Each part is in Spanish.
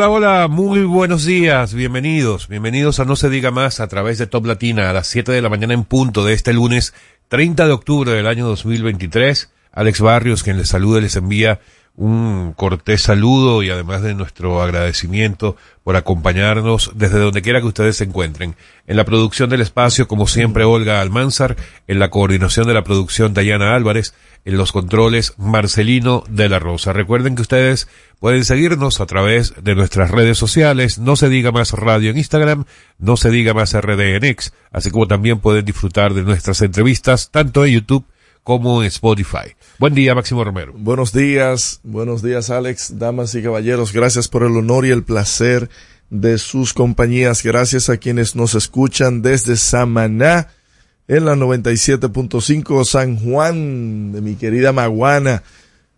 Hola, hola, muy buenos días, bienvenidos, bienvenidos a No se diga más a través de Top Latina a las 7 de la mañana en punto de este lunes 30 de octubre del año 2023. Alex Barrios, quien les saluda, les envía un cortés saludo y además de nuestro agradecimiento por acompañarnos desde donde quiera que ustedes se encuentren. En la producción del espacio, como siempre, Olga Almanzar, en la coordinación de la producción, Dayana Álvarez, en los controles, Marcelino de la Rosa. Recuerden que ustedes pueden seguirnos a través de nuestras redes sociales, no se diga más radio en Instagram, no se diga más RD en X, así como también pueden disfrutar de nuestras entrevistas tanto en YouTube como Spotify. Buen día, Máximo Romero. Buenos días, buenos días, Alex, damas y caballeros. Gracias por el honor y el placer de sus compañías. Gracias a quienes nos escuchan desde Samaná en la 97.5 San Juan de mi querida Maguana.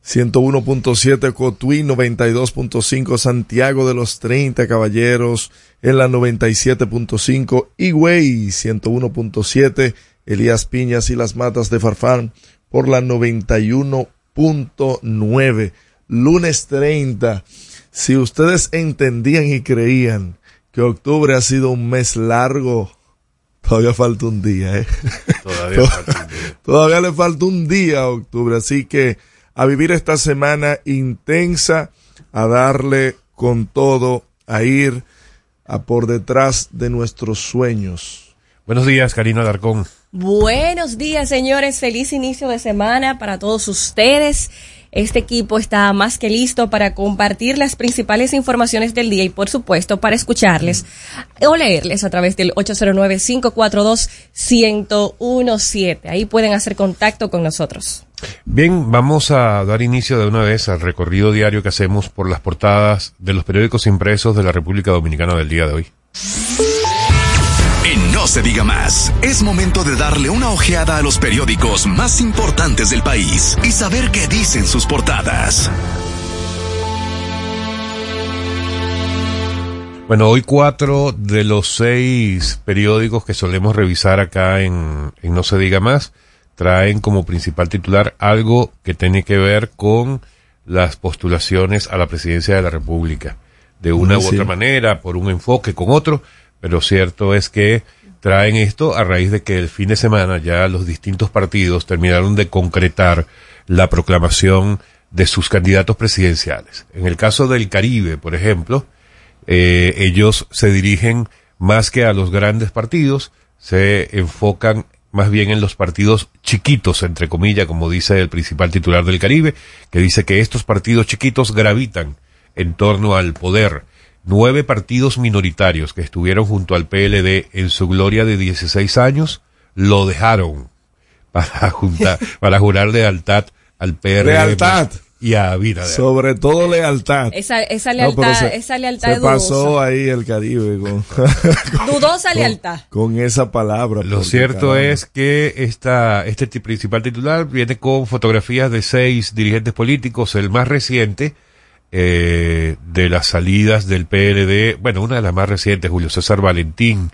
101.7 Cotuí, 92.5 Santiago de los 30 Caballeros, en la 97.5 Higüey, 101.7 Elías Piñas y las Matas de Farfán por la 91.9. Lunes 30. Si ustedes entendían y creían que octubre ha sido un mes largo, todavía falta un día, ¿eh? Todavía, falta un día. todavía le falta un día a octubre, así que a vivir esta semana intensa, a darle con todo, a ir a por detrás de nuestros sueños. Buenos días, Karina. Buenos días, señores. Feliz inicio de semana para todos ustedes. Este equipo está más que listo para compartir las principales informaciones del día y, por supuesto, para escucharles o leerles a través del 809-542-1017. Ahí pueden hacer contacto con nosotros. Bien, vamos a dar inicio de una vez al recorrido diario que hacemos por las portadas de los periódicos impresos de la República Dominicana del día de hoy. Se diga más, es momento de darle una ojeada a los periódicos más importantes del país y saber qué dicen sus portadas. Bueno, hoy cuatro de los seis periódicos que solemos revisar acá en, en No se diga más traen como principal titular algo que tiene que ver con las postulaciones a la presidencia de la República. De una u otra manera, por un enfoque, con otro, pero cierto es que traen esto a raíz de que el fin de semana ya los distintos partidos terminaron de concretar la proclamación de sus candidatos presidenciales. En el caso del Caribe, por ejemplo, eh, ellos se dirigen más que a los grandes partidos, se enfocan más bien en los partidos chiquitos, entre comillas, como dice el principal titular del Caribe, que dice que estos partidos chiquitos gravitan en torno al poder. Nueve partidos minoritarios que estuvieron junto al PLD en su gloria de 16 años lo dejaron para, juntar, para jurar lealtad al PRD. Lealtad y a vida. Sobre todo lealtad. Esa, esa lealtad, se, esa lealtad se pasó ahí el Caribe con dudosa lealtad. Con, esa palabra. Lo cierto es que esta, este principal titular viene con fotografías de seis dirigentes políticos, el más reciente eh, de las salidas del PLD, bueno, una de las más recientes, Julio César Valentín,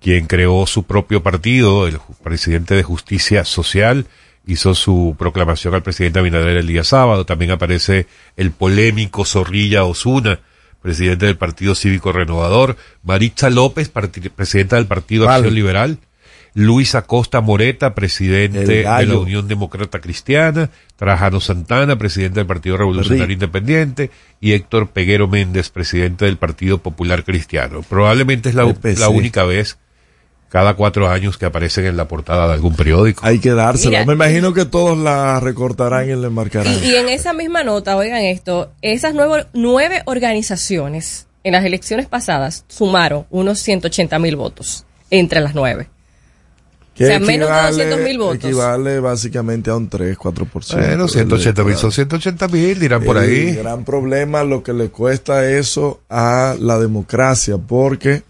quien creó su propio partido, el presidente de Justicia Social, hizo su proclamación al presidente Abinader el día sábado. También aparece el polémico Zorrilla Osuna, presidente del Partido Cívico Renovador. Maritza López, presidenta del Partido Acción Liberal. Luis Acosta Moreta, presidente de la Unión Demócrata Cristiana. Trajano Santana, presidente del Partido Revolucionario Independiente. Y Héctor Peguero Méndez, presidente del Partido Popular Cristiano. Probablemente es la, la única vez cada cuatro años que aparecen en la portada de algún periódico. Hay que dársela. Me imagino que todos la recortarán y le marcarán. Y, y en esa misma nota, oigan esto, esas nueve, nueve organizaciones en las elecciones pasadas sumaron unos 180 mil votos entre las nueve. O sea, menos de 200 mil votos. Equivale básicamente a un 3, 4%. Bueno, 180 mil son 180 mil, dirán por ahí. El gran problema lo que le cuesta eso a la democracia, porque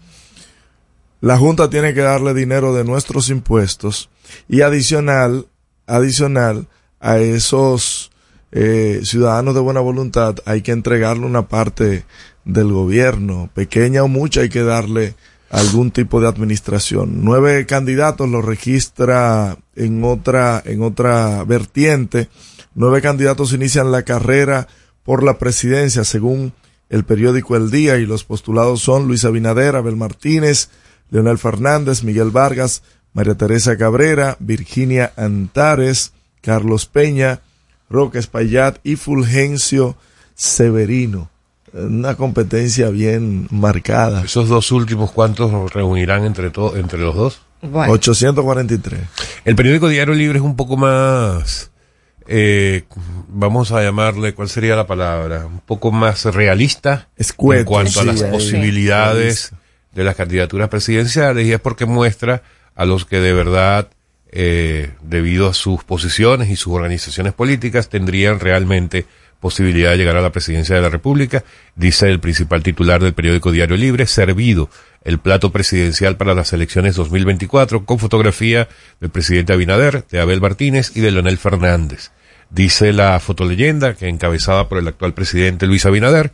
la Junta tiene que darle dinero de nuestros impuestos y adicional, adicional, a esos eh, ciudadanos de buena voluntad hay que entregarle una parte del gobierno, pequeña o mucha, hay que darle algún tipo de administración. Nueve candidatos lo registra en otra, en otra vertiente. Nueve candidatos inician la carrera por la presidencia según el periódico El Día y los postulados son Luis Abinader, Abel Martínez, Leonel Fernández, Miguel Vargas, María Teresa Cabrera, Virginia Antares, Carlos Peña, Roque Espaillat y Fulgencio Severino. Una competencia bien marcada. ¿Esos dos últimos cuántos reunirán entre, entre los dos? Bueno. 843. El periódico Diario Libre es un poco más, eh, vamos a llamarle, ¿cuál sería la palabra? Un poco más realista Escueto, en cuanto a las sí, posibilidades de las candidaturas presidenciales y es porque muestra a los que de verdad, eh, debido a sus posiciones y sus organizaciones políticas, tendrían realmente posibilidad de llegar a la presidencia de la República, dice el principal titular del periódico Diario Libre, servido el plato presidencial para las elecciones 2024 con fotografía del presidente Abinader, de Abel Martínez y de Leonel Fernández. Dice la fotoleyenda que encabezada por el actual presidente Luis Abinader,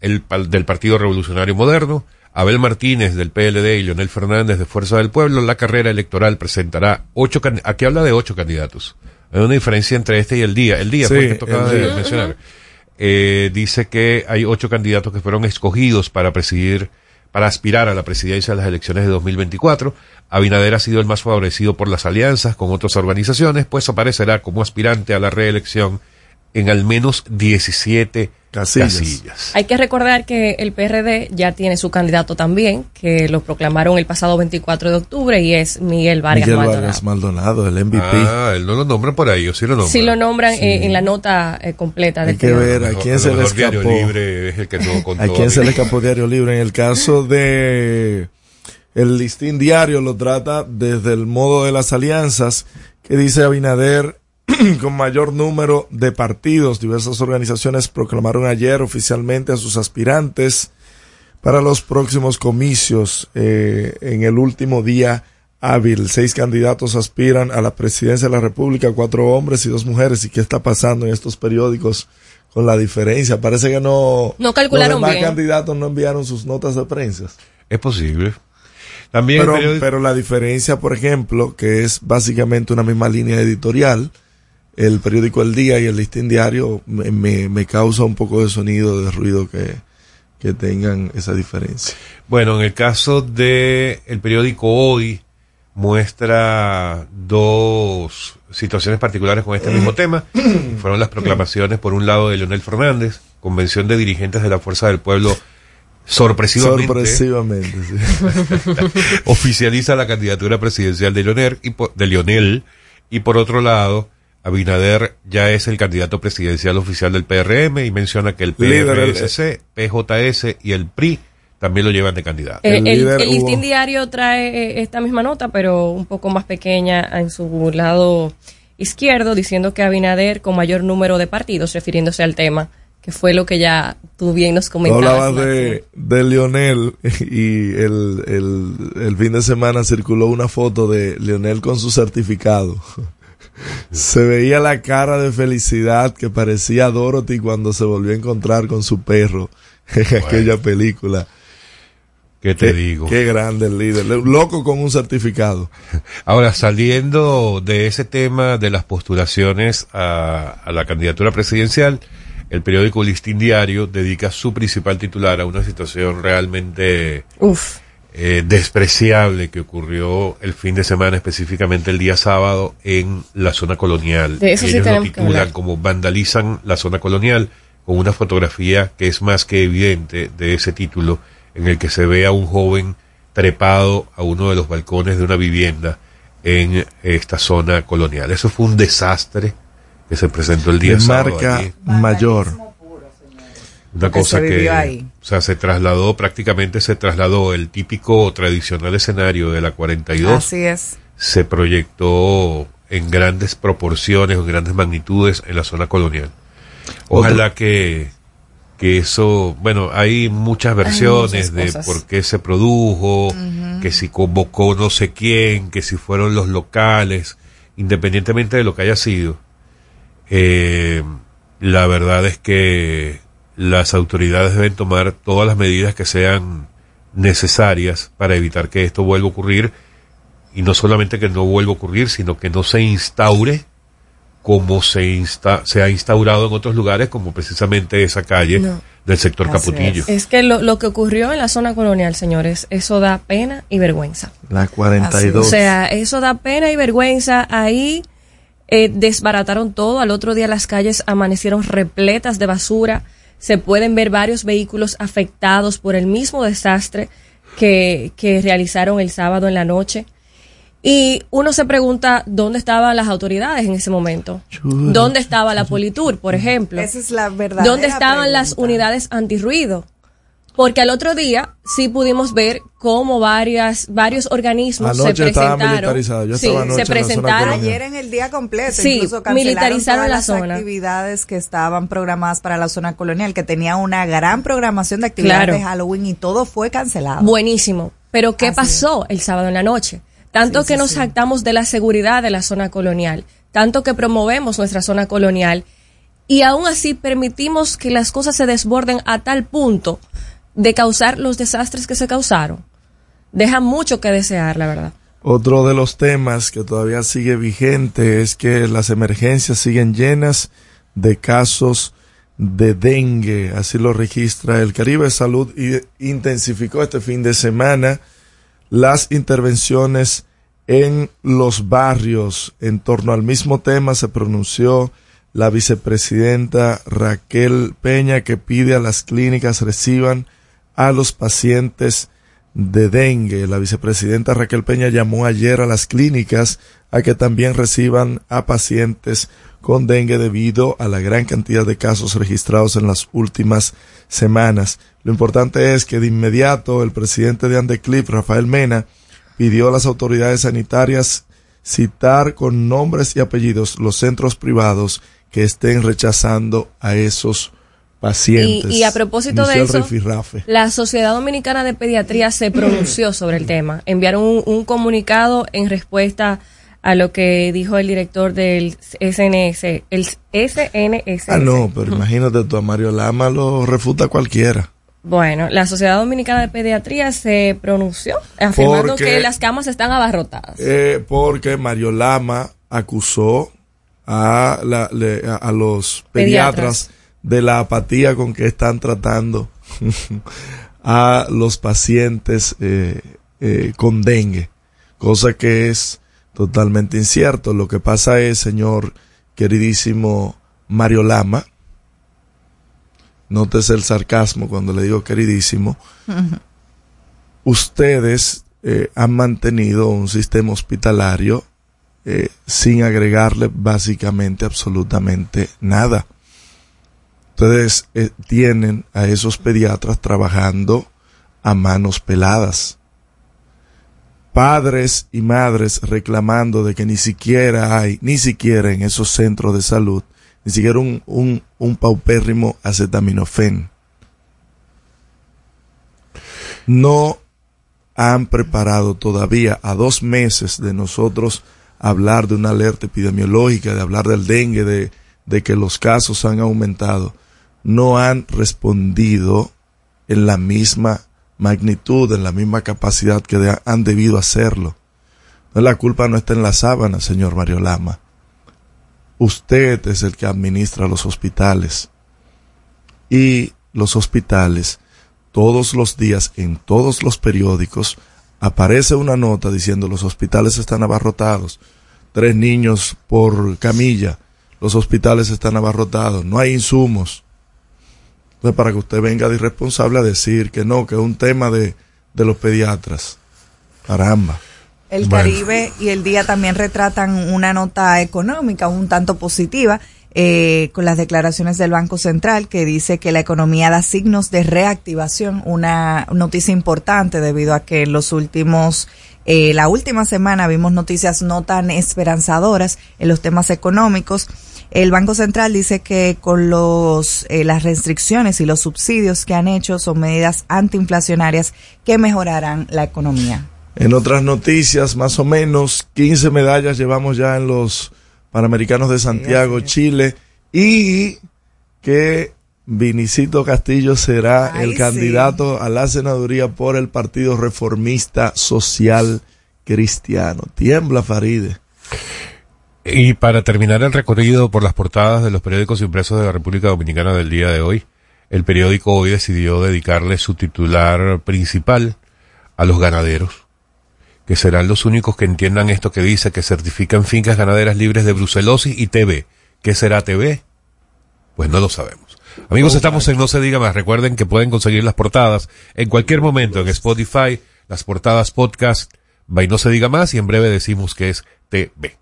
el del Partido Revolucionario Moderno, Abel Martínez del PLD y Leonel Fernández de Fuerza del Pueblo, la carrera electoral presentará ocho, aquí habla de ocho candidatos. Hay una diferencia entre este y el día. El día Sí, fue el que tocaba el de mencionar. Eh, dice que hay ocho candidatos que fueron escogidos para presidir, para aspirar a la presidencia de las elecciones de 2024. Abinader ha sido el más favorecido por las alianzas con otras organizaciones, pues aparecerá como aspirante a la reelección en al menos 17 Casillas. casillas. Hay que recordar que el PRD ya tiene su candidato también, que lo proclamaron el pasado 24 de octubre y es Miguel Vargas Miguel Maldonado. Vargas Maldonado, el MVP. Ah, él no lo nombra por ahí, o sí lo nombra. Sí lo nombran eh, en la nota eh, completa Hay del que periódico. ver a Mejor- quién se le escapó. Libre es el que no contó. ¿A quién se le escapó Diario Libre? En el caso de el listín diario lo trata desde el modo de las alianzas que dice Abinader con mayor número de partidos. Diversas organizaciones proclamaron ayer oficialmente a sus aspirantes para los próximos comicios eh, en el último día hábil. Seis candidatos aspiran a la presidencia de la República, cuatro hombres y dos mujeres. ¿Y qué está pasando en estos periódicos con la diferencia? Parece que no, No calcularon los demás bien. candidatos no enviaron sus notas de prensa. Es posible. También Pero, periódico- pero la diferencia, por ejemplo, que es básicamente una misma línea editorial, el periódico El Día y el Listín Diario me, me, me causa un poco de sonido, de ruido que, que tengan esa diferencia. Bueno, en el caso de el periódico Hoy muestra dos situaciones particulares con este mismo tema. Fueron las proclamaciones, por un lado, de Leonel Fernández, convención de dirigentes de la Fuerza del Pueblo, sorpresivamente, Sorpresivamente, sí. oficializa la candidatura presidencial de Leonel y por, de Lionel y por otro lado Abinader ya es el candidato presidencial oficial del PRM y menciona que el PRSC, PJS y el PRI también lo llevan de candidato. Eh, El el, listín diario trae eh, esta misma nota, pero un poco más pequeña en su lado izquierdo, diciendo que Abinader con mayor número de partidos, refiriéndose al tema, que fue lo que ya tú bien nos comentabas. hablabas de, de Lionel y el, el, el fin de semana circuló una foto de Lionel con su certificado. Se veía la cara de felicidad que parecía Dorothy cuando se volvió a encontrar con su perro en aquella película. ¿Qué te Qué, digo? qué grande el líder. Loco con un certificado. Ahora, saliendo de ese tema de las postulaciones a, a la candidatura presidencial, el periódico Listín Diario dedica su principal titular a una situación realmente Uf. Eh, despreciable que ocurrió el fin de semana, específicamente el día sábado, en la zona colonial. De eso sí Ellos lo tenemos que titulan hablar. como vandalizan la zona colonial, con una fotografía que es más que evidente de ese título, en el que se ve a un joven trepado a uno de los balcones de una vivienda en esta zona colonial. Eso fue un desastre que se presentó el día De sábado. marca allí. mayor. Una que cosa se que, vivió ahí. o sea, se trasladó, prácticamente se trasladó el típico tradicional escenario de la 42, Así es. se proyectó en grandes proporciones, en grandes magnitudes en la zona colonial. Ojalá que, que eso, bueno, hay muchas versiones muchas de cosas. por qué se produjo, que si convocó no sé quién, que si fueron los locales, independientemente de lo que haya sido. Eh, la verdad es que las autoridades deben tomar todas las medidas que sean necesarias para evitar que esto vuelva a ocurrir y no solamente que no vuelva a ocurrir, sino que no se instaure como se, insta, se ha instaurado en otros lugares, como precisamente esa calle del sector Caputillo. Es. que lo, lo, que ocurrió en la zona colonial, señores, eso da pena y vergüenza. La 42. O sea, eso da pena y vergüenza. Ahí eh, desbarataron todo. Al otro día las calles amanecieron repletas de basura. Se pueden ver varios vehículos afectados por el mismo desastre que, que realizaron el sábado en la noche. Y uno se pregunta dónde estaban las autoridades en ese momento. ¿Dónde estaba la Politur, por ejemplo? Esa es la verdad. ¿Dónde estaban las unidades antirruido? Porque al otro día sí pudimos ver cómo varias, varios organismos se presentaron. Yo sí, se presentaron ayer en el día completo. Sí, incluso militarizaron la las zona. actividades que estaban programadas para la zona colonial, que tenía una gran programación de actividades de Halloween y todo fue cancelado. Buenísimo. Pero ¿qué pasó el sábado en la noche? Tanto que nos jactamos de la seguridad de la zona colonial, tanto que promovemos nuestra zona colonial y aún así permitimos que las cosas se desborden a tal punto de causar los desastres que se causaron. Deja mucho que desear, la verdad. Otro de los temas que todavía sigue vigente es que las emergencias siguen llenas de casos de dengue, así lo registra el Caribe Salud y intensificó este fin de semana las intervenciones en los barrios. En torno al mismo tema se pronunció la vicepresidenta Raquel Peña que pide a las clínicas reciban a los pacientes de dengue. La vicepresidenta Raquel Peña llamó ayer a las clínicas a que también reciban a pacientes con dengue debido a la gran cantidad de casos registrados en las últimas semanas. Lo importante es que de inmediato el presidente de Andeclip, Rafael Mena, pidió a las autoridades sanitarias citar con nombres y apellidos los centros privados que estén rechazando a esos pacientes. Y, a propósito de eso, la Sociedad Dominicana de Pediatría se pronunció sobre el tema. Enviaron un, un comunicado en respuesta a lo que dijo el director del SNS, el SNS. Ah, no, pero imagínate tú, a Mario Lama lo refuta cualquiera. Bueno, la Sociedad Dominicana de Pediatría se pronunció afirmando que las camas están abarrotadas. Eh, porque Mario Lama acusó a, la, a, los pediatras, de la apatía con que están tratando a los pacientes eh, eh, con dengue, cosa que es totalmente incierto. Lo que pasa es, señor queridísimo Mario Lama, nótese el sarcasmo cuando le digo queridísimo, ustedes eh, han mantenido un sistema hospitalario eh, sin agregarle básicamente absolutamente nada. Ustedes eh, tienen a esos pediatras trabajando a manos peladas padres y madres reclamando de que ni siquiera hay, ni siquiera en esos centros de salud, ni siquiera un, un, un paupérrimo acetaminofén. No han preparado todavía a dos meses de nosotros hablar de una alerta epidemiológica, de hablar del dengue, de, de que los casos han aumentado. No han respondido en la misma magnitud, en la misma capacidad que han debido hacerlo. la culpa no está en la sábana, señor Mario Lama. Usted es el que administra los hospitales. Y los hospitales, todos los días, en todos los periódicos, aparece una nota diciendo los hospitales están abarrotados. Tres niños por camilla. Los hospitales están abarrotados. No hay insumos para que usted venga de irresponsable a decir que no, que es un tema de, de los pediatras. Caramba. El Caribe y el día también retratan una nota económica un tanto positiva eh, con las declaraciones del Banco Central que dice que la economía da signos de reactivación, una noticia importante debido a que en los últimos eh, la última semana vimos noticias no tan esperanzadoras en los temas económicos el Banco Central dice que con los, eh, las restricciones y los subsidios que han hecho son medidas antiinflacionarias que mejorarán la economía. En otras noticias, más o menos 15 medallas llevamos ya en los Panamericanos de Santiago, Chile, y que Vinicito Castillo será Ay, el sí. candidato a la senaduría por el Partido Reformista Social Cristiano. Tiembla Faride. Y para terminar el recorrido por las portadas de los periódicos impresos de la República Dominicana del día de hoy, el periódico hoy decidió dedicarle su titular principal a los ganaderos, que serán los únicos que entiendan esto que dice que certifican fincas ganaderas libres de brucelosis y TB. ¿Qué será TB? Pues no lo sabemos. Amigos, estamos en No se diga más. Recuerden que pueden conseguir las portadas en cualquier momento en Spotify, las portadas podcast, by No se diga más y en breve decimos que es TB.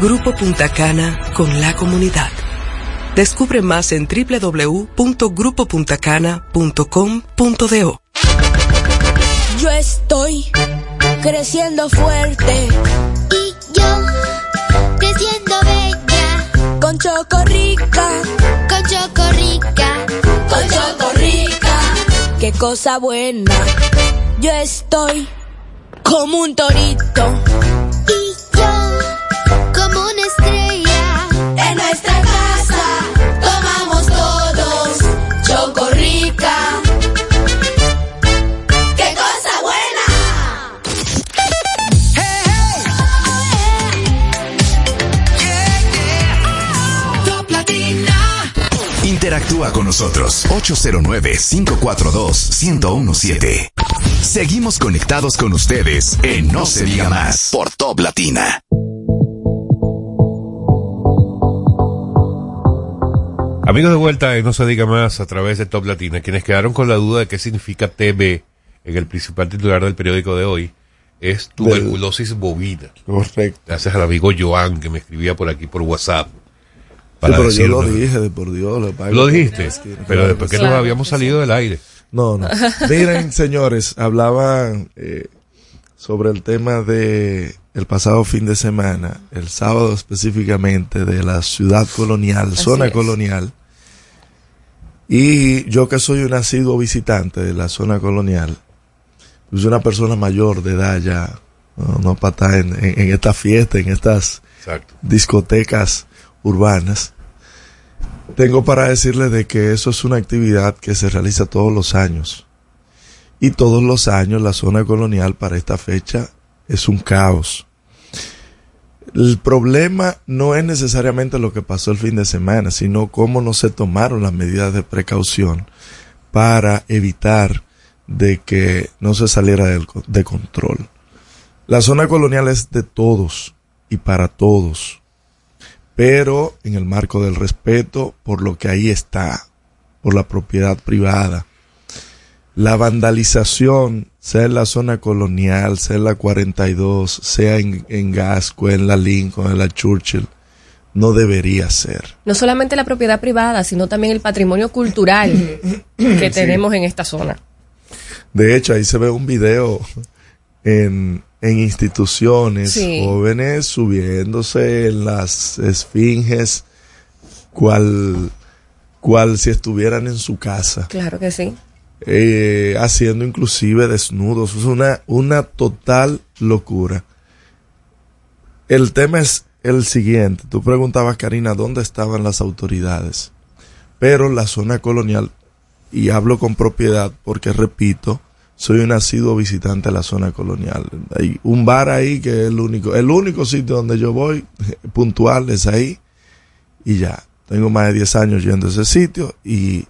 Grupo Punta Cana con la comunidad. Descubre más en www.grupopuntacana.com.do. Yo estoy creciendo fuerte Y yo, creciendo bella, con Chocorrica, con chocorrica, con Chocorrica. Qué cosa buena. Yo estoy como un torito como una estrella, en nuestra casa. Tomamos todos Chocorrica. Qué cosa buena. Top Latina. Interactúa con nosotros 809-542-1017. Seguimos conectados con ustedes en No se diga más por Top Latina. Amigos de vuelta, en no se diga más a través de Top Latina, quienes quedaron con la duda de qué significa TB en el principal titular del periódico de hoy, es tuberculosis bovina. Correcto. Gracias al amigo Joan que me escribía por aquí por WhatsApp. Sí, pero yo lo dije, de por Dios. Lo, Lo dijiste, pero después que nos habíamos salido del aire. No, no. Miren, señores, hablaban eh, sobre el tema de el pasado fin de semana, el sábado específicamente, de la ciudad colonial, Así zona es. colonial. Y yo que soy un asiduo visitante de la zona colonial, pues una persona mayor de edad ya, no, no para estar en, en, en esta fiesta, en estas Exacto. discotecas urbanas. Tengo para decirles de que eso es una actividad que se realiza todos los años. Y todos los años la zona colonial para esta fecha es un caos. El problema no es necesariamente lo que pasó el fin de semana, sino cómo no se tomaron las medidas de precaución para evitar de que no se saliera de control. La zona colonial es de todos y para todos pero en el marco del respeto por lo que ahí está, por la propiedad privada. La vandalización, sea en la zona colonial, sea en la 42, sea en, en Gasco, en la Lincoln, en la Churchill, no debería ser. No solamente la propiedad privada, sino también el patrimonio cultural que tenemos en esta zona. De hecho, ahí se ve un video en, en instituciones, Sí. jóvenes subiéndose en las esfinges, cual, cual si estuvieran en su casa. Claro que sí. Eh, haciendo inclusive desnudos. Es una, una total locura. El tema es el siguiente. Tú preguntabas, Karina, ¿dónde estaban las autoridades? Pero la zona colonial, y hablo con propiedad porque, repito, soy un asiduo visitante a la zona colonial. Hay un bar ahí que es el único, el único sitio donde yo voy puntual es ahí y ya. Tengo más de 10 años yendo a ese sitio y,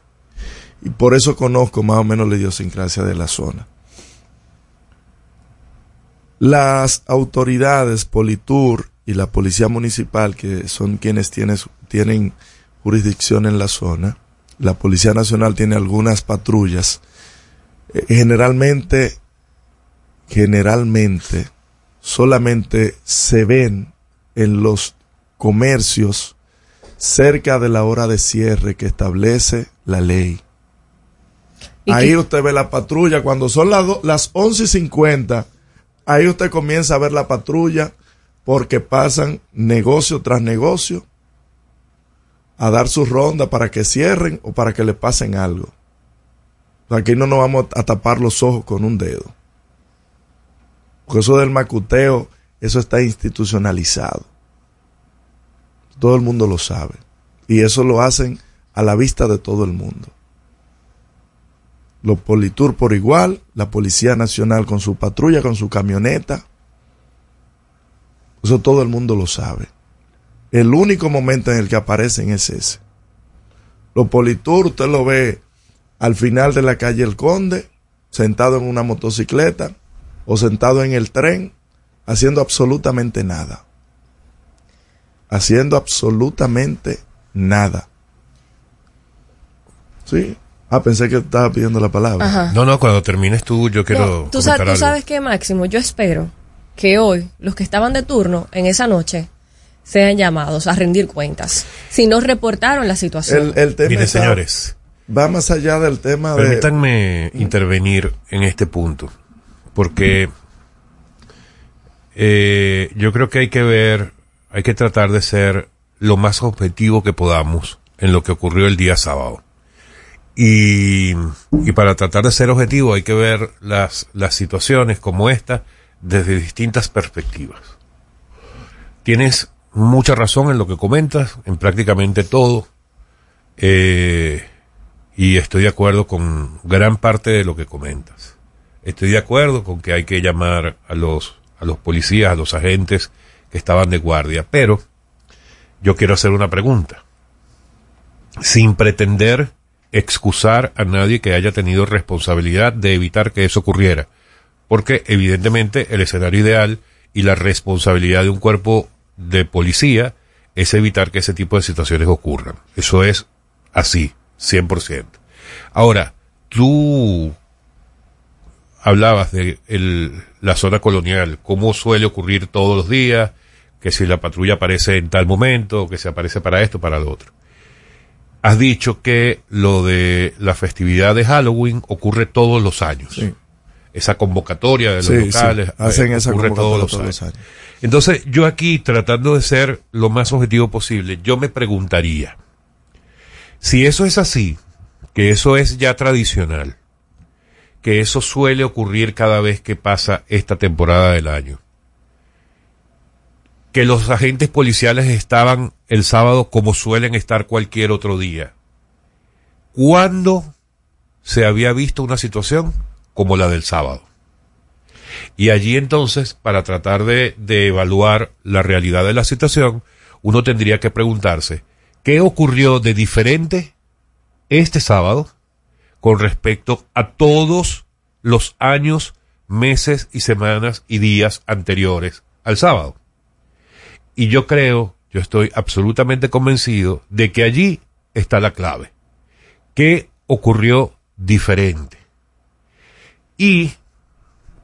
y por eso conozco más o menos la idiosincrasia de la zona. Las autoridades, Politur y la Policía Municipal, que son quienes tienen, tienen jurisdicción en la zona, la Policía Nacional tiene algunas patrullas, eh, generalmente, generalmente, solamente se ven en los comercios cerca de la hora de cierre que establece la ley. ¿Y Ahí qué- usted ve la patrulla. Cuando son las, do- las 11 y 50, ahí usted comienza a ver la patrulla porque pasan negocio tras negocio a dar su ronda para que cierren o para que le pasen algo. Aquí no nos vamos a tapar los ojos con un dedo. Porque eso del macuteo, eso está institucionalizado. Todo el mundo lo sabe. Y eso lo hacen a la vista de todo el mundo. Los Politur por igual, la Policía Nacional con su patrulla, con su camioneta. Eso todo el mundo lo sabe. El único momento en el que aparecen es ese. Los Politur, usted lo ve al final de la calle El Conde, sentado en una motocicleta o sentado en el tren, haciendo absolutamente nada. Haciendo absolutamente nada. Sí. Ah, pensé que estaba pidiendo la palabra. Ajá. No, no, cuando termines tú, yo quiero. No, tú, sabes qué, Máximo, yo espero que hoy los que estaban de turno en esa noche sean llamados a rendir cuentas. Si no reportaron la situación. El, el tema Mire, está- señores, va más allá del tema de... permítanme intervenir en este punto, porque eh, yo creo que hay que ver, hay que tratar de ser lo más objetivo que podamos en lo que ocurrió el día sábado. Y, para tratar de ser objetivo hay que ver las, las situaciones como esta desde distintas perspectivas. Tienes mucha razón en lo que comentas, en prácticamente todo. Eh, y estoy de acuerdo con gran parte de lo que comentas. Estoy de acuerdo con que hay que llamar a los, a los policías, a los agentes que estaban de guardia, pero yo quiero hacer una pregunta. Sin pretender excusar a nadie que haya tenido responsabilidad de evitar que eso ocurriera. Porque evidentemente el escenario ideal y la responsabilidad de un cuerpo de policía es evitar que ese tipo de situaciones ocurran. Eso es así, 100%. Ahora, tú hablabas de el- la zona colonial, cómo suele ocurrir todos los días, que si la patrulla aparece en tal momento, que se aparece para esto, para lo otro. Has dicho que lo de la festividad de Halloween ocurre todos los años. Sí. Esa convocatoria de los Sí, sí, locales hacen eh, esa ocurre todos los todos años. los años. Entonces, yo aquí, tratando de ser lo más objetivo posible, yo me preguntaría, si eso es así, que eso es ya tradicional, que eso suele ocurrir cada vez que pasa esta temporada del año, que los agentes policiales estaban el sábado como suelen estar cualquier otro día, ¿cuándo se había visto una situación como la del sábado? Y allí entonces, para tratar de, de evaluar la realidad de la situación, uno tendría que preguntarse, ¿qué ocurrió de diferente este sábado con respecto a todos los años, meses y semanas y días anteriores al sábado? Y yo creo, yo estoy absolutamente convencido de que allí está la clave. ¿Qué ocurrió diferente? Y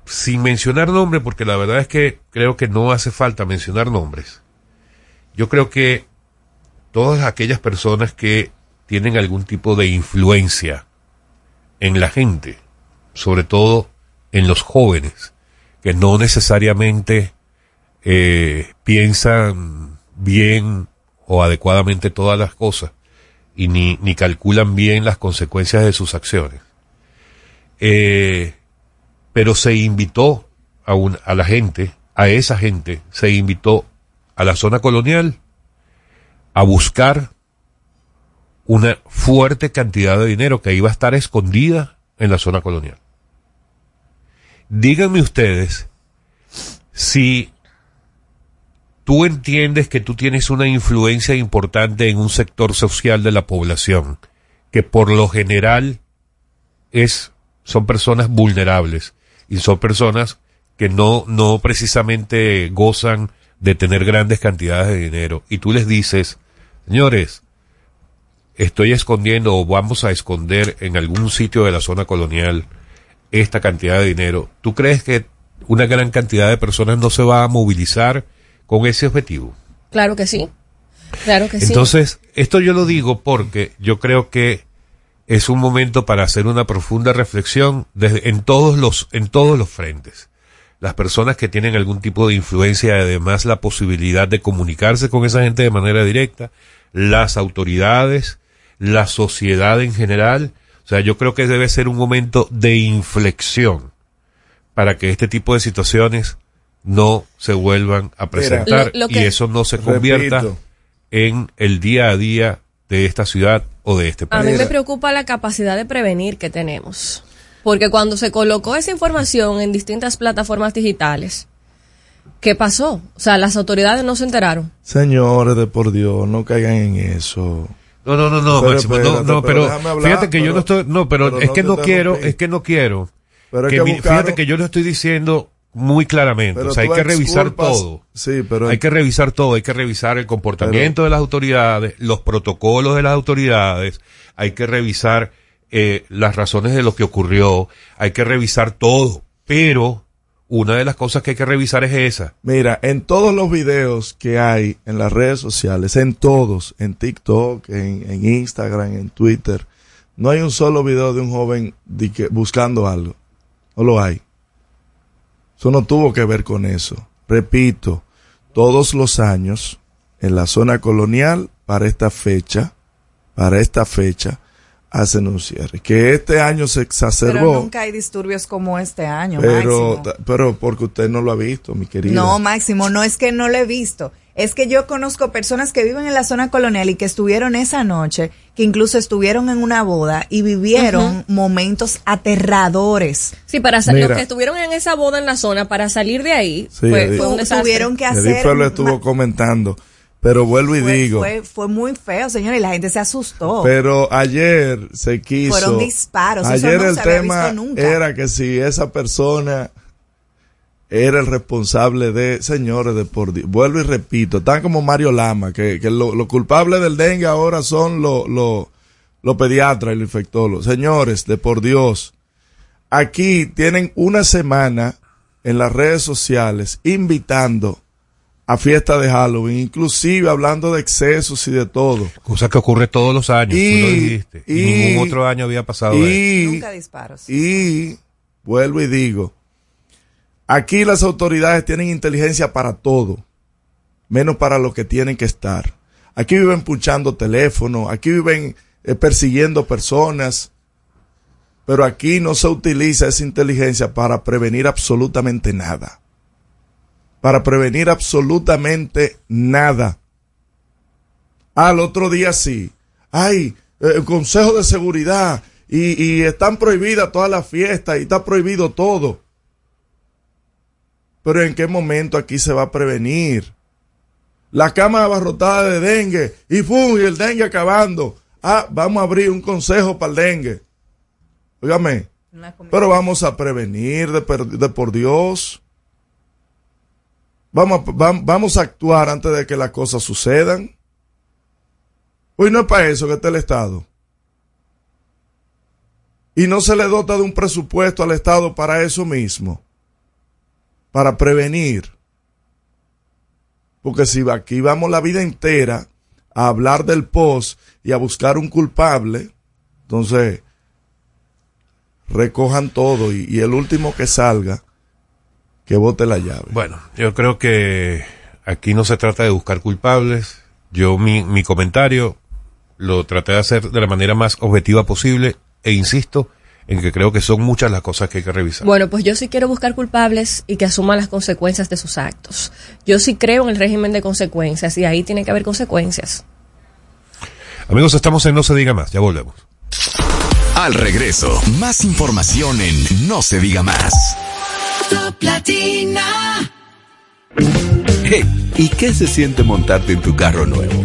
sin mencionar nombres, porque la verdad es que creo que no hace falta mencionar nombres. Yo creo que todas aquellas personas que tienen algún tipo de influencia en la gente, sobre todo en los jóvenes, que no necesariamente eh, piensan bien o adecuadamente todas las cosas y ni, ni calculan bien las consecuencias de sus acciones. Eh, pero se invitó a, un- a la gente, a esa gente, se invitó a la zona colonial a buscar una fuerte cantidad de dinero que iba a estar escondida en la zona colonial. Díganme ustedes si tú entiendes que tú tienes una influencia importante en un sector social de la población, que por lo general es, son personas vulnerables y son personas que no, no precisamente gozan de tener grandes cantidades de dinero. Y tú les dices, señores, estoy escondiendo o vamos a esconder en algún sitio de la zona colonial esta cantidad de dinero. ¿Tú crees que una gran cantidad de personas no se va a movilizar con ese objetivo? Claro que sí. Claro que sí. Entonces, esto yo lo digo porque yo creo que es un momento para hacer una profunda reflexión desde, en todos los, en todos los frentes. Las personas que tienen algún tipo de influencia y además la posibilidad de comunicarse con esa gente de manera directa, las autoridades, la sociedad en general. O sea, yo creo que debe ser un momento de inflexión para que este tipo de situaciones no se vuelvan a presentar Lo- lo y eso no se convierta Repito. en el día a día de esta ciudad o de este A país. mí me preocupa la capacidad de prevenir que tenemos. Porque cuando se colocó esa información en distintas plataformas digitales, ¿qué pasó? O sea, las autoridades no se enteraron. Señores, de por Dios, no caigan en eso. No, no, no, no, Pero Máximo, no, espérate, no, pero pero, déjame hablar, fíjate que yo no estoy, no, pero, pero es no que no quiero, es que no quiero. Pero que que mi- fíjate que yo lo estoy diciendo muy claramente, Pero o sea, hay que revisar todo. Sí, pero Hay que revisar todo, hay que revisar el comportamiento de las autoridades, los protocolos de las autoridades, hay que revisar eh, las razones de lo que ocurrió, hay que revisar todo, pero una de las cosas que hay que revisar es esa. Mira, en todos los videos que hay en las redes sociales, en todos, en TikTok, en, en Instagram, en Twitter, no hay un solo video de un joven buscando algo. No lo hay. Eso no tuvo que ver con eso. Repito, todos los años en la zona colonial, para esta fecha, para esta fecha, hacen un cierre. Que este año se Pero exacerbó, nunca hay disturbios como este año, pero, Máximo. pero porque usted no lo ha visto, mi querido. No, Máximo, no es que no lo he visto. Es que yo conozco personas que viven en la zona colonial y que estuvieron esa noche, que incluso estuvieron en una boda y vivieron momentos aterradores. Sí, para Mira. los que estuvieron en esa boda en la zona, para salir de ahí, Sí, fue, Edith. fue un desastre. tuvieron que hacer... Lo estuvo comentando. Pero vuelvo y fue, digo, fue, fue muy feo, señor, y la gente se asustó. pero ayer se quiso. Fueron disparos, eso Ayer no el se había tema visto nunca. era que si esa persona era el responsable de, señores, de por Dios. Vuelvo y repito, tan como Mario Lama, que, que lo- los culpables del dengue ahora son los los- los pediatras y los infectólogos. Señores, de por Dios, aquí tienen una semana en las redes sociales invitando a fiesta de Halloween, inclusive hablando de excesos y de todo. Cosa que ocurre todos los años, Y- tú lo dijiste. Y, y- ningún otro año había pasado eso. Y, Nunca disparos. y vuelvo y digo, aquí las autoridades tienen inteligencia para todo, menos para lo que tienen que estar. Aquí viven punchando teléfono, aquí viven eh, persiguiendo personas, pero aquí no se utiliza esa inteligencia para prevenir absolutamente nada. Para prevenir absolutamente nada. Al otro día sí. Ay, eh, el Consejo de Seguridad y, y están prohibidas todas las fiestas y está prohibido todo. Pero ¿en qué momento aquí se va a prevenir? La cama abarrotada de dengue y ¡fum! y el dengue acabando. Ah, vamos a abrir un consejo para el dengue. Óigame, pero vamos a prevenir de, per- de por Dios. Vamos a, vam- vamos a actuar antes de que las cosas sucedan. Hoy no es para eso que está el Estado. Y no se le dota de un presupuesto al Estado para eso mismo. Para prevenir. Porque si aquí vamos la vida entera a hablar del post y a buscar un culpable, entonces recojan todo y, y el último que salga, que bote la llave. Bueno, yo creo que aquí no se trata de buscar culpables. Yo mi, mi comentario lo traté de hacer de la manera más objetiva posible e insisto en que creo que son muchas las cosas que hay que revisar. Bueno, pues yo sí quiero buscar culpables y que asuman las consecuencias de sus actos. Yo sí creo en el régimen de consecuencias y ahí tiene que haber consecuencias. Amigos, estamos en No se diga más, ya volvemos. Al regreso, más información en No se diga más. Top Latina. Hey, ¿Y qué se siente montarte en tu carro nuevo?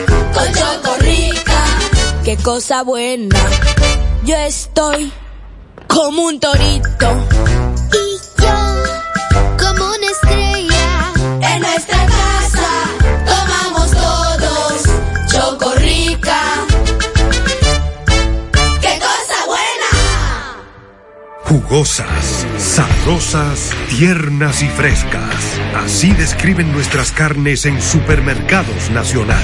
Qué cosa buena. Yo estoy como un torito Y yo, como una estrella, en nuestra casa. Tomamos todos Chocorrica. Qué cosa buena. Jugosas, sabrosas, tiernas y frescas. Así describen nuestras carnes en Supermercados Nacional.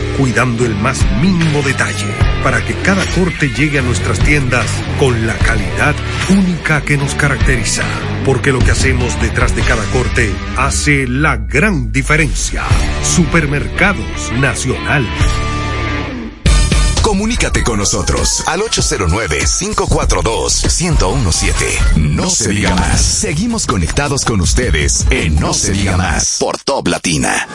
cuidando el más mínimo detalle para que cada corte llegue a nuestras tiendas con la calidad única que nos caracteriza. Porque lo que hacemos detrás de cada corte hace la gran diferencia. Supermercados Nacional. Comunícate con nosotros al 809-542-1017. No se diga más. Seguimos conectados con ustedes en No se diga más por Top Latina.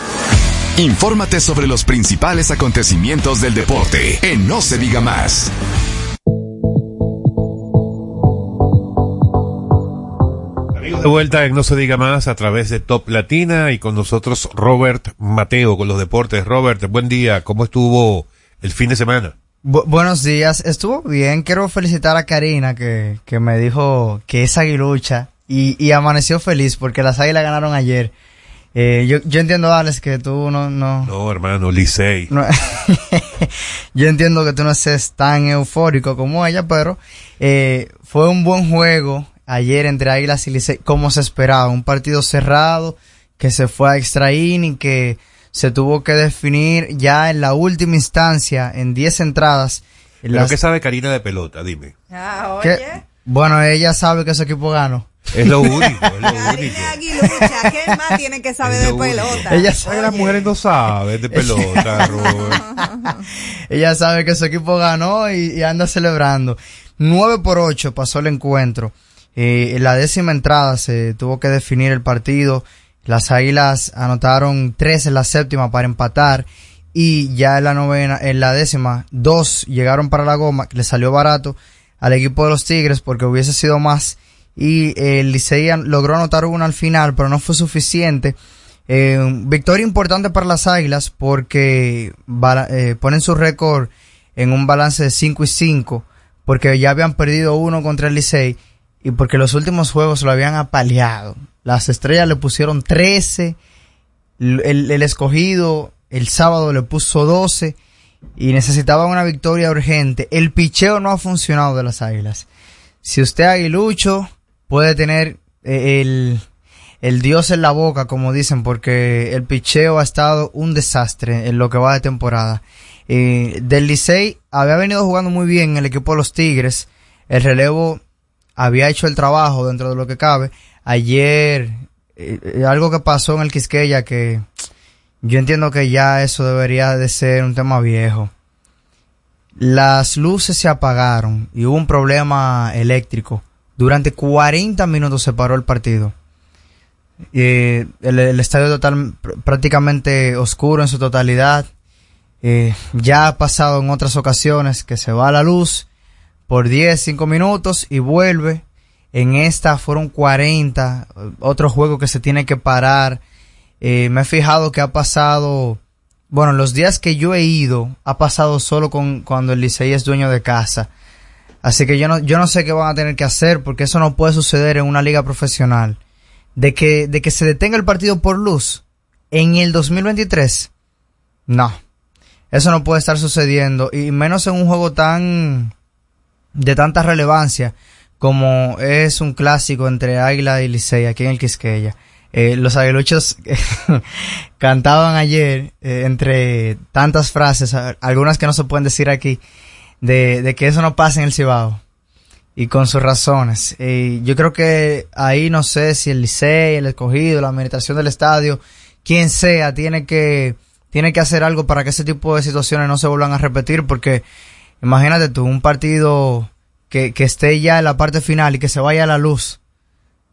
Infórmate sobre los principales acontecimientos del deporte en No se diga más. De vuelta en No se diga más a través de Top Latina y con nosotros Robert Mateo con los deportes. Robert, buen día. ¿Cómo estuvo el fin de semana? Bu- buenos días, estuvo bien. Quiero felicitar a Karina que, que me dijo que es aguilucha y, y amaneció feliz porque las águilas ganaron ayer. Eh, yo, yo entiendo, Alex, que tú no, no, No, hermano, Licey. no- yo entiendo que tú no estés tan eufórico como ella, pero eh, fue un buen juego ayer entre Águilas y Licey, como se esperaba. Un partido cerrado que se fue a extra inning, que se tuvo que definir ya en la última instancia, en 10 entradas. ¿Pero Las- qué sabe Karina de pelota? Dime. Ah, oye. bueno, ella sabe que su equipo ganó. Es lo único, es lo único. Aguilucha, ¿qué más tiene que saber de pelota? Ella Ay, las mujeres no saben de pelota. Ella sabe que su equipo ganó y, y anda celebrando. 9 por 8 pasó el encuentro. Eh, en la décima entrada se tuvo que definir el partido. Las águilas anotaron 3 en la séptima para empatar. Y ya en la novena, en la décima, dos llegaron para la goma, que le salió barato al equipo de los Tigres porque hubiese sido más. Y eh, el Licey logró anotar una al final, pero no fue suficiente. Eh, victoria importante para las Águilas porque eh, ponen su récord en un balance de 5 y 5 porque ya habían perdido uno contra el Licey y porque los últimos juegos lo habían apaleado. Las estrellas le pusieron 13, el, el- el escogido el sábado le puso 12 y necesitaban una victoria urgente. El picheo no ha funcionado de las Águilas. Si usted aguilucho puede tener eh, el, el dios en la boca, como dicen, porque el picheo ha estado un desastre en lo que va de temporada. Eh, del Licey había venido jugando muy bien el equipo de los Tigres. El relevo había hecho el trabajo dentro de lo que cabe. Ayer, eh, eh, algo que pasó en el Quisqueya que yo entiendo que ya eso debería de ser un tema viejo. Las luces se apagaron y hubo un problema eléctrico. Durante 40 minutos se paró el partido. Eh, el, estadio total, pr- prácticamente oscuro en su totalidad. Eh, ya ha pasado en otras ocasiones que se va la luz por 10, 5 minutos y vuelve. En esta fueron 40. Otro juego que se tiene que parar. Eh, me he fijado que ha pasado bueno, los días que yo he ido ha pasado solo con cuando el Licey es dueño de casa. Así que yo no, yo no sé qué van a tener que hacer porque eso no puede suceder en una liga profesional. De que, de que se detenga el partido por luz en el 2023. No. Eso no puede estar sucediendo. Y menos en un juego tan, de tanta relevancia como es un clásico entre Águila y Licey aquí en el Quisqueya. Eh, los aguiluchos cantaban ayer, eh, entre tantas frases, algunas que no se pueden decir aquí, de, de que eso no pasa en el Cibao. Y con sus razones. Eh, yo creo que ahí no sé si el Licey, el escogido, la administración del estadio, quien sea, tiene que, tiene que hacer algo para que ese tipo de situaciones no se vuelvan a repetir, porque imagínate tú, un partido que, que esté ya en la parte final y que se vaya a la luz.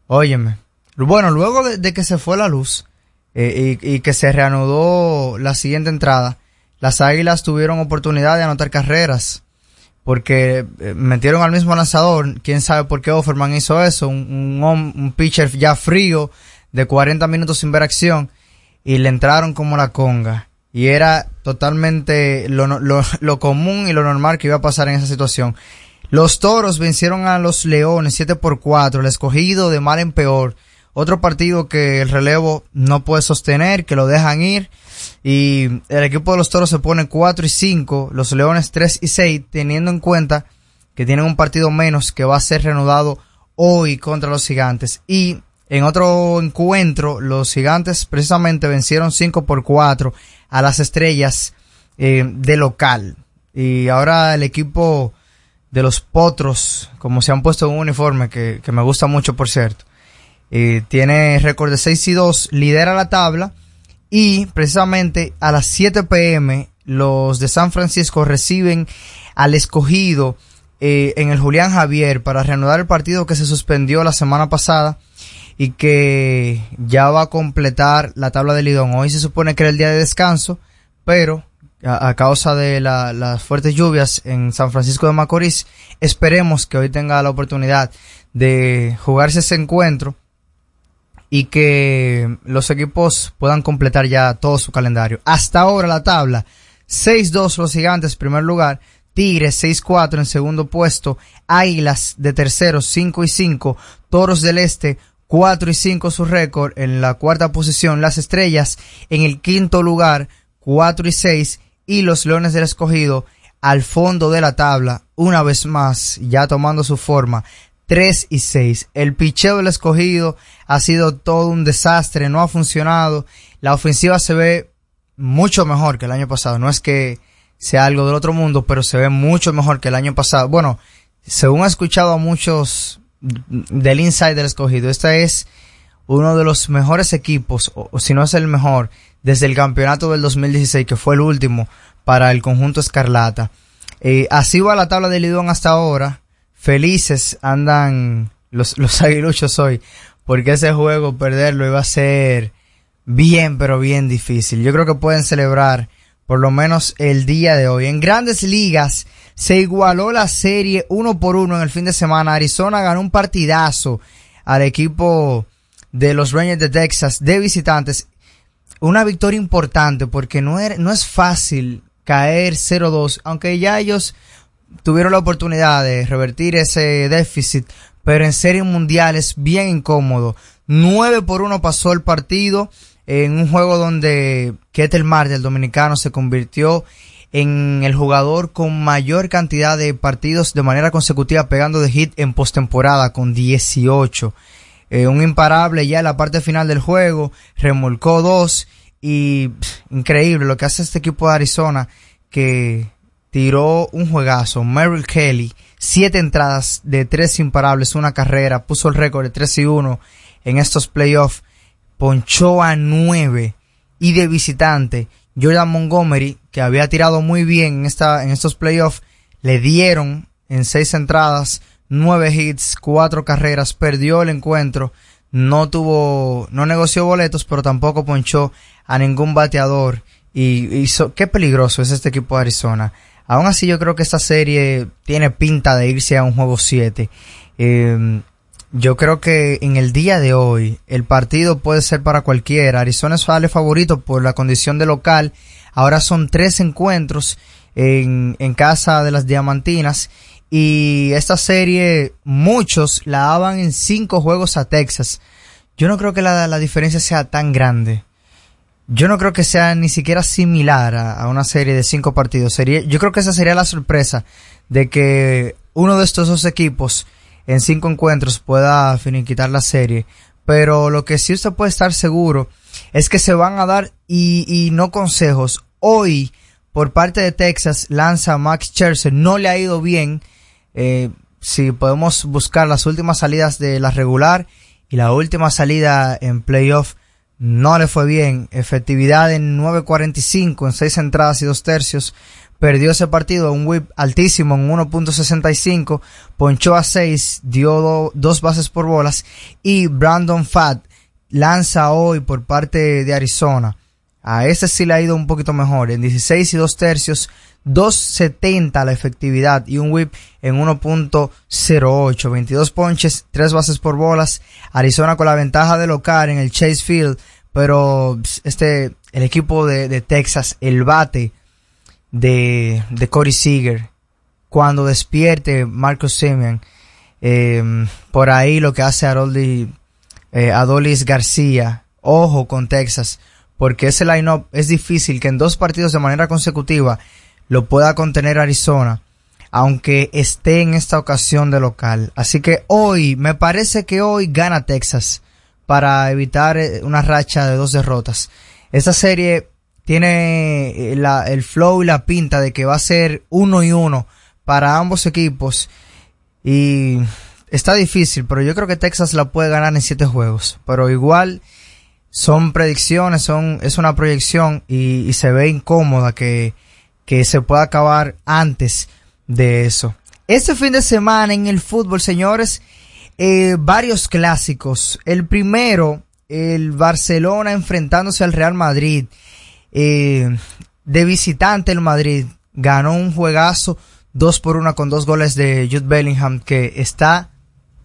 Óyeme. Bueno, luego de, de que se fue la luz eh, y, y que se reanudó la siguiente entrada, las Águilas tuvieron oportunidad de anotar carreras porque eh, metieron al mismo lanzador. Quién sabe por qué Offerman hizo eso. Un, un, pitcher ya frío de 40 minutos sin ver acción y le entraron como la conga. Y era totalmente lo, lo, lo común y lo normal que iba a pasar en esa situación. Los toros vencieron a los leones 7 por 4, el escogido de mal en peor. Otro partido que el relevo no puede sostener, que lo dejan ir. Y el equipo de los toros se pone 4 y 5, los leones 3 y 6, teniendo en cuenta que tienen un partido menos que va a ser reanudado hoy contra los gigantes. Y en otro encuentro, los gigantes precisamente vencieron 5 por 4 a las estrellas eh, de local. Y ahora el equipo de los potros, como se han puesto en un uniforme, que, me gusta mucho por cierto, eh, tiene récord de 6 y 2, lidera la tabla y precisamente a las 7 pm los de San Francisco reciben al escogido eh, en el Julián Javier para reanudar el partido que se suspendió la semana pasada y que ya va a completar la tabla de Lidón. Hoy se supone que era el día de descanso, pero a, a causa de la- las fuertes lluvias en San Francisco de Macorís, esperemos que hoy tenga la oportunidad de jugarse ese encuentro y que los equipos puedan completar ya todo su calendario. Hasta ahora la tabla, 6-2 los gigantes primer lugar, Tigres 6-4 en segundo puesto, Águilas de tercero 5 y 5, Toros del Este 4 y 5 su récord en la cuarta posición, las Estrellas en el quinto lugar 4 y 6 y los Leones del Escogido al fondo de la tabla una vez más ya tomando su forma 3 y 6. El picheo del escogido ha sido todo un desastre, no ha funcionado. La ofensiva se ve mucho mejor que el año pasado. No es que sea algo del otro mundo, pero se ve mucho mejor que el año pasado. Bueno, según he escuchado a muchos del inside del escogido, este es uno de los mejores equipos, o, o si no es el mejor, desde el campeonato del 2016, que fue el último para el conjunto Escarlata. Eh, así va la tabla de Lidón hasta ahora. Felices andan los, los aguiluchos hoy, porque ese juego perderlo iba a ser bien, pero bien difícil. Yo creo que pueden celebrar por lo menos el día de hoy. En grandes ligas se igualó la serie uno por uno en el fin de semana. Arizona ganó un partidazo al equipo de los Rangers de Texas de visitantes. Una victoria importante porque no, no es fácil caer 0-2, aunque ya ellos tuvieron la oportunidad de revertir ese déficit, pero en serie mundial es bien incómodo. 9 por 1 pasó el partido en un juego donde Ketel Marte, el dominicano, se convirtió en el jugador con mayor cantidad de partidos de manera consecutiva pegando de hit en postemporada con 18. Eh, un imparable ya en la parte final del juego, remolcó dos y increíble lo que hace este equipo de Arizona que tiró un juegazo. Merrill Kelly, siete entradas de tres imparables, una carrera, puso el récord de 3 y 1 en estos playoffs, ponchó a nueve y de visitante Jordan Montgomery, que había tirado muy bien en, esta, en estos playoffs, le dieron en seis entradas, nueve hits, cuatro carreras, perdió el encuentro, no tuvo, no negoció boletos, pero tampoco ponchó a ningún bateador y hizo, qué peligroso es este equipo de Arizona. Aún así yo creo que esta serie tiene pinta de irse a un juego 7. Eh, yo creo que en el día de hoy el partido puede ser para cualquiera. Arizona sale favorito por la condición de local Ahora son tres encuentros en, en casa de las Diamantinas. Y esta serie, muchos la daban en cinco juegos a Texas. Yo no creo que la, la diferencia sea tan grande. Yo no creo que sea ni siquiera similar a, una serie de cinco partidos. Sería, yo creo que esa sería la sorpresa de que uno de estos dos equipos en cinco encuentros pueda finiquitar la serie. Pero lo que sí usted puede estar seguro es que se van a dar y, y no consejos. Hoy, por parte de Texas, lanza Max Scherzer. No le ha ido bien. Eh, si podemos buscar las últimas salidas de la regular y la última salida en playoff, no le fue bien. Efectividad en 9.45 en 6 entradas y 2 tercios. Perdió ese partido, un whip altísimo en 1.65, ponchó a 6, dio do- dos bases por bolas y Brandon Fatt lanza hoy por parte de Arizona. A ese sí le ha ido un poquito mejor, en 16 y 2 tercios, 2.70 la efectividad y un whip en 1.08, 22 ponches, 3 bases por bolas. Arizona con la ventaja de local en el Chase Field, pero ps, este, el equipo de, Texas, el bate de, de Corey Seager, cuando despierte Marcus Simeon, eh, por ahí lo que hace Aroldi, eh, Adolis García, ojo con Texas, porque ese line-up es difícil que en dos partidos de manera consecutiva lo pueda contener Arizona, aunque esté en esta ocasión de local. Así que hoy, me parece que hoy gana Texas para evitar eh, una racha de dos derrotas. Esta serie tiene eh, el flow y la pinta de que va a ser uno y uno para ambos equipos y está difícil, pero yo creo que Texas la puede ganar en siete juegos. Pero igual son predicciones, son, es una proyección y, y se ve incómoda que, que se pueda acabar antes de eso. Este fin de semana en el fútbol, señores, eh, varios clásicos. El primero, el Barcelona enfrentándose al Real Madrid. Eh, de visitante el Madrid ganó un juegazo dos por una con dos goles de Jude Bellingham que está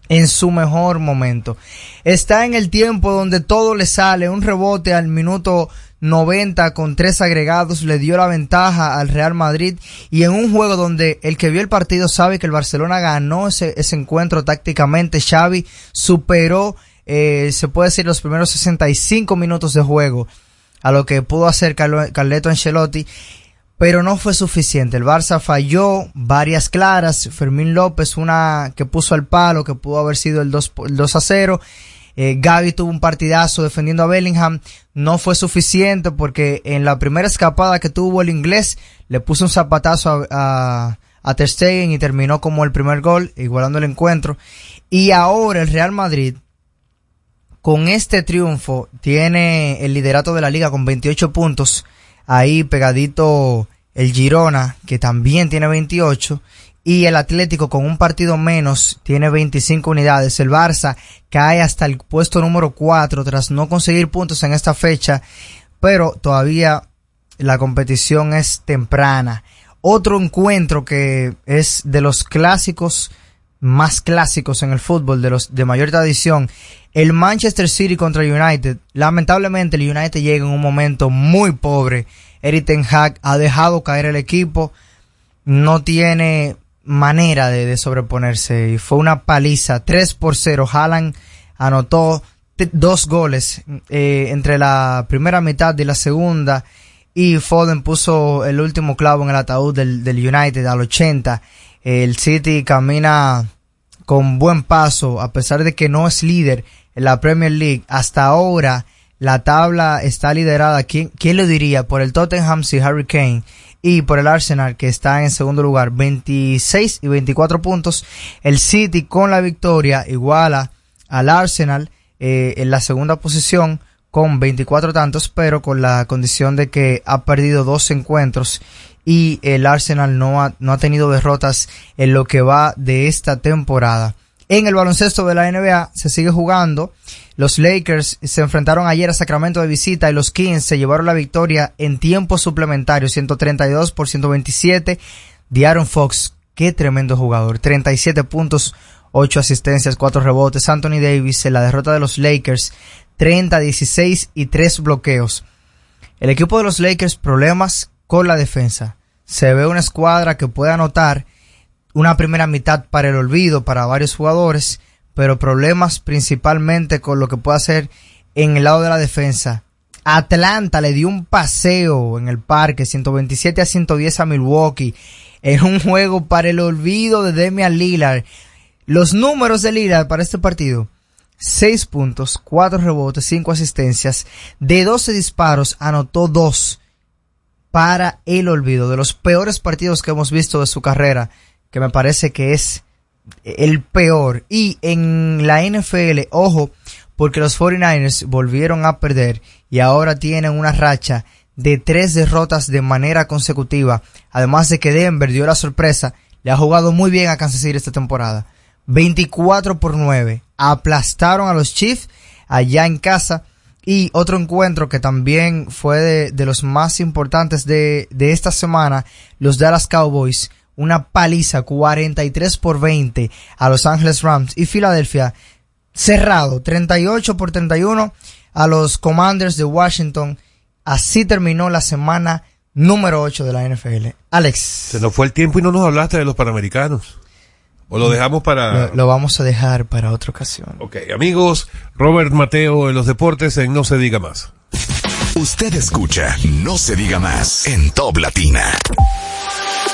en su mejor momento. Está en el tiempo donde todo le sale, un rebote al minuto 90 con tres agregados le dio la ventaja al Real Madrid y en un juego donde el que vio el partido sabe que el Barcelona ganó ese, ese encuentro tácticamente, Xavi superó, eh, se puede decir, los primeros 65 minutos de juego a lo que pudo hacer Carlo- Carleto Ancelotti pero no fue suficiente. El Barça falló varias claras. Fermín López, una que puso al palo, que pudo haber sido el 2, po- el 2 a 0. Eh, Gaby tuvo un partidazo defendiendo a Bellingham. No fue suficiente porque en la primera escapada que tuvo el inglés, le puso un zapatazo a, a, a Ter Stegen y terminó como el primer gol, igualando el encuentro. Y ahora el Real Madrid, con este triunfo, tiene el liderato de la liga con 28 puntos ahí pegadito el Girona, que también tiene 28, y el Atlético con un partido menos tiene 25 unidades. El Barça cae hasta el puesto número 4 tras no conseguir puntos en esta fecha, pero todavía la competición es temprana. Otro encuentro que es de los clásicos más clásicos en el fútbol, de los de mayor tradición, el Manchester City contra United. Lamentablemente el United llega en un momento muy pobre. Eric Ten Hag ha dejado caer el equipo, no tiene manera de, de sobreponerse y fue una paliza, 3 por 0. Haaland anotó dos goles eh, entre la primera mitad y la segunda y Foden puso el último clavo en el ataúd del, del United al 80. El City camina con buen paso, a pesar de que no es líder en la Premier League. Hasta ahora la tabla está liderada, ¿quién, quién lo diría? Por el Tottenham y Harry Kane y por el Arsenal que está en segundo lugar, 26 y 24 puntos. El City con la victoria iguala al Arsenal eh, en la segunda posición con 24 tantos, pero con la condición de que ha perdido dos encuentros y el Arsenal no ha, no ha tenido derrotas en lo que va de esta temporada. En el baloncesto de la NBA se sigue jugando. Los Lakers se enfrentaron ayer a Sacramento de visita y los Kings se llevaron la victoria en tiempo suplementario, 132 por 127. De Fox, qué tremendo jugador, 37 puntos, 8 asistencias, 4 rebotes. Anthony Davis en la derrota de los Lakers, 30, 16 y 3 bloqueos. El equipo de los Lakers problemas con la defensa. Se ve una escuadra que puede anotar una primera mitad para el olvido para varios jugadores, pero problemas principalmente con lo que puede hacer en el lado de la defensa. Atlanta le dio un paseo en el parque, 127 a 110 a Milwaukee, en un juego para el olvido de Demian Lillard. Los números de Lillard para este partido. 6 puntos, 4 rebotes, 5 asistencias. De 12 disparos, anotó 2 para el olvido. De los peores partidos que hemos visto de su carrera, que me parece que es el peor. Y en la NFL, ojo, porque los 49ers volvieron a perder y ahora tienen una racha de tres derrotas de manera consecutiva. Además de que Denver dio la sorpresa, le ha jugado muy bien a Kansas City esta temporada. 24 por 9. Aplastaron a los Chiefs allá en casa. Y otro encuentro que también fue de, de los más importantes de, de esta semana, los Dallas Cowboys, una paliza 43 por 20 a Los Angeles Rams y Filadelfia cerrado 38 por 31 a los Commanders de Washington. Así terminó la semana número 8 de la NFL. Alex. Se nos fue el tiempo y no nos hablaste de los Panamericanos. ¿O lo dejamos para...? Lo, lo vamos a dejar para otra ocasión. Ok, amigos, Robert Mateo en los deportes en No se diga más. Usted escucha No se diga más en Top Latina.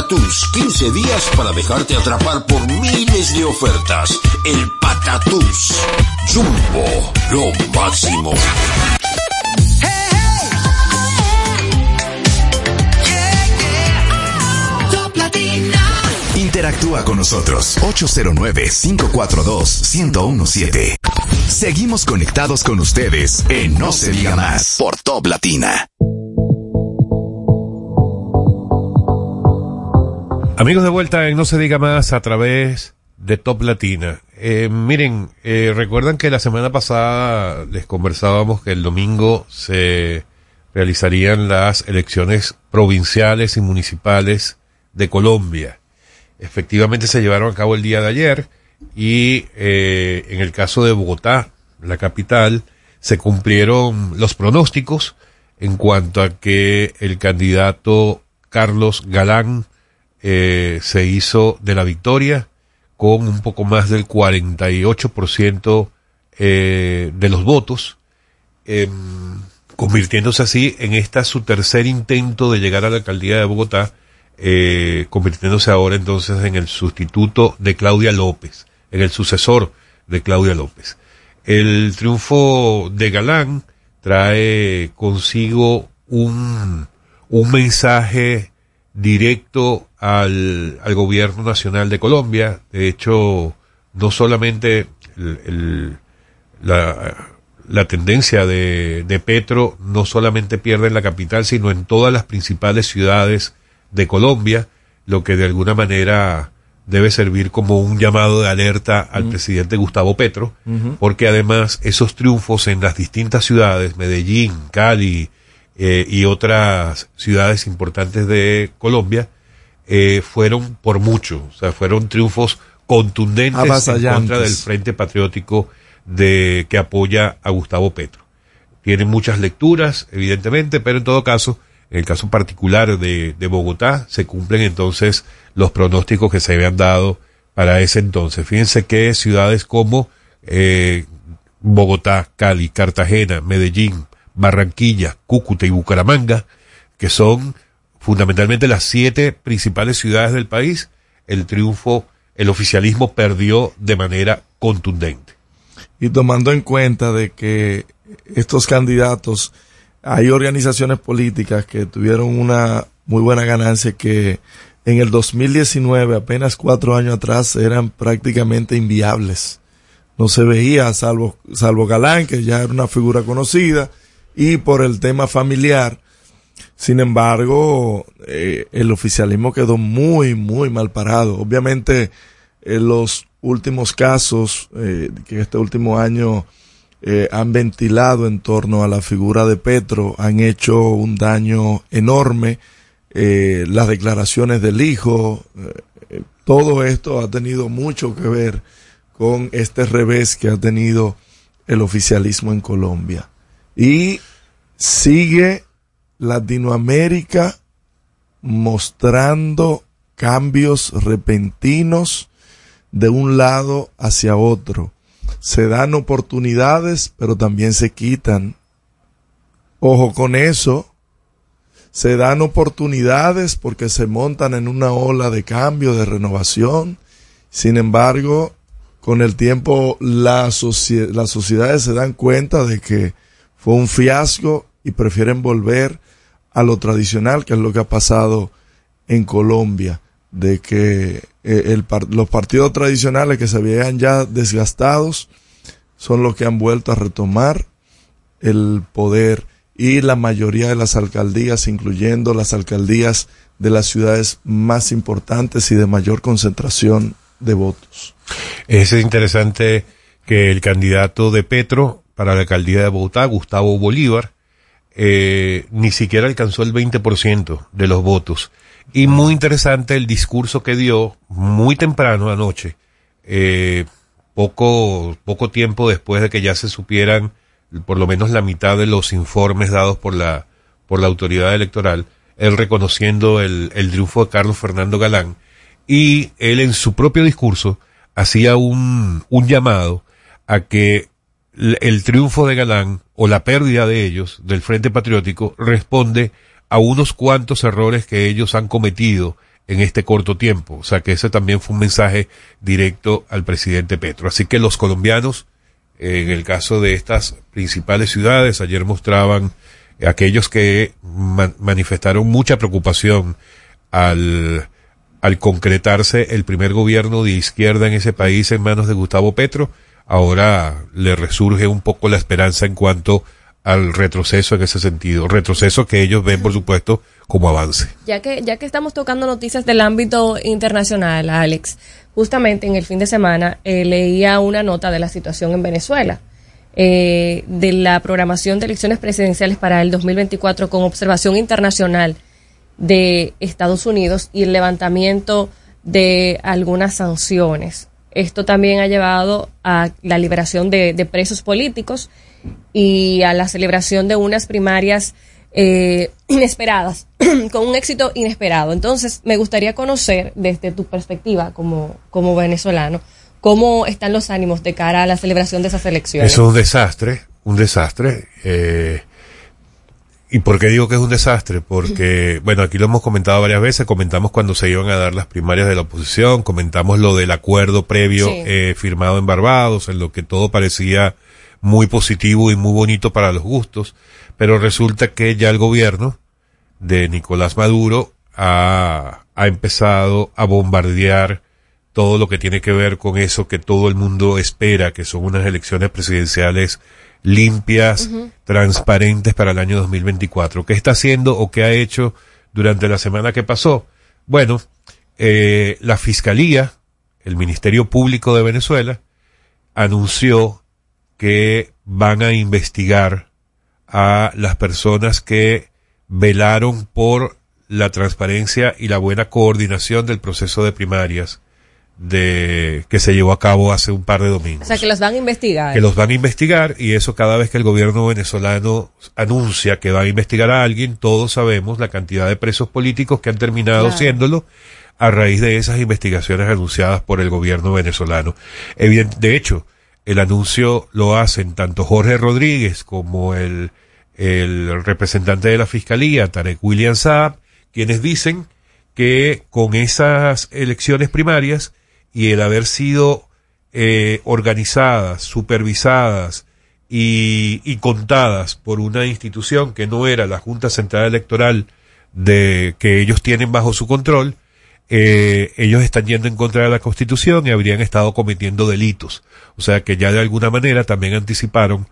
Patatús, 15 días para dejarte atrapar por miles de ofertas. El Patatús. Jumbo, lo máximo. Interactúa con nosotros 809-542-1017. Seguimos conectados con ustedes en No se diga más por Top Latina. Amigos de vuelta en No se diga más a través de Top Latina. Eh, miren, eh, recuerdan que la semana pasada les conversábamos que el domingo se realizarían las elecciones provinciales y municipales de Colombia. Efectivamente se llevaron a cabo el día de ayer y eh, en el caso de Bogotá, la capital, se cumplieron los pronósticos en cuanto a que el candidato Carlos Galán eh, se hizo de la victoria con un poco más del 48% eh, de los votos, em, convirtiéndose así en esta su tercer intento de llegar a la alcaldía de Bogotá, eh, convirtiéndose ahora entonces en el sustituto de Claudia López, en el sucesor de Claudia López. El triunfo de Galán trae consigo un, un mensaje directo al, al gobierno nacional de Colombia. De hecho, no solamente el- el- la, la tendencia de, de Petro no solamente pierde en la capital, sino en todas las principales ciudades de Colombia, lo que de alguna manera debe servir como un llamado de alerta al presidente Gustavo Petro, porque además esos triunfos en las distintas ciudades, Medellín, Cali eh, y otras ciudades importantes de Colombia, eh, fueron por mucho, o sea, fueron triunfos contundentes en contra del Frente Patriótico de que apoya a Gustavo Petro. Tienen muchas lecturas, evidentemente, pero en todo caso, en el caso particular de, de Bogotá, se cumplen entonces los pronósticos que se habían dado para ese entonces. Fíjense que ciudades como eh, Bogotá, Cali, Cartagena, Medellín, Barranquilla, Cúcuta y Bucaramanga, que son fundamentalmente las siete principales ciudades del país, el triunfo, el oficialismo perdió de manera contundente. y tomando en cuenta de que estos candidatos, hay organizaciones políticas que tuvieron una muy buena ganancia que en el 2019, apenas cuatro años atrás, eran prácticamente inviables. No se veía, salvo, salvo Galán, que ya era una figura conocida, y por el tema familiar. Sin embargo, eh, el oficialismo quedó muy, muy mal parado. Obviamente, en los últimos casos eh, que este último año eh, han ventilado en torno a la figura de Petro han hecho un daño enorme. Eh, las declaraciones del hijo, eh, todo esto ha tenido mucho que ver con este revés que ha tenido el oficialismo en Colombia. Y sigue Latinoamérica mostrando cambios repentinos de un lado hacia otro. Se dan oportunidades, pero también se quitan. Ojo con eso. Se dan oportunidades porque se montan en una ola de cambio, de renovación. Sin embargo, con el tiempo las sociedades se dan cuenta de que fue un fiasco y prefieren volver a lo tradicional, que es lo que ha pasado en Colombia, de que eh, el los partidos tradicionales que se veían ya desgastados son los que han vuelto a retomar el poder y la mayoría de las alcaldías, incluyendo las alcaldías de las ciudades más importantes y de mayor concentración de votos. Es interesante que el candidato de Petro para la alcaldía de Bogotá, Gustavo Bolívar, eh, ni siquiera alcanzó el 20% de los votos. Y muy interesante el discurso que dio muy temprano anoche, eh, poco, poco tiempo después de que ya se supieran por lo menos la mitad de los informes dados por la, por la autoridad electoral, él reconociendo el, el triunfo de Carlos Fernando Galán, y él en su propio discurso hacía un, un llamado a que el triunfo de Galán o la pérdida de ellos del Frente Patriótico responde a unos cuantos errores que ellos han cometido en este corto tiempo. O sea que ese también fue un mensaje directo al presidente Petro. Así que los colombianos, en el caso de estas principales ciudades, ayer mostraban aquellos que ma- manifestaron mucha preocupación al, al concretarse el primer gobierno de izquierda en ese país en manos de Gustavo Petro, ahora le resurge un poco la esperanza en cuanto al retroceso en ese sentido. Retroceso que ellos ven, por supuesto, como avance. Ya que, ya que estamos tocando noticias del ámbito internacional, Alex, justamente en el fin de semana eh, leía una nota de la situación en Venezuela, eh, de la programación de elecciones presidenciales para el 2024 con observación internacional de Estados Unidos y el levantamiento de algunas sanciones. Esto también ha llevado a la liberación de, de presos políticos y a la celebración de unas primarias eh, inesperadas, con un éxito inesperado. Entonces, me gustaría conocer desde tu perspectiva como, como venezolano, cómo están los ánimos de cara a la celebración de esas elecciones. Es un desastre, un desastre. Eh, ¿Y por qué digo que es un desastre? Porque, bueno, aquí lo hemos comentado varias veces, comentamos cuando se iban a dar las primarias de la oposición, comentamos lo del acuerdo previo Sí. eh, firmado en Barbados, en lo que todo parecía muy positivo y muy bonito para los gustos, pero resulta que ya el gobierno de Nicolás Maduro ha, ha empezado a bombardear todo lo que tiene que ver con eso que todo el mundo espera, que son unas elecciones presidenciales limpias, transparentes para el año 2024. ¿Qué está haciendo o qué ha hecho durante la semana que pasó? Bueno, eh, la Fiscalía el Ministerio Público de Venezuela anunció que van a investigar a las personas que velaron por la transparencia y la buena coordinación del proceso de primarias de que se llevó a cabo hace un par de domingos. O sea, que los van a investigar. Que los van a investigar y eso cada vez que el gobierno venezolano anuncia que va a investigar a alguien, todos sabemos la cantidad de presos políticos que han terminado Claro. siéndolo a raíz de esas investigaciones anunciadas por el gobierno venezolano. Evident- de hecho, el anuncio lo hacen tanto Jorge Rodríguez como el, el representante de la Fiscalía, Tarek William Saab, quienes dicen que con esas elecciones primarias y el haber sido eh, organizadas, supervisadas y, contadas por una institución que no era la Junta Central Electoral de que ellos tienen bajo su control, eh, ellos están yendo en contra de la Constitución y habrían estado cometiendo delitos. O sea que ya de alguna manera también anticiparon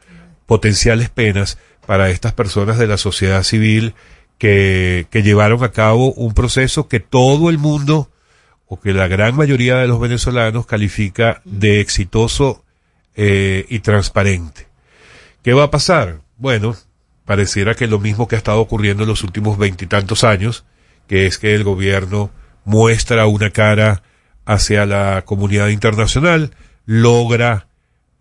potenciales penas para estas personas de la sociedad civil que llevaron a cabo un proceso que todo el mundo o que la gran mayoría de los venezolanos califica de exitoso eh, y transparente. ¿Qué va a pasar? Bueno, pareciera que lo mismo que ha estado ocurriendo en los últimos veintitantos años, que es que el gobierno muestra una cara hacia la comunidad internacional, logra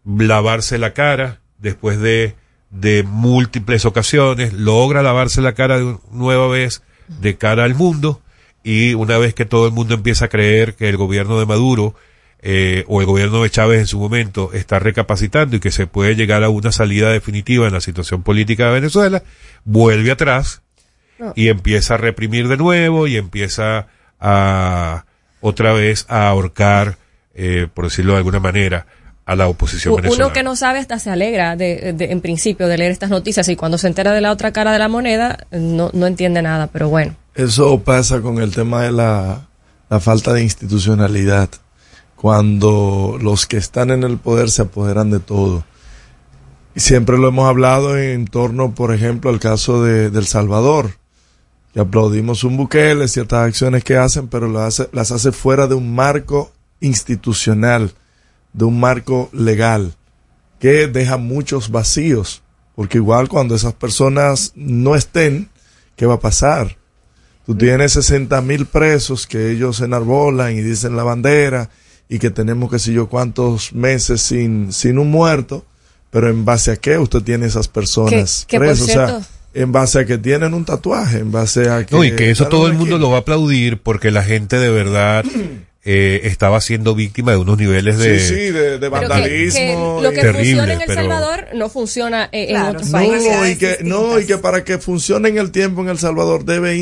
lavarse la cara después de, de múltiples ocasiones, logra lavarse la cara de nueva vez de cara al mundo y una vez que todo el mundo empieza a creer que el gobierno de Maduro eh, o el gobierno de Chávez en su momento está recapacitando y que se puede llegar a una salida definitiva en la situación política de Venezuela, vuelve atrás No. y empieza a reprimir de nuevo y empieza a otra vez a ahorcar, eh, por decirlo de alguna manera, a la oposición U- venezolana. Uno que no sabe hasta se alegra de, de- en principio de leer estas noticias y cuando se entera de la otra cara de la moneda no, no entiende nada, pero bueno. Eso pasa con el tema de la, falta de institucionalidad. Cuando los que están en el poder se apoderan de todo. Y siempre lo hemos hablado en torno, por ejemplo, al caso de, de El Salvador. Que aplaudimos un Bukele, ciertas acciones que hacen, pero las hace, las hace fuera de un marco institucional, de un marco legal, que deja muchos vacíos. Porque igual cuando esas personas no estén, ¿qué va a pasar? Tú tienes 60 mil presos que ellos enarbolan y dicen la bandera y que tenemos que sé yo cuántos meses sin, sin un muerto, pero en base a qué usted tiene esas personas por presas, o sea, en base a que tienen un tatuaje, en base a que... No, y que eso todo el mundo lo va a aplaudir porque la gente de verdad eh, estaba siendo víctima de unos niveles de... Sí, sí, de, de Pero que- vandalismo. que lo que funciona en El pero- Salvador no funciona eh, en Claro, otros son países. No y, que, no, y que para que funcione en el tiempo en El Salvador debe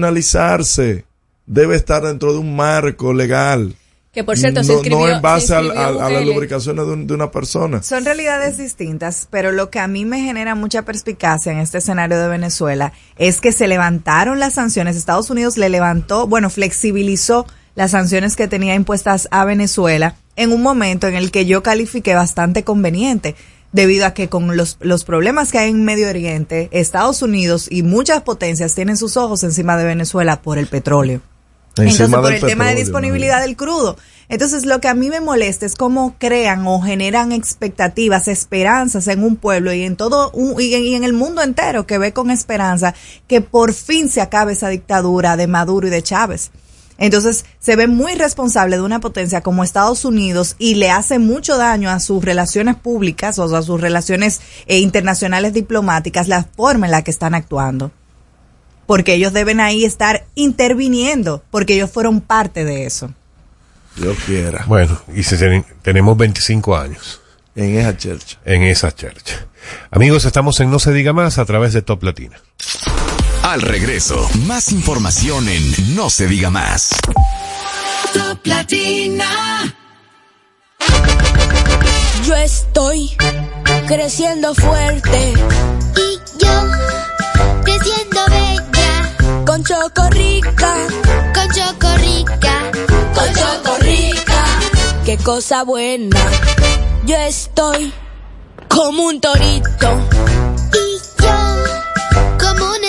institucionalizarse, debe estar dentro de un marco legal. Que por cierto, se no, inscribió- no en base se al- inscribió al- a, las lubricaciones de, un- de una persona. Son realidades distintas, pero lo que a mí me genera mucha perspicacia en este escenario de Venezuela es que se levantaron las sanciones. Estados Unidos le levantó, bueno, flexibilizó las sanciones que tenía impuestas a Venezuela en un momento en el que yo califiqué bastante conveniente, debido a que con los, los problemas que hay en Medio Oriente, Estados Unidos y muchas potencias tienen sus ojos encima de Venezuela por el petróleo. Entonces, por el tema de disponibilidad del crudo. Entonces, lo que a mí me molesta es cómo crean o generan expectativas, esperanzas en un pueblo y en todo un- y, en, y en el mundo entero que ve con esperanza que por fin se acabe esa dictadura de Maduro y de Chávez. Entonces, se ve muy responsable de una potencia como Estados Unidos y le hace mucho daño a sus relaciones públicas, o sea, a sus relaciones eh, internacionales diplomáticas, la forma en la que están actuando porque ellos deben ahí estar interviniendo, porque ellos fueron parte de eso. Dios quiera. Bueno, y se tienen- tenemos 25 años. En esa chercha. En esa chercha. Amigos, estamos en No se diga más a través de Top Latina. Al regreso, más información en No se diga más. Top Latina. Yo estoy creciendo fuerte Y yo, creciendo bella, con Chocorrica, con chocorrica. con Chocorrica. Qué cosa buena. Yo estoy como un torito Y yo, como una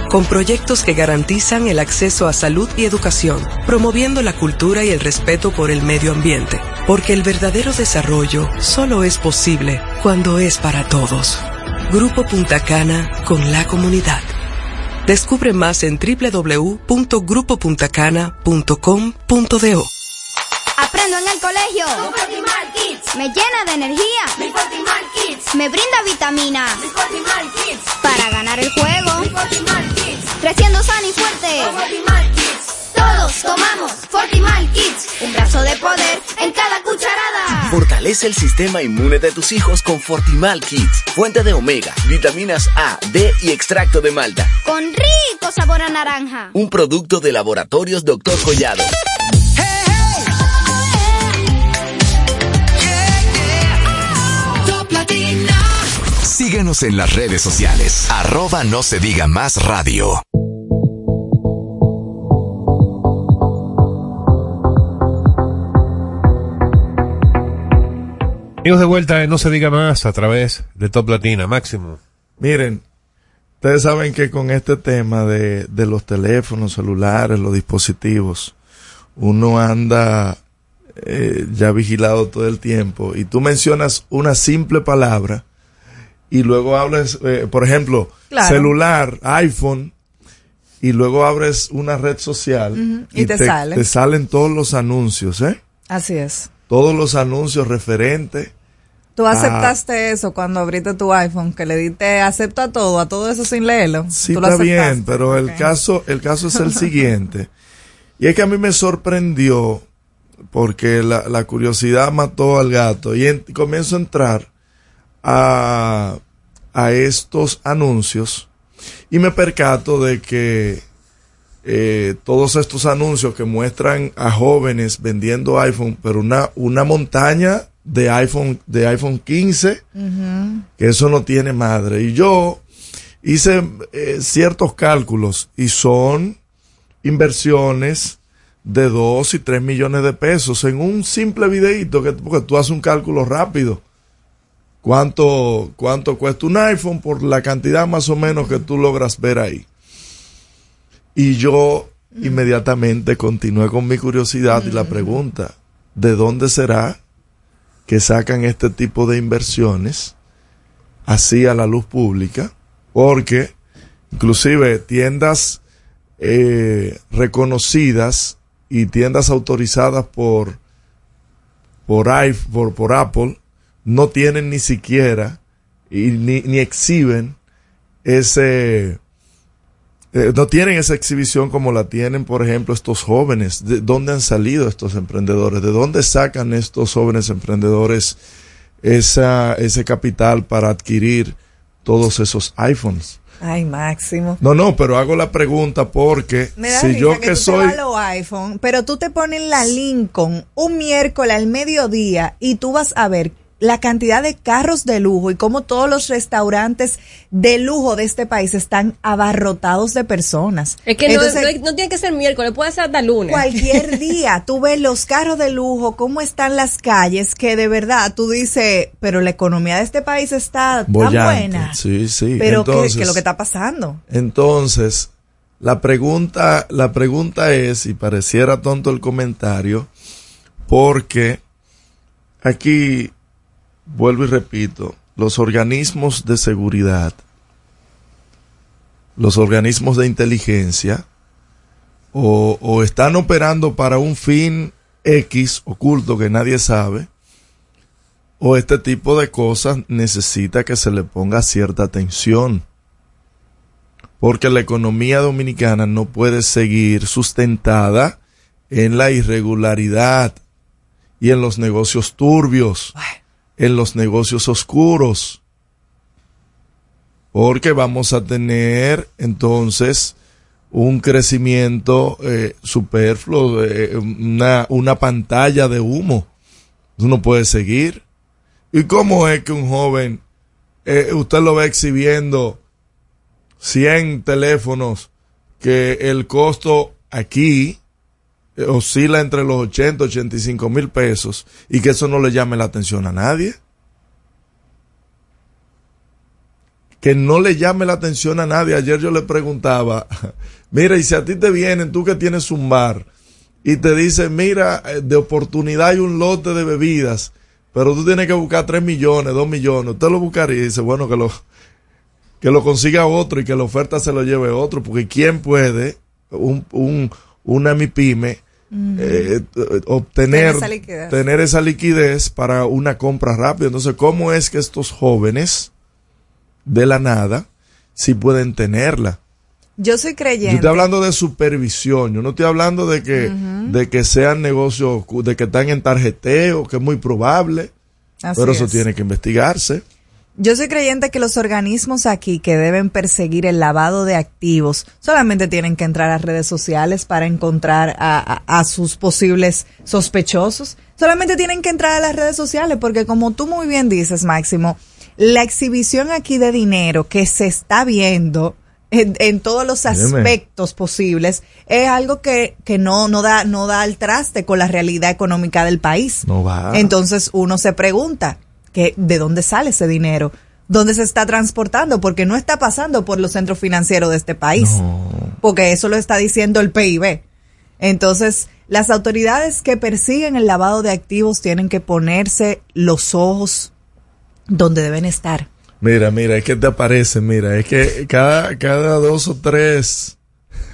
con proyectos que garantizan el acceso a salud y educación, promoviendo la cultura y el respeto por el medio ambiente, porque el verdadero desarrollo solo es posible cuando es para todos. Grupo Punta Cana con la comunidad. Descubre más en www.grupopuntacana.com.do. Aprendo en el colegio. Me llena de energía. Me brinda vitamina. Para ganar el juego. Creciendo sano y fuerte. Todos tomamos Fortimal Kids. Un brazo de poder en cada cucharada. Fortalece el sistema inmune de tus hijos con Fortimal Kids, fuente de omega, vitaminas A, D y extracto de malta. Con rico sabor a naranja. Un producto de laboratorios Dr. Collado. Síguenos en las redes sociales. Arroba no se diga más radio. Amigos de vuelta, no se diga más a través de Top Latina, Máximo. Miren, ustedes saben que con este tema de, de los teléfonos celulares, los dispositivos, uno anda eh, ya vigilado todo el tiempo y tú mencionas una simple palabra y luego hablas, eh, por ejemplo, Claro. celular, iPhone, y luego abres una red social y te sale. te salen todos los anuncios, ¿eh? Así es. Todos los anuncios referentes. Tú aceptaste eso cuando abriste tu iPhone, que le diste acepta todo, a todo eso sin leerlo. Sí, está bien, pero el caso, el caso es el siguiente. Y es que a mí me sorprendió porque la, la curiosidad mató al gato y en- comienzo a entrar a, a estos anuncios y me percato de que eh, todos estos anuncios que muestran a jóvenes vendiendo iPhone, pero una, una montaña de iPhone, de iPhone 15, Ujú. que eso no tiene madre. Y yo hice eh, ciertos cálculos y son inversiones de 2 y 3 millones de pesos en un simple videíto que porque tú haces un cálculo rápido. ¿Cuánto, ¿Cuánto cuesta un iPhone por la cantidad más o menos que tú logras ver ahí? Y yo inmediatamente continué con mi curiosidad y la pregunta, ¿de dónde será que sacan este tipo de inversiones así a la luz pública? Porque inclusive tiendas eh, reconocidas y tiendas autorizadas por por, iPh- por por Apple no tienen ni siquiera y ni, ni exhiben ese eh, no tienen esa exhibición como la tienen, por ejemplo, estos jóvenes. ¿De dónde han salido estos emprendedores? ¿De dónde sacan estos jóvenes emprendedores esa, ese capital para adquirir todos esos iPhones? Ay, Máximo. No, no, pero hago la pregunta porque Me da si yo que, que tú soy... te vas a los iPhone, pero tú te pones la Lincoln un miércoles al mediodía y tú vas a ver la cantidad de carros de lujo y cómo todos los restaurantes de lujo de este país están abarrotados de personas. Es que no, Entonces, no- no tiene que ser miércoles, puede ser hasta lunes. Cualquier día tú ves los carros de lujo, cómo están las calles, que de verdad tú dices, pero la economía de este país está tan buena. Sí, sí. Pero ¿qué- Entonces, ¿qué, es lo que está pasando? Entonces, la pregunta, la pregunta es, y pareciera tonto el comentario, porque aquí, vuelvo y repito, los organismos de seguridad, los organismos de inteligencia, o, están operando para un fin X oculto que nadie sabe, o este tipo de cosas necesita que se le ponga cierta atención porque la economía dominicana no puede seguir sustentada en la irregularidad y en los negocios turbios, en los negocios oscuros. Porque vamos a tener entonces un crecimiento eh, superfluo, una, una pantalla de humo. Eso no puede seguir. ¿Y cómo es que un joven, eh, usted lo ve exhibiendo 100 teléfonos que el costo aquí oscila entre los 80 y 85 mil pesos y que eso no le llame la atención a nadie. Que no le llame la atención a nadie. Ayer yo le preguntaba, mira, y si a ti te vienen, tú que tienes un bar, y te dicen, mira, eh, de oportunidad hay un lote de bebidas, pero tú tienes que buscar 3 millones, 2 millones, usted lo buscaría y dice, bueno, que lo, que lo consiga otro y que la oferta se lo lleve otro, porque ¿quién puede, un, un, una MIPYME, eh, eh, obtener Tener esa liquidez. tener esa liquidez para una compra rápida. Entonces, ¿cómo es que estos jóvenes de la nada sí pueden tenerla? Yo soy Yo creyente. estoy hablando de supervisión, yo no estoy hablando de que, de que sean negocios, de que están en tarjeteo, que es muy probable, Así pero eso es. tiene que investigarse. Yo soy creyente que los organismos aquí que deben perseguir el lavado de activos solamente tienen que entrar a redes sociales para encontrar a, a- a sus posibles sospechosos. Solamente tienen que entrar a las redes sociales porque como tú muy bien dices, Máximo, la exhibición aquí de dinero que se está viendo en, en todos los Dime. aspectos posibles es algo que, que no, no, da, no da al traste con la realidad económica del país. No va. Entonces uno se pregunta que de dónde sale ese dinero, dónde se está transportando, porque no está pasando por los centros financieros de este país, porque eso lo está diciendo el PIB. Entonces, las autoridades que persiguen el lavado de activos tienen que ponerse los ojos donde deben estar. Mira, mira, es que te aparece, mira, es que cada, cada dos o tres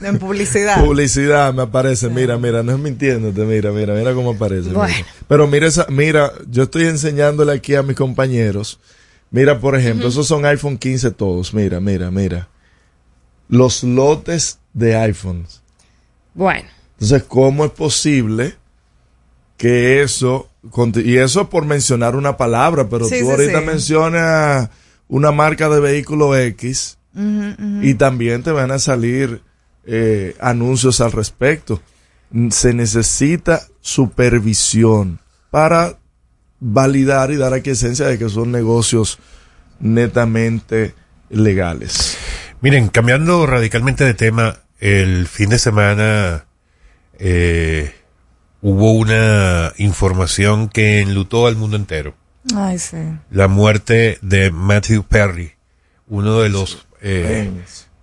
En publicidad. publicidad me aparece, mira, mira, no es mintiéndote, mira, mira, mira cómo aparece. mira. Bueno. Pero mira esa, mira, yo estoy enseñándole aquí a mis compañeros, mira, por ejemplo, esos son iPhone 15 todos, mira, mira, mira. Los lotes de iPhones. Bueno. Entonces, ¿cómo es posible que eso, y eso es por mencionar una palabra, pero Sí, tú sí, ahorita sí. mencionas una marca de vehículo X y también te van a salir eh, anuncios al respecto. Se necesita supervisión para validar y dar aquiescencia de que son negocios netamente legales. Miren, cambiando radicalmente de tema, el fin de semana eh, hubo una información que enlutó al mundo entero. Ay, sí. La muerte de Matthew Perry, uno de los eh,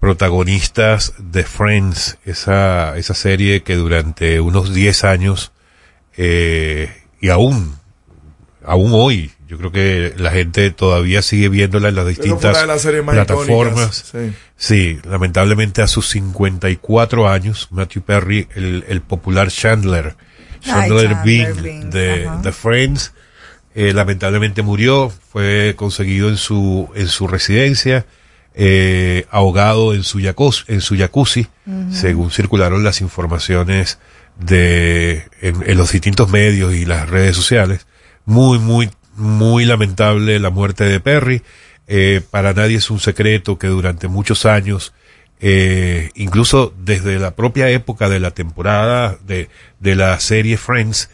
protagonistas de Friends, esa, esa serie que durante unos 10 años eh, y aún, aún hoy, yo creo que la gente todavía sigue viéndola en las distintas de las plataformas. icónicas, sí. Sí, lamentablemente a sus 54 años, Matthew Perry, el, el popular Chandler, Ay, Chandler, Bing Bing, de, de Friends, eh, lamentablemente murió, fue conseguido en su, en su residencia, eh, ahogado en su, jacuzzi, en su jacuzzi, Ujú. según circularon las informaciones de, en, en los distintos medios y las redes sociales. Muy, muy, muy lamentable la muerte de Perry. Eh, para nadie es un secreto que durante muchos años, eh, incluso desde la propia época de la temporada de, de la serie Friends,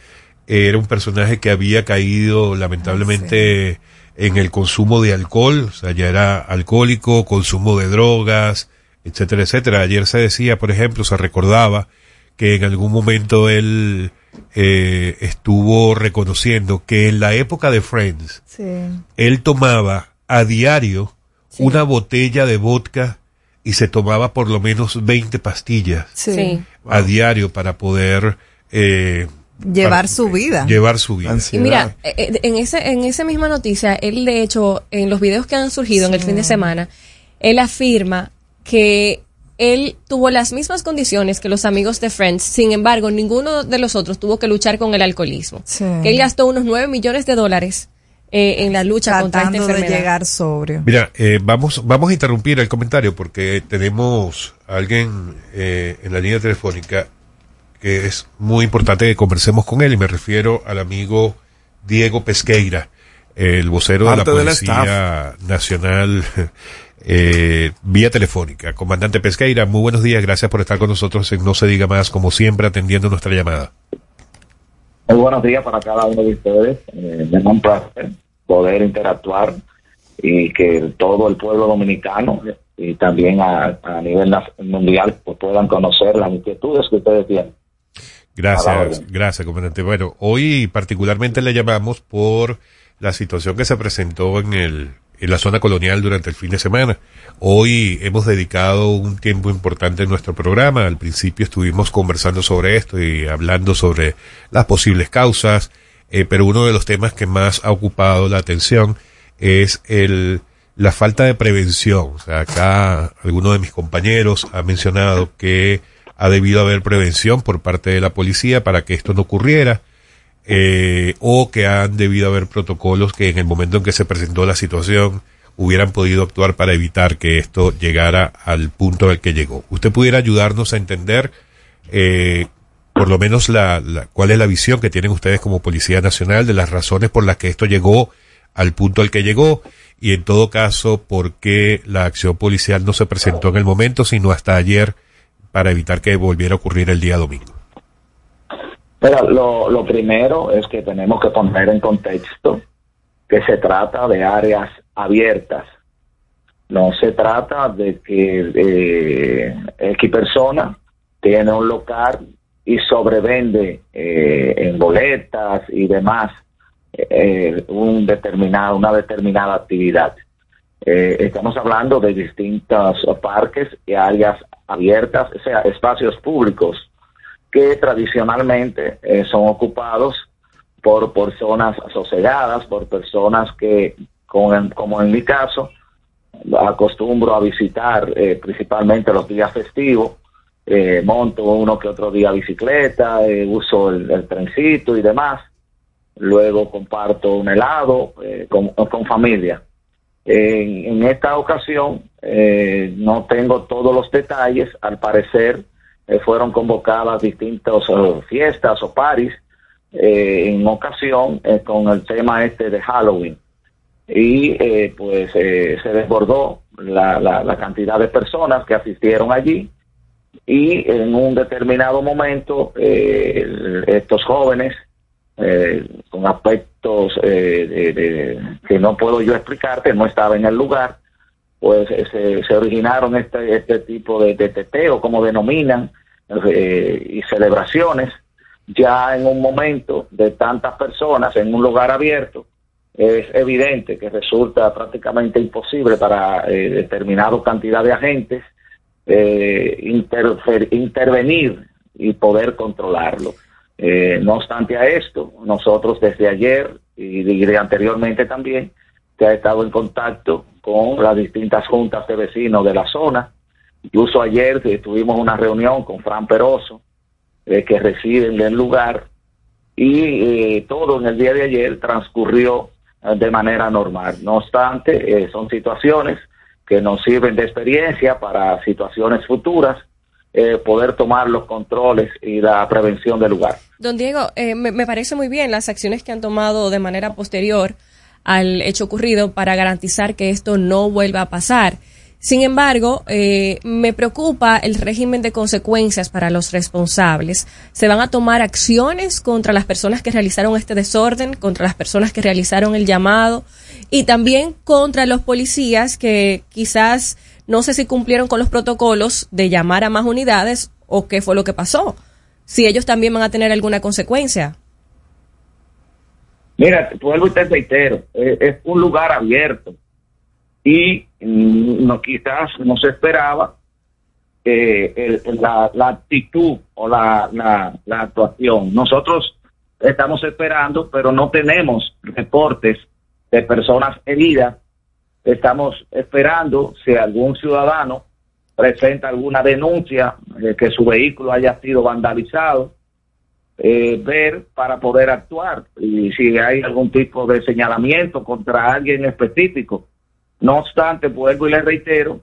eh, era un personaje que había caído lamentablemente en el consumo de alcohol, o sea, ya era alcohólico, consumo de drogas, etcétera, etcétera. Ayer se decía, por ejemplo, se recordaba que en algún momento él eh, estuvo reconociendo que en la época de Friends, Sí. él tomaba a diario una botella de vodka y se tomaba por lo menos 20 pastillas. Sí. a diario para poder eh, Llevar para- su vida. llevar su vida. Y mira, eh, eh, en, ese, en esa misma noticia, él de hecho, en los videos que han surgido en el fin de semana, él afirma que él tuvo las mismas condiciones que los amigos de Friends, sin embargo, ninguno de los otros tuvo que luchar con el alcoholismo. Sí. Que él gastó unos 9 millones de dólares eh, en la lucha contra esta Tratando de enfermedad. llegar sobrio. Mira, eh, vamos, vamos a interrumpir el comentario porque tenemos a alguien eh, en la línea telefónica que es muy importante que conversemos con él y me refiero al amigo Diego Pesqueira, el vocero de la Policía Nacional eh, vía telefónica. Comandante Pesqueira, muy buenos días, gracias por estar con nosotros en No se diga más, como siempre, atendiendo nuestra llamada. Muy buenos días para cada uno de ustedes. Eh, me da un placer poder interactuar y que todo el pueblo dominicano y también a, a nivel mundial pues, puedan conocer las inquietudes que ustedes tienen. Gracias, gracias, comandante. Bueno, hoy particularmente le llamamos por la situación que se presentó en el en la zona colonial durante el fin de semana. Hoy hemos dedicado un tiempo importante en nuestro programa. Al principio estuvimos conversando sobre esto y hablando sobre las posibles causas, eh, pero uno de los temas que más ha ocupado la atención es el la falta de prevención. O sea, acá alguno de mis compañeros ha mencionado que ha debido haber prevención por parte de la policía para que esto no ocurriera, eh, o que han debido haber protocolos que en el momento en que se presentó la situación hubieran podido actuar para evitar que esto llegara al punto al que llegó. ¿Usted pudiera ayudarnos a entender eh, por lo menos la, la- cuál es la visión que tienen ustedes como Policía Nacional de las razones por las que esto llegó al punto al que llegó y en todo caso por qué la acción policial no se presentó en el momento sino hasta ayer para evitar que volviera a ocurrir el día domingo. Pero lo, primero es que tenemos que poner en contexto que se trata de áreas abiertas. No se trata de que eh, X persona tiene un local y sobrevende eh, en boletas y demás eh, un determinado, una determinada actividad. Eh, estamos hablando de distintos parques y áreas abiertas, o sea, espacios públicos que tradicionalmente eh, son ocupados por personas sosegadas, por personas que, como en mi caso, acostumbro a visitar eh, principalmente los días festivos, eh, monto uno que otro día bicicleta, uso el, el trencito y demás, luego comparto un helado con familia. En, en esta ocasión eh, no tengo todos los detalles, al parecer eh, fueron convocadas distintas fiestas o paris eh, en ocasión eh, con el tema este de Halloween. Y pues se desbordó la, la, la cantidad de personas que asistieron allí. Y en un determinado momento estos jóvenes eh, con aspectos eh, de- que no puedo yo explicarte, no estaba en el lugar, pues eh, se, se originaron este, este tipo de, de teteo, como denominan, eh, y celebraciones, ya en un momento de tantas personas en un lugar abierto, es evidente que resulta prácticamente imposible para eh, determinada cantidad de agentes intervenir y poder controlarlo. Eh, no obstante a esto, nosotros desde ayer y diré anteriormente también, que ha estado en contacto con las distintas juntas de vecinos de la zona. Incluso ayer tuvimos una reunión con Fran Peroso, eh, que reside en el lugar, y eh, todo en el día de ayer transcurrió eh, de manera normal. No obstante, eh, son situaciones que nos sirven de experiencia para situaciones futuras, eh, poder tomar los controles y la prevención del lugar. Don Diego, eh, me, parece muy bien las acciones que han tomado de manera posterior al hecho ocurrido para garantizar que esto no vuelva a pasar. Sin embargo, eh, me preocupa el régimen de consecuencias para los responsables. ¿Se van a tomar acciones contra las personas que realizaron este desorden, contra las personas que realizaron el llamado y también contra los policías que quizás no sé si cumplieron con los protocolos de llamar a más unidades o qué fue lo que pasó? Si ellos también van a tener alguna consecuencia. Mira, vuelvo y te reitero, eh, es un lugar abierto y mm, no quizás no se esperaba eh, el- la, la actitud o la, la, la actuación. Nosotros estamos esperando, pero no tenemos reportes de personas heridas. Estamos esperando si algún ciudadano presenta alguna denuncia de que su vehículo haya sido vandalizado eh, ver para poder actuar y si hay algún tipo de señalamiento contra alguien específico. No obstante, vuelvo y les reitero,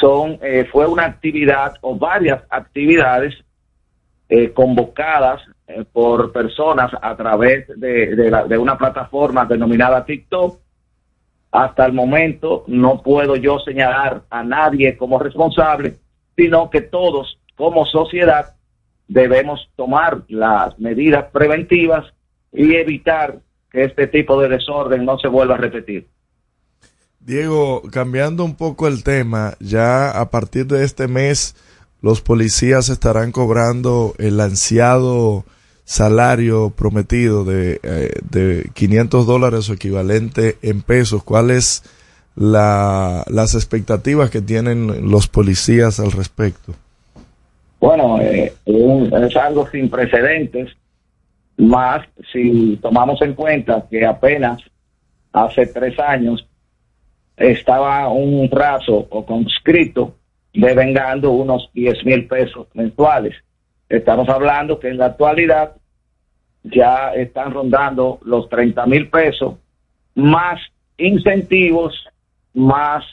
son eh, fue una actividad o varias actividades eh, convocadas eh, por personas a través de, de la- de una plataforma denominada TikTok. Hasta el momento no puedo yo señalar a nadie como responsable, sino que todos como sociedad debemos tomar las medidas preventivas y evitar que este tipo de desorden no se vuelva a repetir. Diego, cambiando un poco el tema, ya a partir de este mes los policías estarán cobrando el ansiado salario prometido de, eh, de 500 dólares o equivalente en pesos. ¿Cuáles la, las expectativas que tienen los policías al respecto? Bueno, eh, es algo sin precedentes, más si tomamos en cuenta que apenas hace tres años estaba un raso o conscrito devengando unos 10 mil pesos mensuales. Estamos hablando que en la actualidad ya están rondando los 30 mil pesos, más incentivos, más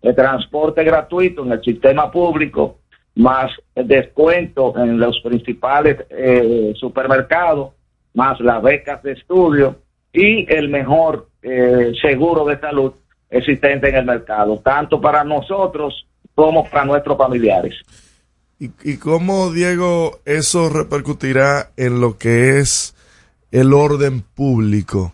el transporte gratuito en el sistema público, más el descuento en los principales eh, supermercados, más las becas de estudio y el mejor eh, seguro de salud existente en el mercado, tanto para nosotros como para nuestros familiares. ¿Y, y cómo, Diego, eso repercutirá en lo que es el orden público?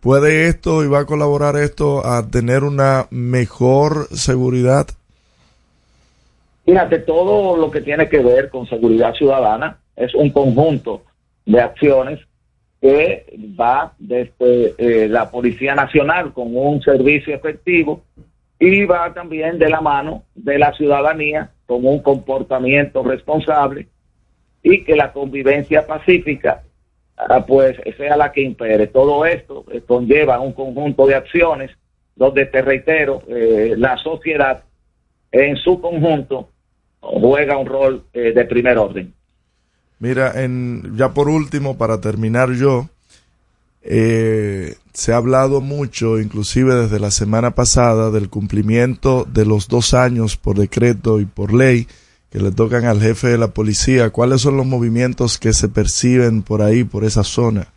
¿Puede esto y va a colaborar esto a tener una mejor seguridad? Fíjate, todo lo que tiene que ver con seguridad ciudadana es un conjunto de acciones que va desde eh, la Policía Nacional con un servicio efectivo y va también de la mano de la ciudadanía con un comportamiento responsable y que la convivencia pacífica ah, pues sea la que impere. Todo esto eh, conlleva un conjunto de acciones donde, te reitero, eh, la sociedad en su conjunto juega un rol eh, de primer orden. Mira, en, ya por último, para terminar yo, eh, se ha hablado mucho, inclusive desde la semana pasada, del cumplimiento de los dos años por decreto y por ley que le tocan al jefe de la policía. ¿Cuáles son los movimientos que se perciben por ahí, por esa zona?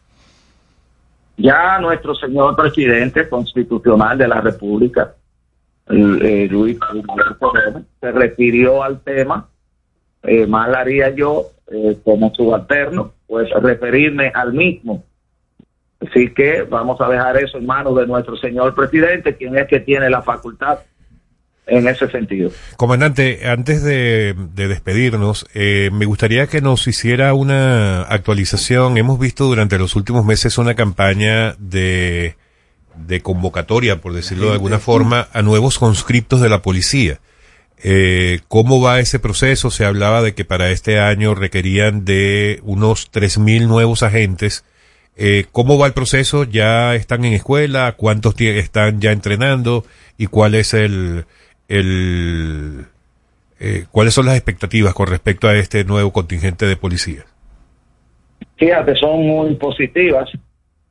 Ya nuestro señor presidente constitucional de la República, eh, Luis se refirió al tema. Eh, mal haría yo, eh, como subalterno, pues referirme al mismo. Así que vamos a dejar eso en manos de nuestro señor presidente, quien es que tiene la facultad en ese sentido. Comandante, antes de, de despedirnos, eh, me gustaría que nos hiciera una actualización. Hemos visto durante los últimos meses una campaña de, de convocatoria, por decirlo de alguna forma, a nuevos conscriptos de la policía. Eh, ¿Cómo va ese proceso? Se hablaba de que para este año requerían de unos 3.000 nuevos agentes. Eh, ¿Cómo va el proceso? ¿Ya están en escuela? ¿Cuántos están ya entrenando? ¿Y cuál es el, eh, cuáles son las expectativas con respecto a este nuevo contingente de policías? Fíjate, son muy positivas.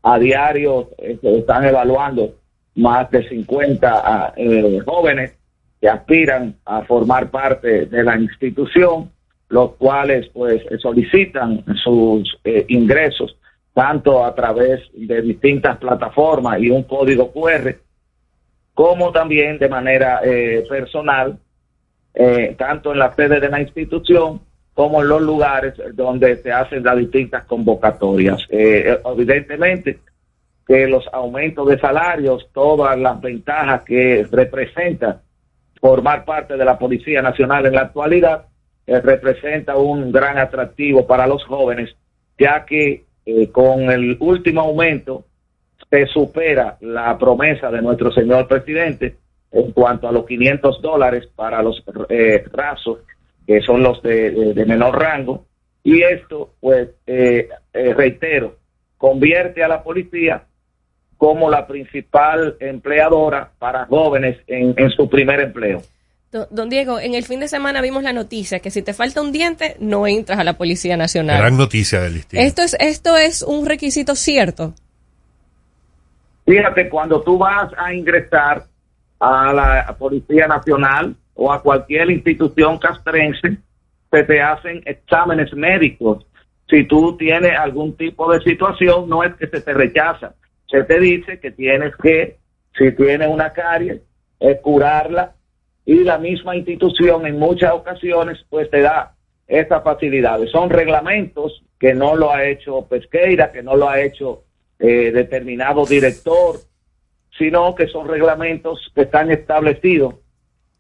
A diario eh, están evaluando más de 50 ah, eh, jóvenes que aspiran a formar parte de la institución, los cuales pues solicitan sus eh, ingresos tanto a través de distintas plataformas y un código QR, como también de manera eh, personal, eh, tanto en la sede de la institución como en los lugares donde se hacen las distintas convocatorias. Eh, evidentemente que los aumentos de salarios, todas las ventajas que representa formar parte de la Policía Nacional en la actualidad, eh, representa un gran atractivo para los jóvenes, ya que eh, con el último aumento se supera la promesa de nuestro señor presidente en cuanto a los 500 dólares para los eh, rasos, que son los de, menor rango, y esto, pues, eh, eh, reitero, convierte a la policía como la principal empleadora para jóvenes en, en su primer empleo. Don, Diego, en el fin de semana vimos la noticia que si te falta un diente, no entras a la Policía Nacional. Gran noticia del listín. Esto es, esto es un requisito cierto. Fíjate, cuando tú vas a ingresar a la Policía Nacional o a cualquier institución castrense, se te hacen exámenes médicos. Si tú tienes algún tipo de situación, no es que se te rechaza. Se te dice que tienes que, si tienes una carie, eh, curarla y la misma institución en muchas ocasiones pues te da estas facilidades. Son reglamentos que no lo ha hecho Pesqueira, que no lo ha hecho eh, determinado director, sino que son reglamentos que están establecidos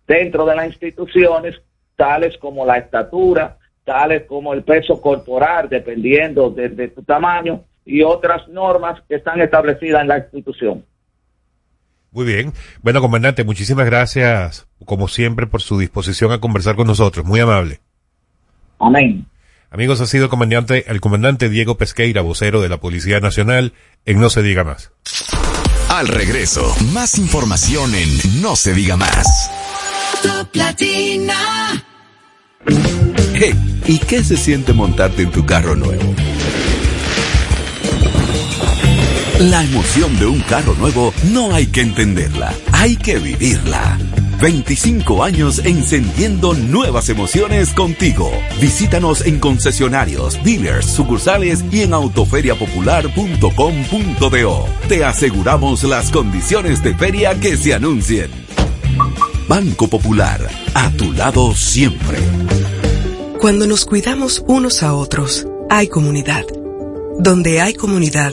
dentro de las instituciones, tales como la estatura, tales como el peso corporal, dependiendo de, de tu tamaño, y otras normas que están establecidas en la institución. Muy bien. Bueno, comandante, muchísimas gracias, como siempre, por su disposición a conversar con nosotros. Muy amable. Amén. Amigos, ha sido el comandante, el comandante Diego Pesqueira, vocero de la Policía Nacional, en No se diga más. Al regreso, más información en No se diga más. Hey, ¿y qué se siente montarte en tu carro nuevo? La emoción de un carro nuevo no hay que entenderla, hay que vivirla. 25 años encendiendo nuevas emociones contigo. Visítanos en concesionarios, dealers, sucursales y en autoferiapopular.com.do. Te aseguramos las condiciones de feria que se anuncien. Banco Popular, a tu lado siempre. Cuando nos cuidamos unos a otros, hay comunidad. Donde hay comunidad,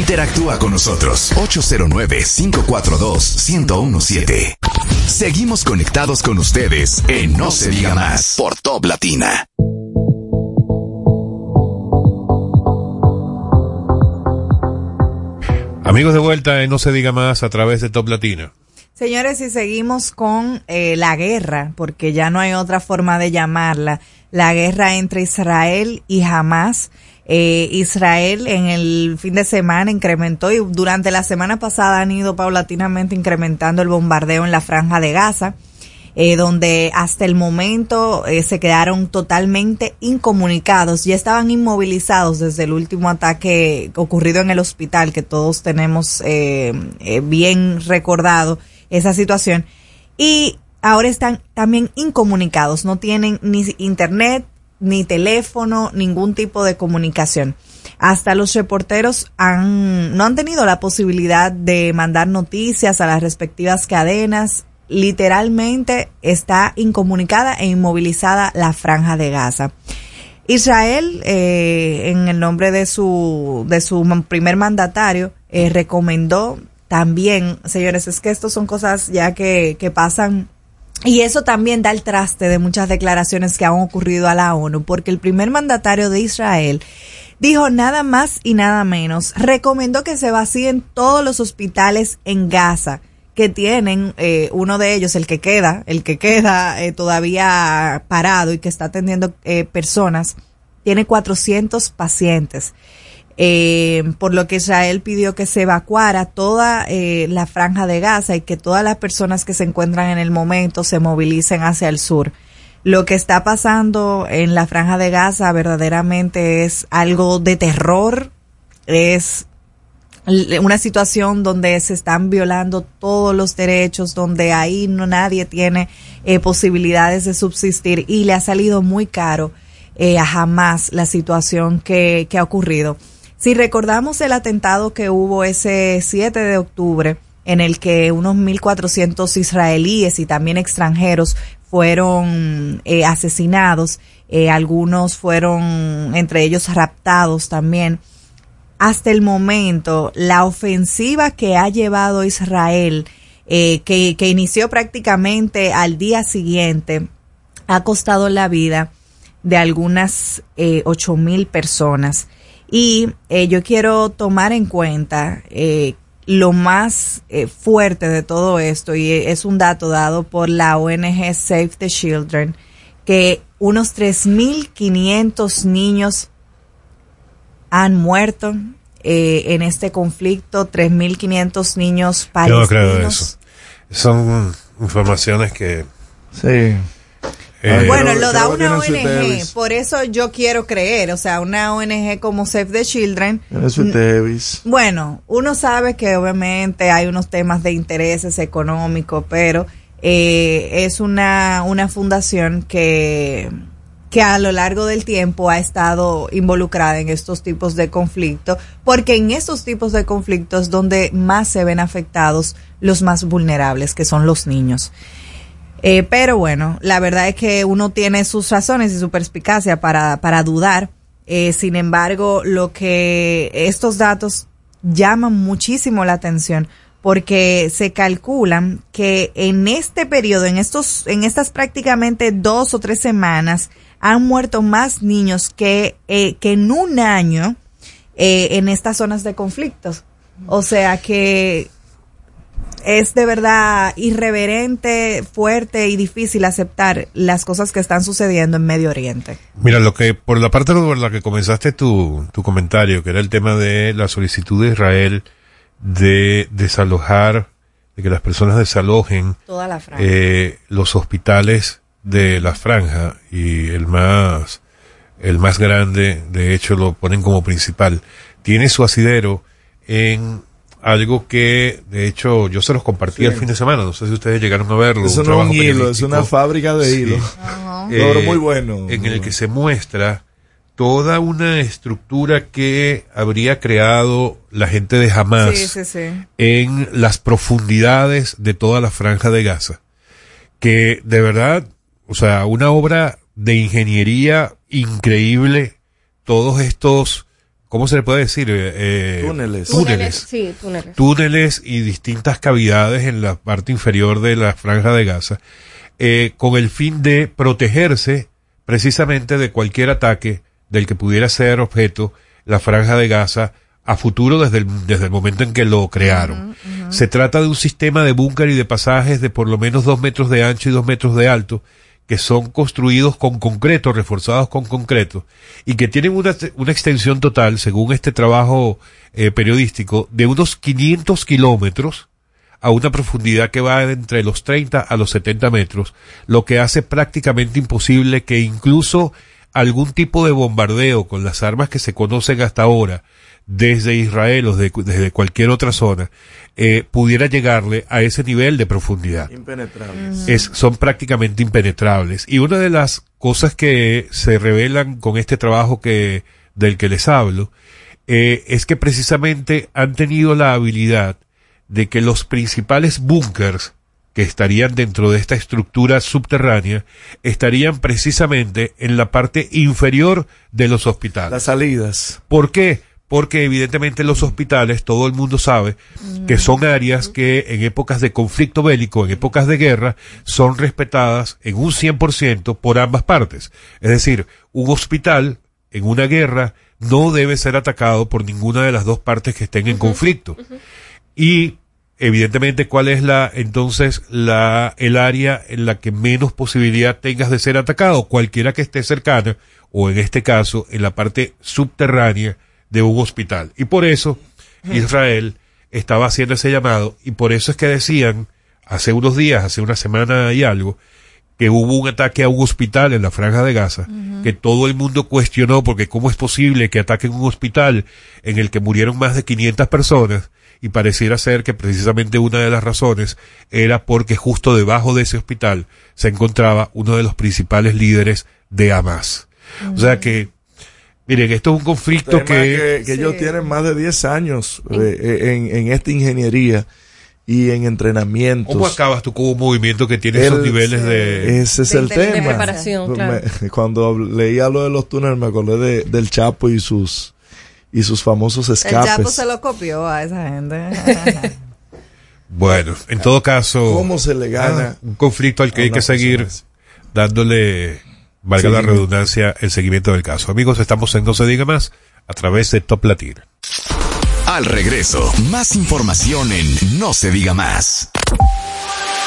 Interactúa con nosotros 809-542-1017. Seguimos conectados con ustedes en No se diga más por Top Latina. Amigos de vuelta en No se diga más a través de Top Latina. Señores, y seguimos con eh, la guerra, porque ya no hay otra forma de llamarla, la guerra entre Israel y Hamas. Eh, Israel en el fin de semana incrementó y durante la semana pasada han ido paulatinamente incrementando el bombardeo en la franja de Gaza, eh, donde hasta el momento eh, se quedaron totalmente incomunicados, ya estaban inmovilizados desde el último ataque ocurrido en el hospital, que todos tenemos eh, eh, bien recordado esa situación, y ahora están también incomunicados, no tienen ni internet, ni teléfono, ningún tipo de comunicación. Hasta los reporteros han, no han tenido la posibilidad de mandar noticias a las respectivas cadenas. Literalmente está incomunicada e inmovilizada la franja de Gaza. Israel, eh, en el nombre de su, de su primer mandatario, eh, recomendó también, señores, es que estos son cosas ya que, que pasan y eso también da el traste de muchas declaraciones que han ocurrido a la ONU, porque el primer mandatario de Israel dijo nada más y nada menos, recomendó que se vacíen todos los hospitales en Gaza que tienen eh, uno de ellos, el que queda, el que queda eh, todavía parado y que está atendiendo eh, personas, tiene 400 pacientes. Eh, por lo que Israel pidió que se evacuara toda eh, la franja de Gaza y que todas las personas que se encuentran en el momento se movilicen hacia el sur. Lo que está pasando en la franja de Gaza verdaderamente es algo de terror, es una situación donde se están violando todos los derechos, donde ahí no nadie tiene eh, posibilidades de subsistir y le ha salido muy caro eh, a jamás la situación que ha ocurrido. Si recordamos el atentado que hubo ese 7 de octubre, en el que unos 1.400 israelíes y también extranjeros fueron eh, asesinados, eh, algunos fueron entre ellos raptados también. Hasta el momento, la ofensiva que ha llevado Israel, eh, que, que inició prácticamente al día siguiente, ha costado la vida de algunas ocho mil personas. Y eh, yo quiero tomar en cuenta eh, lo más eh, fuerte de todo esto, y es un dato dado por la ONG Save the Children, que unos 3.500 niños han muerto eh, en este conflicto, 3.500 niños Yo palestinos. no creo eso. Son informaciones que... Sí. Eh, Bueno, lo da una ONG, por eso yo quiero creer, o sea, una ONG como Save the Children. Bueno, uno sabe que obviamente hay unos temas de intereses económicos, pero eh, es una, una fundación que, que a lo largo del tiempo ha estado involucrada en estos tipos de conflictos, porque en estos tipos de conflictos donde más se ven afectados los más vulnerables, que son los niños. Eh, pero bueno, la verdad es que uno tiene sus razones y su perspicacia para, para dudar. Eh, sin embargo, lo que estos datos llaman muchísimo la atención porque se calculan que en este periodo, en estos, en estas prácticamente dos o tres semanas, han muerto más niños que, eh, que en un año eh, en estas zonas de conflictos. O sea que es de verdad irreverente, fuerte y difícil aceptar las cosas que están sucediendo en Medio Oriente. Mira, lo que, por la parte por la que comenzaste tu, tu comentario, que era el tema de la solicitud de Israel de desalojar, de que las personas desalojen Toda la franja. eh, los hospitales de la franja y el más, el más grande, de hecho lo ponen como principal, tiene su asidero en algo que, de hecho, yo se los compartí Sí. el fin de semana, no sé si ustedes llegaron a verlo. Eso un no es un hilo, es una fábrica de Sí. hilo. Ajá. Logro Eh, muy bueno. En el que se muestra toda una estructura que habría creado la gente de Hamas Sí, sí, sí. en las profundidades de toda la franja de Gaza. Que de verdad, o sea, una obra de ingeniería increíble, todos estos, ¿cómo se le puede decir? Eh, eh, Túneles. Túneles. Sí, túneles. túneles y distintas cavidades en la parte inferior de la franja de Gaza, eh, con el fin de protegerse precisamente de cualquier ataque del que pudiera ser objeto la franja de Gaza a futuro desde el, desde el momento en que lo crearon. Se trata de un sistema de búnker y de pasajes de por lo menos dos metros de ancho y dos metros de alto, que son construidos con concreto, reforzados con concreto, y que tienen una, una extensión total, según este trabajo eh, periodístico, de unos 500 kilómetros a una profundidad que va entre los 30 a los 70 metros, lo que hace prácticamente imposible que incluso algún tipo de bombardeo con las armas que se conocen hasta ahora desde Israel o de- desde cualquier otra zona eh, pudiera llegarle a ese nivel de profundidad Impenetrables. es, son prácticamente impenetrables. Y una de las cosas que se revelan con este trabajo que, del que les hablo, eh, es que precisamente han tenido la habilidad de que los principales búnkers que estarían dentro de esta estructura subterránea estarían precisamente en la parte inferior de los hospitales. Las salidas. ¿Por qué? Porque evidentemente los hospitales, todo el mundo sabe que son áreas que en épocas de conflicto bélico, en épocas de guerra, son respetadas en un 100% por ambas partes. Es decir, un hospital en una guerra no debe ser atacado por ninguna de las dos partes que estén en conflicto. Y evidentemente cuál es la entonces la el área en la que menos posibilidad tengas de ser atacado, cualquiera que esté cercana o en este caso en la parte subterránea de un hospital. Y por eso Israel estaba haciendo ese llamado y por eso es que decían hace unos días, hace una semana y algo, que hubo un ataque a un hospital en la franja de Gaza, que todo el mundo cuestionó porque cómo es posible que ataquen un hospital en el que murieron más de 500 personas y pareciera ser que precisamente una de las razones era porque justo debajo de ese hospital se encontraba uno de los principales líderes de Hamas. O sea que, miren, esto es un conflicto Tema que, que, que ellos tienen más de 10 años eh, en, en esta ingeniería y en entrenamientos. ¿Cómo acabas tú con un movimiento que tiene El- esos niveles de... Ese es De el inte- de tema. preparación, claro. Me- cuando leía lo de los túneles me acordé de- del Chapo y sus y sus famosos El escapes. Chapo se lo copió a esa gente. Bueno, en todo caso... ¿Cómo se le gana un conflicto al que hay que seguir dándole, valga la redundancia, el seguimiento del caso. Amigos, estamos en No se diga más, a través de Top Latina. Al regreso, más información en No se diga más.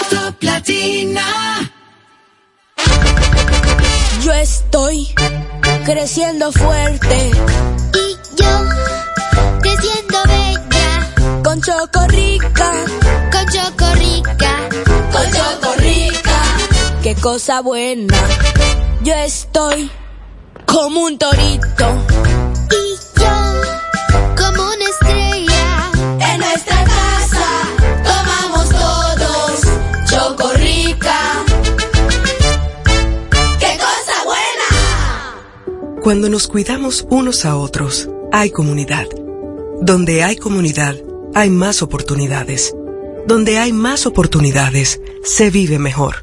Top Latina. Yo estoy creciendo fuerte Y yo, creciendo bella, con Chocorrica, con chocorrica, con Chocorrica. Qué cosa buena. Yo estoy como un torito y yo, como una estrella, en nuestra casa. Tomamos todos Chocorrica. Qué cosa buena. Cuando nos cuidamos unos a otros, hay comunidad. Donde hay comunidad, hay más oportunidades. Donde hay más oportunidades, se vive mejor.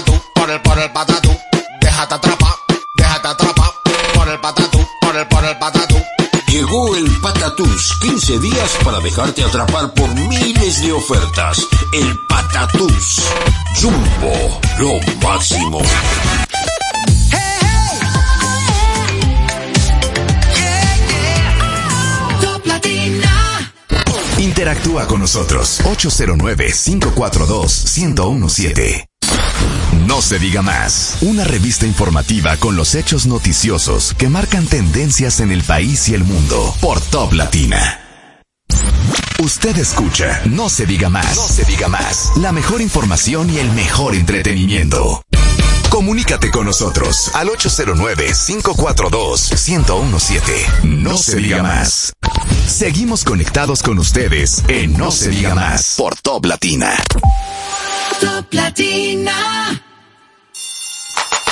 Patatús, 15 días para dejarte atrapar por miles de ofertas. El Patatús. Jumbo, lo máximo. Interactúa con nosotros 809-542-1017. No se diga más. Una revista informativa con los hechos noticiosos que marcan tendencias en el país y el mundo por Top Latina. Usted escucha No se diga más. No se diga más. La mejor información y el mejor entretenimiento. Comunícate con nosotros al 809-542-1017. No se diga más. Seguimos conectados con ustedes en No se diga más por Top Latina. Top Latina.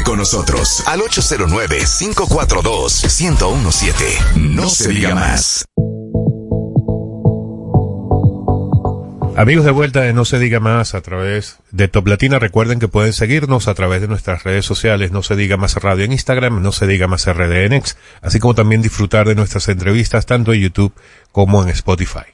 Con nosotros al 809-542-1017. No se diga más. Amigos de vuelta de No se diga más a través de Top Latina, recuerden que pueden seguirnos a través de nuestras redes sociales, No se diga más radio en Instagram, No se diga más RDNX, así como también disfrutar de nuestras entrevistas tanto en YouTube como en Spotify.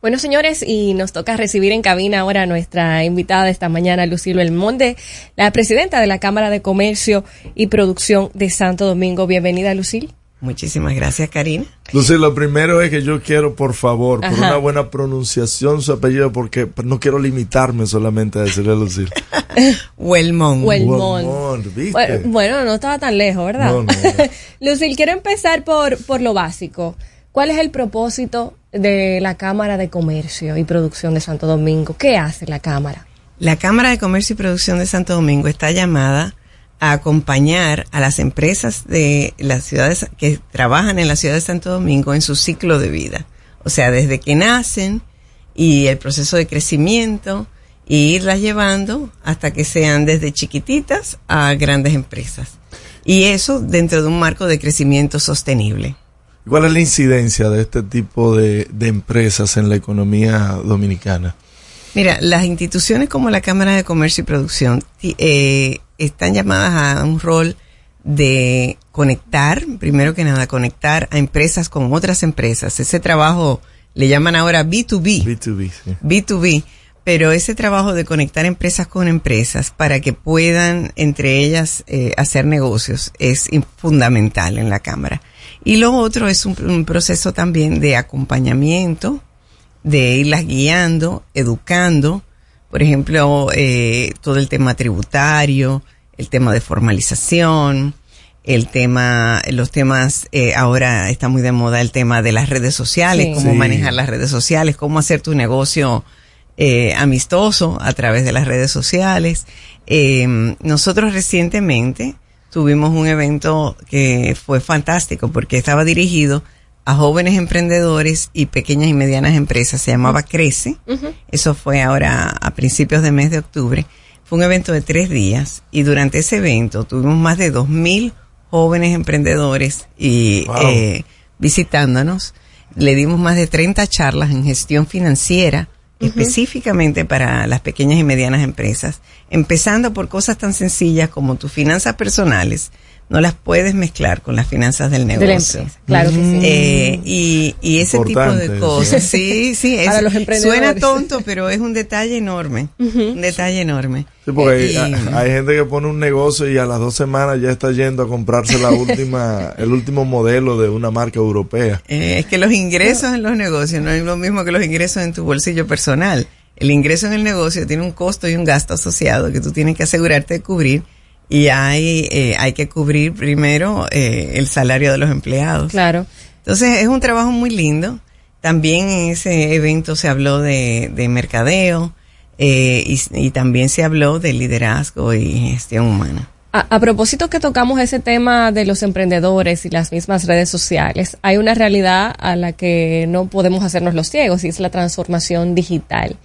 Bueno, señores, y nos toca recibir en cabina ahora a nuestra invitada de esta mañana, Lucilo Elmonde, la presidenta de la Cámara de Comercio y Producción de Santo Domingo. Bienvenida, Lucil. Muchísimas gracias, Karina. Lucil, lo primero es que yo quiero, por favor, por una buena pronunciación su apellido, porque no quiero limitarme solamente a decirle a Lucil. Huelmón. Huelmón. Bueno, bueno, no estaba tan lejos, ¿verdad? No, no, Lucil, quiero empezar por, por lo básico. ¿Cuál es el propósito de la Cámara de Comercio y Producción de Santo Domingo? ¿Qué hace la Cámara? La Cámara de Comercio y Producción de Santo Domingo está llamada a acompañar a las empresas de las ciudades que trabajan en la ciudad de Santo Domingo en su ciclo de vida. O sea, desde que nacen y el proceso de crecimiento y irlas llevando hasta que sean desde chiquititas a grandes empresas. Y eso dentro de un marco de crecimiento sostenible. ¿Cuál es la incidencia de este tipo de, de empresas en la economía dominicana? Mira, las instituciones como la Cámara de Comercio y Producción eh, están llamadas a un rol de conectar, primero que nada, conectar a empresas con otras empresas. Ese trabajo le llaman ahora B2B. B2B, sí. B2B, pero ese trabajo de conectar empresas con empresas para que puedan entre ellas eh, hacer negocios es fundamental en la Cámara. Y lo otro es un, un proceso también de acompañamiento, de irlas guiando, educando, por ejemplo, eh, todo el tema tributario, el tema de formalización, el tema, los temas, eh, ahora está muy de moda el tema de las redes sociales, Sí. cómo Sí. manejar las redes sociales, cómo hacer tu negocio eh, amistoso a través de las redes sociales. Eh, nosotros recientemente tuvimos un evento que fue fantástico porque estaba dirigido a jóvenes emprendedores y pequeñas y medianas empresas. Se llamaba Crece. Eso fue ahora a principios de mes de octubre. Fue un evento de tres días y durante ese evento tuvimos más de dos mil jóvenes emprendedores y Wow. eh, visitándonos. Le dimos más de 30 charlas en gestión financiera específicamente para las pequeñas y medianas empresas, empezando por cosas tan sencillas como tus finanzas personales. No las puedes mezclar con las finanzas del De la negocio. empresa, claro que sí. Eh, y, y ese tipo de cosas. Sí, sí. es- Para los emprendedores. Suena tonto, pero es un detalle enorme. Un detalle enorme. Sí, porque hay, Y- hay gente que pone un negocio y a las dos semanas ya está yendo a comprarse la última, el último modelo de una marca europea. Eh, es que los ingresos en los negocios no es lo mismo que los ingresos en tu bolsillo personal. El ingreso en el negocio tiene un costo y un gasto asociado que tú tienes que asegurarte de cubrir y hay, eh, hay que cubrir primero eh, el salario de los empleados. Claro. Entonces es un trabajo muy lindo. También en ese evento se habló de, de mercadeo eh, y, y también se habló de liderazgo y gestión humana. A, a propósito que tocamos ese tema de los emprendedores y las mismas redes sociales, hay una realidad a la que no podemos hacernos los ciegos y es la transformación digital.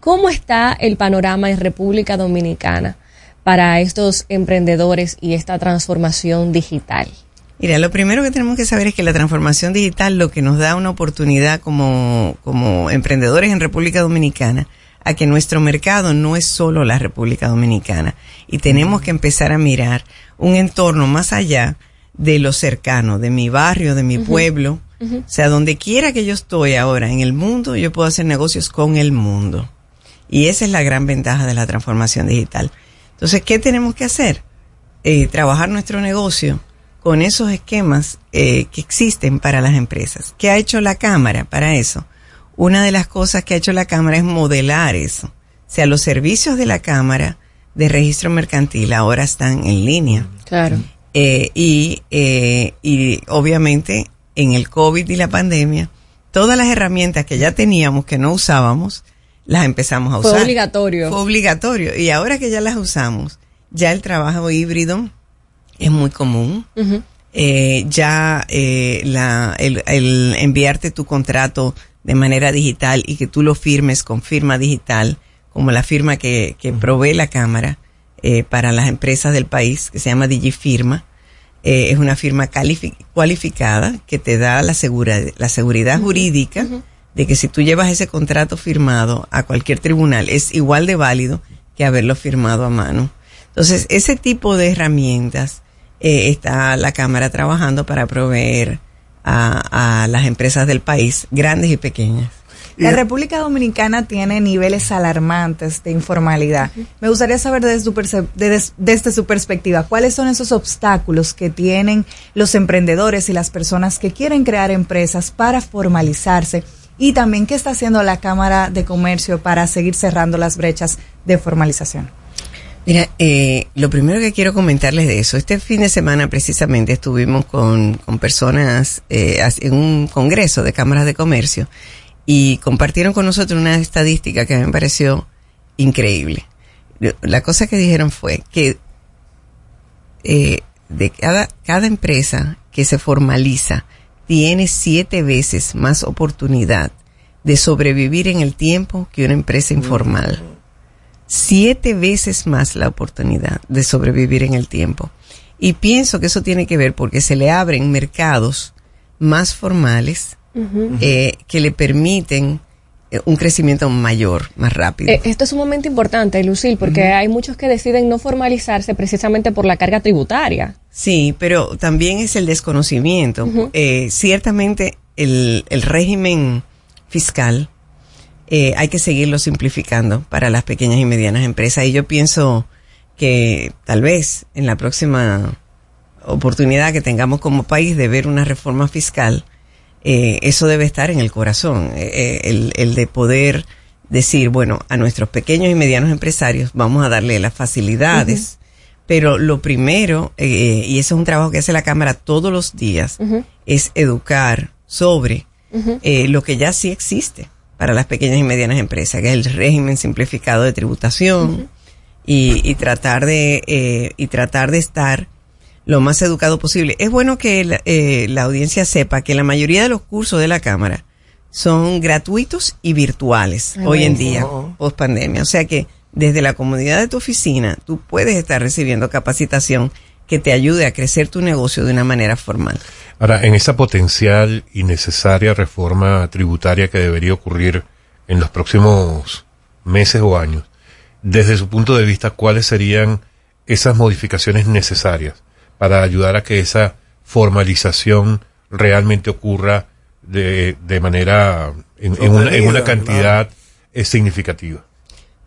¿Cómo está el panorama en República Dominicana para estos emprendedores y esta transformación digital? Mira, lo primero que tenemos que saber es que la transformación digital lo que nos da una oportunidad como, como emprendedores en República Dominicana a que nuestro mercado no es solo la República Dominicana y tenemos que empezar a mirar un entorno más allá de lo cercano, de mi barrio, de mi pueblo. O sea, donde quiera que yo estoy ahora en el mundo, yo puedo hacer negocios con el mundo. Y esa es la gran ventaja de la transformación digital. Entonces, ¿qué tenemos que hacer? Eh, trabajar nuestro negocio con esos esquemas eh, que existen para las empresas. ¿Qué ha hecho la Cámara para eso? Una de las cosas que ha hecho la Cámara es modelar eso. O sea, los servicios de la Cámara de registro mercantil ahora están en línea. Claro. Eh, y, eh, y obviamente en el COVID y la pandemia, todas las herramientas que ya teníamos que no usábamos, las empezamos a Fue usar. obligatorio. Fue obligatorio. Y ahora que ya las usamos, ya el trabajo híbrido es muy común. Eh, ya eh, la, el, el enviarte tu contrato de manera digital y que tú lo firmes con firma digital, como la firma que, que provee la Cámara eh, para las empresas del país, que se llama Digifirma. Eh, es una firma cualificada que te da la, segura, la seguridad jurídica de que si tú llevas ese contrato firmado a cualquier tribunal es igual de válido que haberlo firmado a mano. Entonces, ese tipo de herramientas eh, está la Cámara trabajando para proveer a, a las empresas del país, grandes y pequeñas. La República Dominicana tiene niveles alarmantes de informalidad. Me gustaría saber desde su, desde su perspectiva, ¿cuáles son esos obstáculos que tienen los emprendedores y las personas que quieren crear empresas para formalizarse? Y también, ¿qué está haciendo la Cámara de Comercio para seguir cerrando las brechas de formalización? Mira, eh, lo primero que quiero comentarles de eso, este fin de semana precisamente estuvimos con, con personas eh, en un congreso de cámaras de comercio y compartieron con nosotros una estadística que me pareció increíble. La cosa que dijeron fue que eh, de cada, cada empresa que se formaliza tiene siete veces más oportunidad de sobrevivir en el tiempo que una empresa informal. Siete veces más la oportunidad de sobrevivir en el tiempo. Y pienso que eso tiene que ver porque se le abren mercados más formales eh, que le permiten un crecimiento mayor, más rápido. Eh, esto es un momento importante, Lucil, porque hay muchos que deciden no formalizarse precisamente por la carga tributaria. Sí, pero también es el desconocimiento. Eh, ciertamente el, el régimen fiscal eh, hay que seguirlo simplificando para las pequeñas y medianas empresas. Y yo pienso que tal vez en la próxima oportunidad que tengamos como país de ver una reforma fiscal, eh, eso debe estar en el corazón, eh, eh, el, el de poder decir, bueno, a nuestros pequeños y medianos empresarios vamos a darle las facilidades, pero lo primero, eh, y eso es un trabajo que hace la Cámara todos los días, es educar sobre eh, lo que ya sí existe para las pequeñas y medianas empresas, que es el régimen simplificado de tributación y, y tratar de y tratar de estar lo más educado posible. Es bueno que la, eh, la audiencia sepa que la mayoría de los cursos de la Cámara son gratuitos y virtuales Ay, hoy en día, post pandemia. O sea que desde la comunidad de tu oficina tú puedes estar recibiendo capacitación que te ayude a crecer tu negocio de una manera formal. Ahora, en esa potencial y necesaria reforma tributaria que debería ocurrir en los próximos meses o años, desde su punto de vista, ¿cuáles serían esas modificaciones necesarias para ayudar a que esa formalización realmente ocurra de, de manera, en, en una, en una cantidad significativa?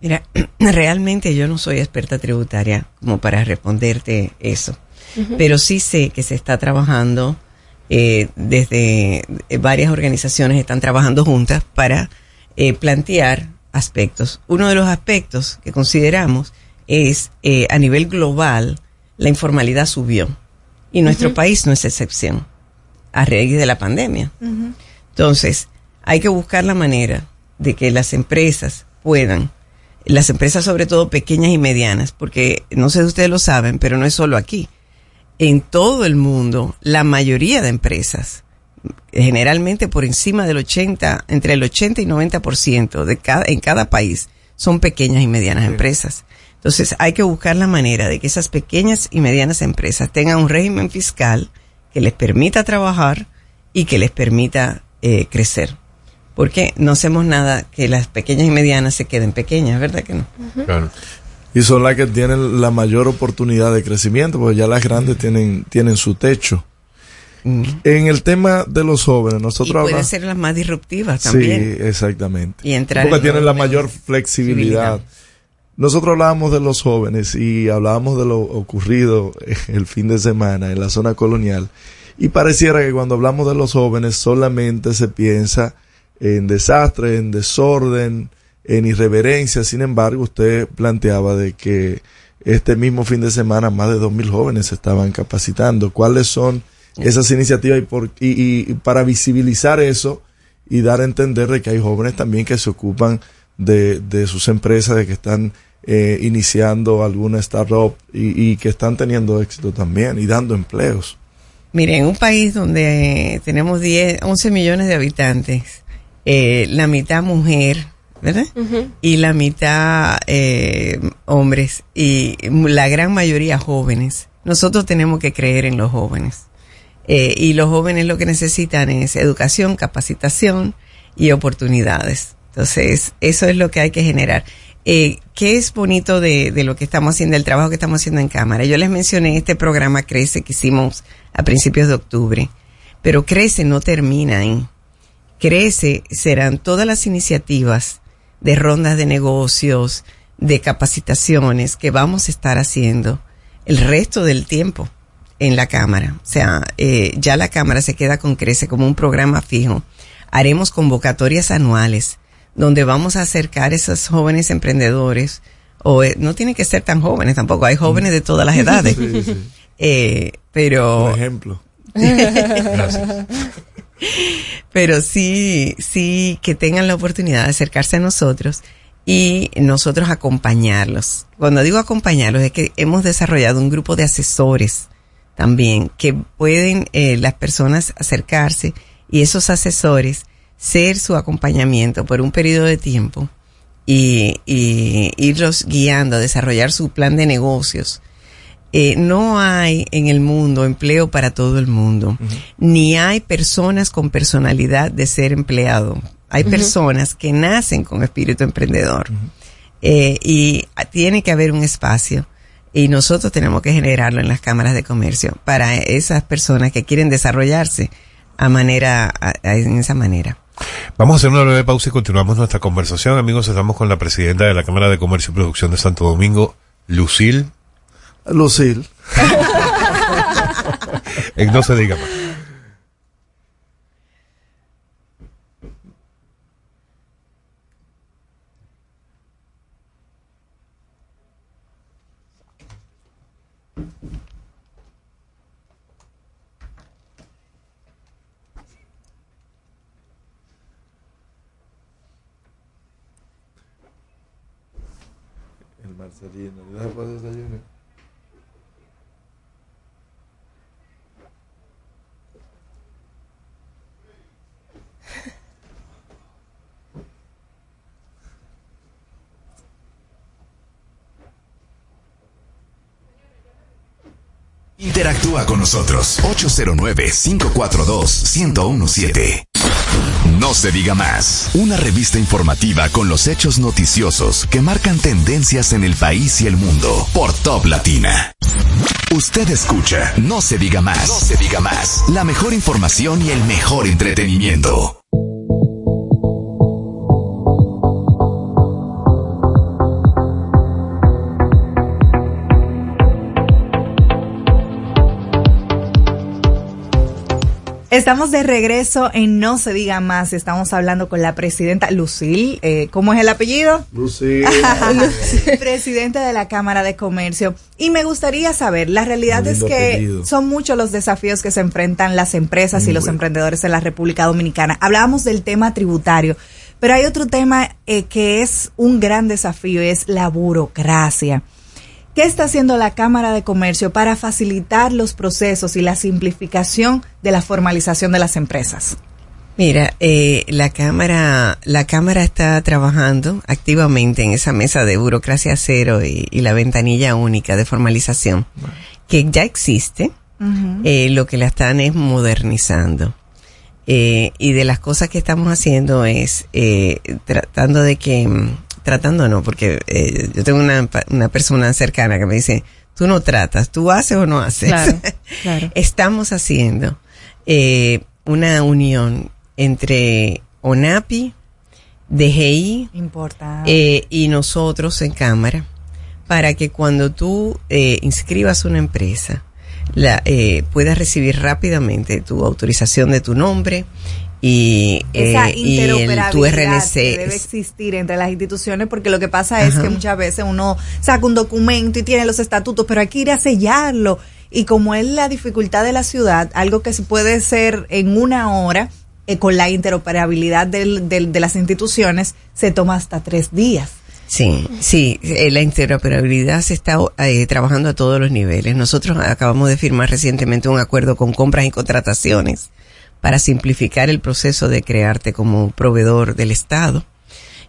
Mira, realmente yo no soy experta tributaria como para responderte eso, pero sí sé que se está trabajando eh, desde eh, varias organizaciones están trabajando juntas para eh, plantear aspectos. Uno de los aspectos que consideramos es eh, a nivel global la informalidad subió y nuestro país no es excepción a raíz de la pandemia. Entonces, hay que buscar la manera de que las empresas puedan, las empresas sobre todo pequeñas y medianas, porque no sé si ustedes lo saben, pero no es solo aquí. En todo el mundo, la mayoría de empresas, generalmente por encima del 80, entre el 80 y 90% de cada, en cada país, son pequeñas y medianas empresas. Entonces, hay que buscar la manera de que esas pequeñas y medianas empresas tengan un régimen fiscal que les permita trabajar y que les permita eh, crecer. Porque no hacemos nada que las pequeñas y medianas se queden pequeñas, ¿verdad que no? Y son las que tienen la mayor oportunidad de crecimiento, porque ya las grandes tienen, tienen su techo. En el tema de los jóvenes, Y nosotros puede hablamos- ser las más disruptivas también. Sí, exactamente. Y entrar Porque en tienen la mayor flexibilidad. flexibilidad. Nosotros hablábamos de los jóvenes y hablábamos de lo ocurrido el fin de semana en la zona colonial. Y pareciera que cuando hablamos de los jóvenes solamente se piensa en desastre, en desorden, en irreverencia. Sin embargo, usted planteaba de que este mismo fin de semana más de 2.000 jóvenes se estaban capacitando. ¿Cuáles son esas iniciativas y, por, y, y- para visibilizar eso y dar a entender de que hay jóvenes también que se ocupan de sus empresas, de que están eh, iniciando alguna startup y, y que están teniendo éxito también y dando empleos? Mire, en un país donde tenemos 10, 11 millones de habitantes, eh, la mitad mujer, ¿verdad? Y la mitad eh, hombres y la gran mayoría jóvenes. Nosotros tenemos que creer en los jóvenes. Eh, y los jóvenes lo que necesitan es educación, capacitación y oportunidades. Entonces, eso es lo que hay que generar. Eh, ¿Qué es bonito de, de lo que estamos haciendo, el trabajo que estamos haciendo en cámara? Yo les mencioné este programa Crece que hicimos a principios de octubre, pero Crece no termina ahí. Crece serán todas las iniciativas de rondas de negocios, de capacitaciones que vamos a estar haciendo el resto del tiempo en la Cámara. O sea, eh, ya la Cámara se queda con Crece como un programa fijo. Haremos convocatorias anuales donde vamos a acercar a esos jóvenes emprendedores o eh, no tienen que ser tan jóvenes tampoco, hay jóvenes de todas las edades. Sí, sí. Eh, pero Por ejemplo. Gracias. Pero sí, sí que tengan la oportunidad de acercarse a nosotros y nosotros acompañarlos. Cuando digo acompañarlos es que hemos desarrollado un grupo de asesores también que pueden eh, las personas acercarse y esos asesores ser su acompañamiento por un periodo de tiempo y, y irlos guiando a desarrollar su plan de negocios. Eh, no hay en el mundo empleo para todo el mundo, ni hay personas con personalidad de ser empleado. Hay personas que nacen con espíritu emprendedor Eh, y tiene que haber un espacio y nosotros tenemos que generarlo en las cámaras de comercio para esas personas que quieren desarrollarse a manera a- a- en esa manera. Vamos a hacer una breve pausa y continuamos nuestra conversación. Amigos, estamos con la presidenta de la Cámara de Comercio y Producción de Santo Domingo, Lucil. Lucil. En no se diga más. El Marcelino. ¿Deja para desayuno? Interactúa con nosotros 809-542-1017. No se diga más. Una revista informativa con los hechos noticiosos que marcan tendencias en el país y el mundo por Top Latina. Usted escucha No se diga más. No se diga más. La mejor información y el mejor entretenimiento. Estamos de regreso en No se diga más. Estamos hablando con la presidenta Lucil. Eh, ¿Cómo es el apellido? Lucil. Presidenta de la Cámara de Comercio. Y me gustaría saber, la realidad es que apellido. son muchos los desafíos que se enfrentan las empresas y los bueno. emprendedores en la República Dominicana. Hablábamos del tema tributario, pero hay otro tema eh, que es un gran desafío, es la burocracia. ¿Qué está haciendo la Cámara de Comercio para facilitar los procesos y la simplificación de la formalización de las empresas? Mira, eh, la cámara, la cámara está trabajando activamente en esa mesa de burocracia cero y, y la ventanilla única de formalización que ya existe. Eh, lo que la están es modernizando. Eh, y de las cosas que estamos haciendo es eh, tratando de que, mm, tratando no, porque eh, yo tengo una, una persona cercana que me dice, tú no tratas, tú haces o no haces. Claro, claro. Estamos haciendo eh, una unión entre ONAPI, DGI eh, y nosotros en Cámara para que cuando tú eh, inscribas una empresa, la, eh, puedas recibir rápidamente tu autorización de tu nombre y, esa eh, y el, tu que RNC. debe existir entre las instituciones porque lo que pasa es Ajá. que muchas veces uno saca un documento y tiene los estatutos pero hay que ir a sellarlo y como es la dificultad de la ciudad algo que se puede ser en una hora eh, con la interoperabilidad del- del- de las instituciones se toma hasta tres días Sí, sí, eh, la interoperabilidad se está eh, trabajando a todos los niveles. Nosotros acabamos de firmar recientemente un acuerdo con compras y contrataciones para simplificar el proceso de crearte como proveedor del Estado.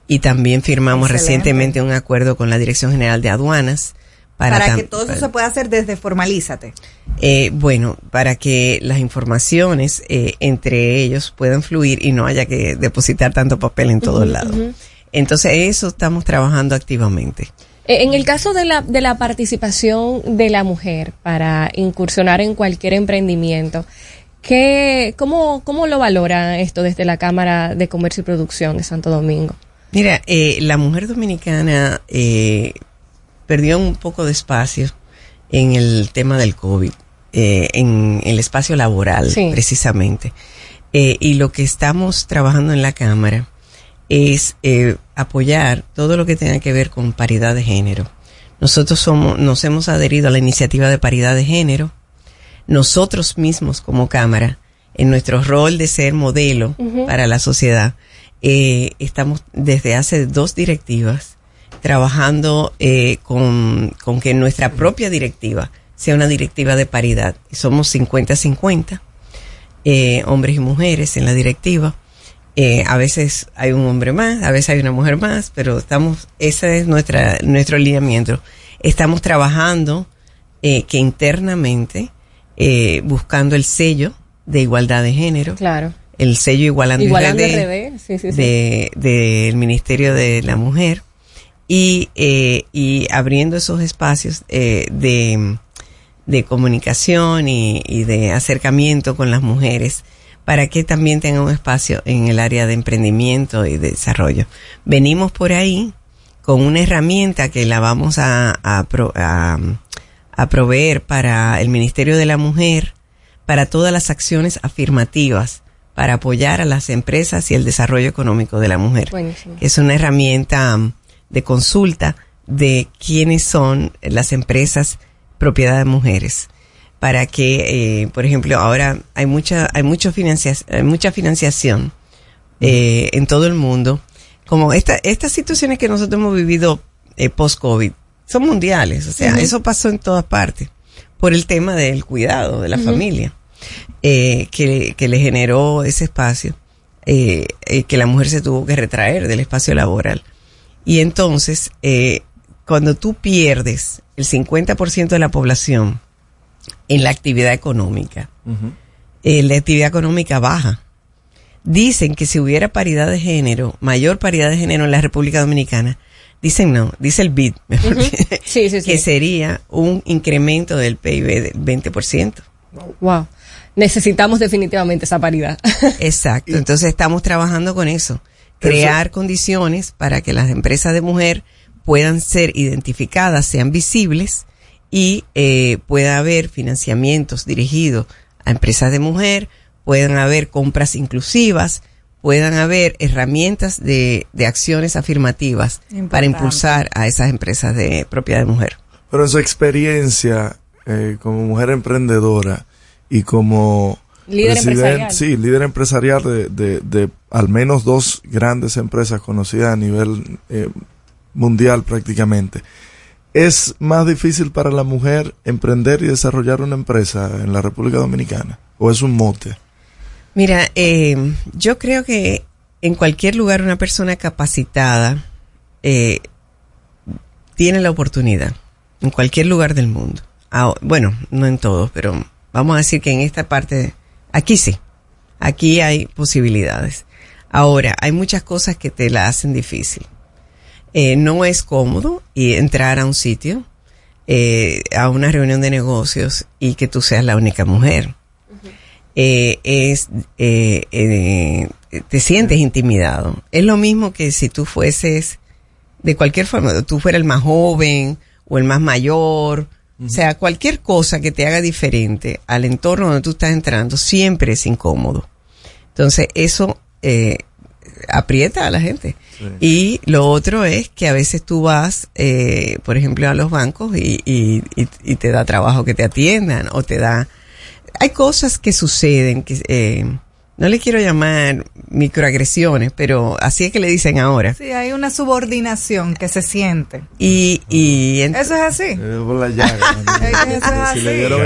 Y también firmamos Excelente. recientemente un acuerdo con la Dirección General de Aduanas para, que todo eso para- se pueda hacer desde Formalízate eh, bueno, para que las informaciones eh, entre ellos puedan fluir y no haya que depositar tanto papel en todos Ujú, lados. ujú. Entonces, eso estamos trabajando activamente. Eh, En el caso de la, de la participación de la mujer para incursionar en cualquier emprendimiento, ¿qué, cómo, ¿cómo lo valora esto desde la Cámara de Comercio y Producción de Santo Domingo? Mira, eh, la mujer dominicana eh, perdió un poco de espacio en el tema del COVID, eh, en el espacio laboral, Sí. precisamente. Eh, y lo que estamos trabajando en la Cámara es eh, apoyar todo lo que tenga que ver con paridad de género. Nosotros somos, nos hemos adherido a la iniciativa de paridad de género. Nosotros mismos como Cámara, en nuestro rol de ser modelo para la sociedad, eh, estamos desde hace dos directivas trabajando eh, con, con que nuestra propia directiva sea una directiva de paridad. Somos 50-50, eh, hombres y mujeres en la directiva. Eh, a veces hay un hombre más, a veces hay una mujer más, pero estamos, ese es nuestra, nuestro alineamiento. Estamos trabajando que internamente, eh, buscando el sello de igualdad de género. Claro. El sello Igualando, Igualando RD, sí, sí, sí. de- del Ministerio de la Mujer y, eh, y abriendo esos espacios eh, de, de comunicación y, y de acercamiento con las mujeres para que también tengan un espacio en el área de emprendimiento y de desarrollo. Venimos por ahí con una herramienta que la vamos a, a, a- a proveer para el Ministerio de la Mujer, para todas las acciones afirmativas, para apoyar a las empresas y el desarrollo económico de la mujer. Buenísimo. Es una herramienta um, de consulta de quiénes son las empresas propiedad de mujeres para que, eh, por ejemplo, ahora hay mucha, hay mucho financia, hay mucha financiación eh, en todo el mundo. Como esta, estas situaciones que nosotros hemos vivido eh, post-COVID son mundiales, o sea, eso pasó en todas partes por el tema del cuidado de la familia, eh, que, que le generó ese espacio, eh, eh, que la mujer se tuvo que retraer del espacio laboral. Y entonces, cuando tú pierdes el 50% de la población en la actividad económica, la actividad económica baja. Dicen que si hubiera paridad de género, mayor paridad de género en la República Dominicana, dicen no, dice el BID, mejor que- Sí, sí, sí. que sería un incremento del PIB del 20%. Wow. Necesitamos definitivamente esa paridad. Exacto. Entonces estamos trabajando con eso. Crear condiciones para que las empresas de mujer puedan ser identificadas, sean visibles y eh, pueda haber financiamientos dirigidos a empresas de mujer, puedan haber compras inclusivas, puedan haber herramientas de, de acciones afirmativas para impulsar a esas empresas de propiedad de mujer. Pero en su experiencia eh, como mujer emprendedora y como Líder empresarial. sí, líder empresarial de, de, de al menos dos grandes empresas conocidas a nivel eh, mundial prácticamente. ¿Es más difícil para la mujer emprender y desarrollar una empresa en la República Dominicana? ¿O es un mote? Mira, eh, yo creo que en cualquier lugar una persona capacitada eh, tiene la oportunidad, en cualquier lugar del mundo. Bueno, no en todos, pero vamos a decir que en esta parte, aquí sí, aquí hay posibilidades. Ahora, hay muchas cosas que te la hacen difícil. Eh, no es cómodo y entrar a un sitio, eh, a una reunión de negocios y que tú seas la única mujer eh, es eh, eh, te sientes intimidado. Es lo mismo que si tú fueses de cualquier forma, tú fueras el más joven o el más mayor, o sea, cualquier cosa que te haga diferente al entorno donde tú estás entrando siempre es incómodo. Entonces eso eh, aprieta a la gente. Y lo otro es que a veces tú vas, eh, por ejemplo, a los bancos y, y, y, y te da trabajo que te atiendan o te da... Hay cosas que suceden que... Eh, no le quiero llamar microagresiones, pero así es que le dicen ahora. Sí, hay una subordinación que se siente. Y, y Eso es así.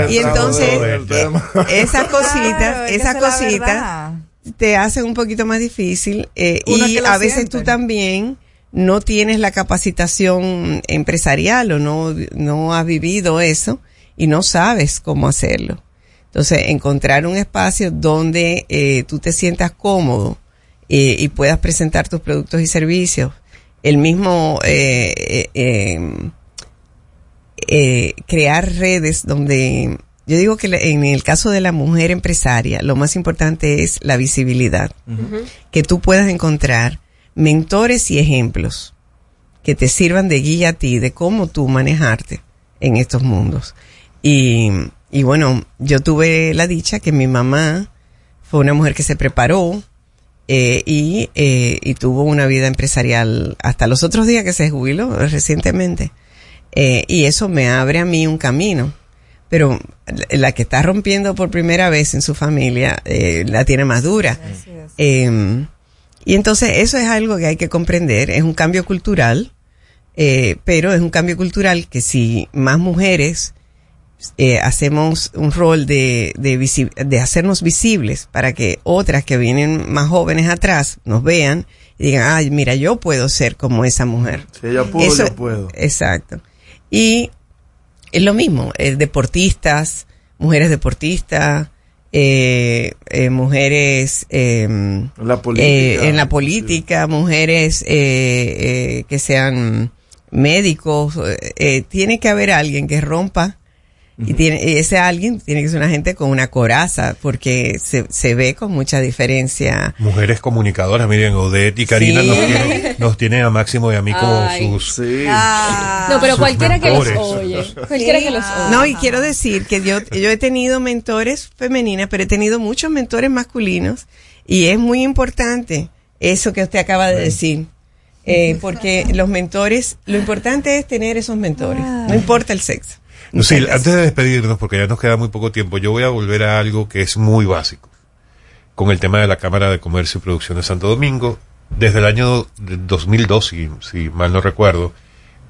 Y entonces eh, esas cositas, esas cositas te hacen un poquito más difícil eh, y a veces siente. tú también no tienes la capacitación empresarial o no, no has vivido eso y no sabes cómo hacerlo. Entonces, encontrar un espacio donde eh, tú te sientas cómodo eh, y puedas presentar tus productos y servicios. El mismo eh, eh, crear redes donde yo digo que en el caso de la mujer empresaria, lo más importante es la visibilidad. Que tú puedas encontrar mentores y ejemplos que te sirvan de guía a ti de cómo tú manejarte en estos mundos. Y, y bueno, yo tuve la dicha que mi mamá fue una mujer que se preparó, eh, y, eh, y tuvo una vida empresarial hasta los otros días que se jubiló recientemente. Eh, y eso me abre a mí un camino. Pero la que está rompiendo por primera vez en su familia eh, la tiene más dura. Eh, y entonces eso es algo que hay que comprender, es un cambio cultural, pero es un cambio cultural que si más mujeres eh, hacemos un rol de, de, de hacernos visibles para que otras que vienen más jóvenes atrás nos vean y digan, ay, mira, yo puedo ser como esa mujer. Si ella pudo, Eso- yo puedo. Exacto. Y es lo mismo, eh, deportistas, mujeres deportistas, eh, eh, mujeres eh, En la política. eh, en la política, mujeres eh, eh, que sean médicos, tiene que haber alguien que rompa y tiene, y ese alguien tiene que ser una gente con una coraza porque se, se ve con mucha diferencia. Mujeres comunicadoras, miren, Odette y Karina Sí. nos, tienen, nos tienen a Máximo y a mí como Ay. sus... No, pero Sus cualquiera que los oye. Cualquiera que los oye. No, y quiero decir que yo, yo he tenido mentores femeninas, pero he tenido muchos mentores masculinos y es muy importante eso que usted acaba de decir. Eh, porque los mentores, lo importante es tener esos mentores, no importa el sexo. Sí, antes de despedirnos, porque ya nos queda muy poco tiempo, yo voy a volver a algo que es muy básico, con el tema de la Cámara de Comercio y Producción de Santo Domingo. Desde el año de 2002, si, si mal no recuerdo,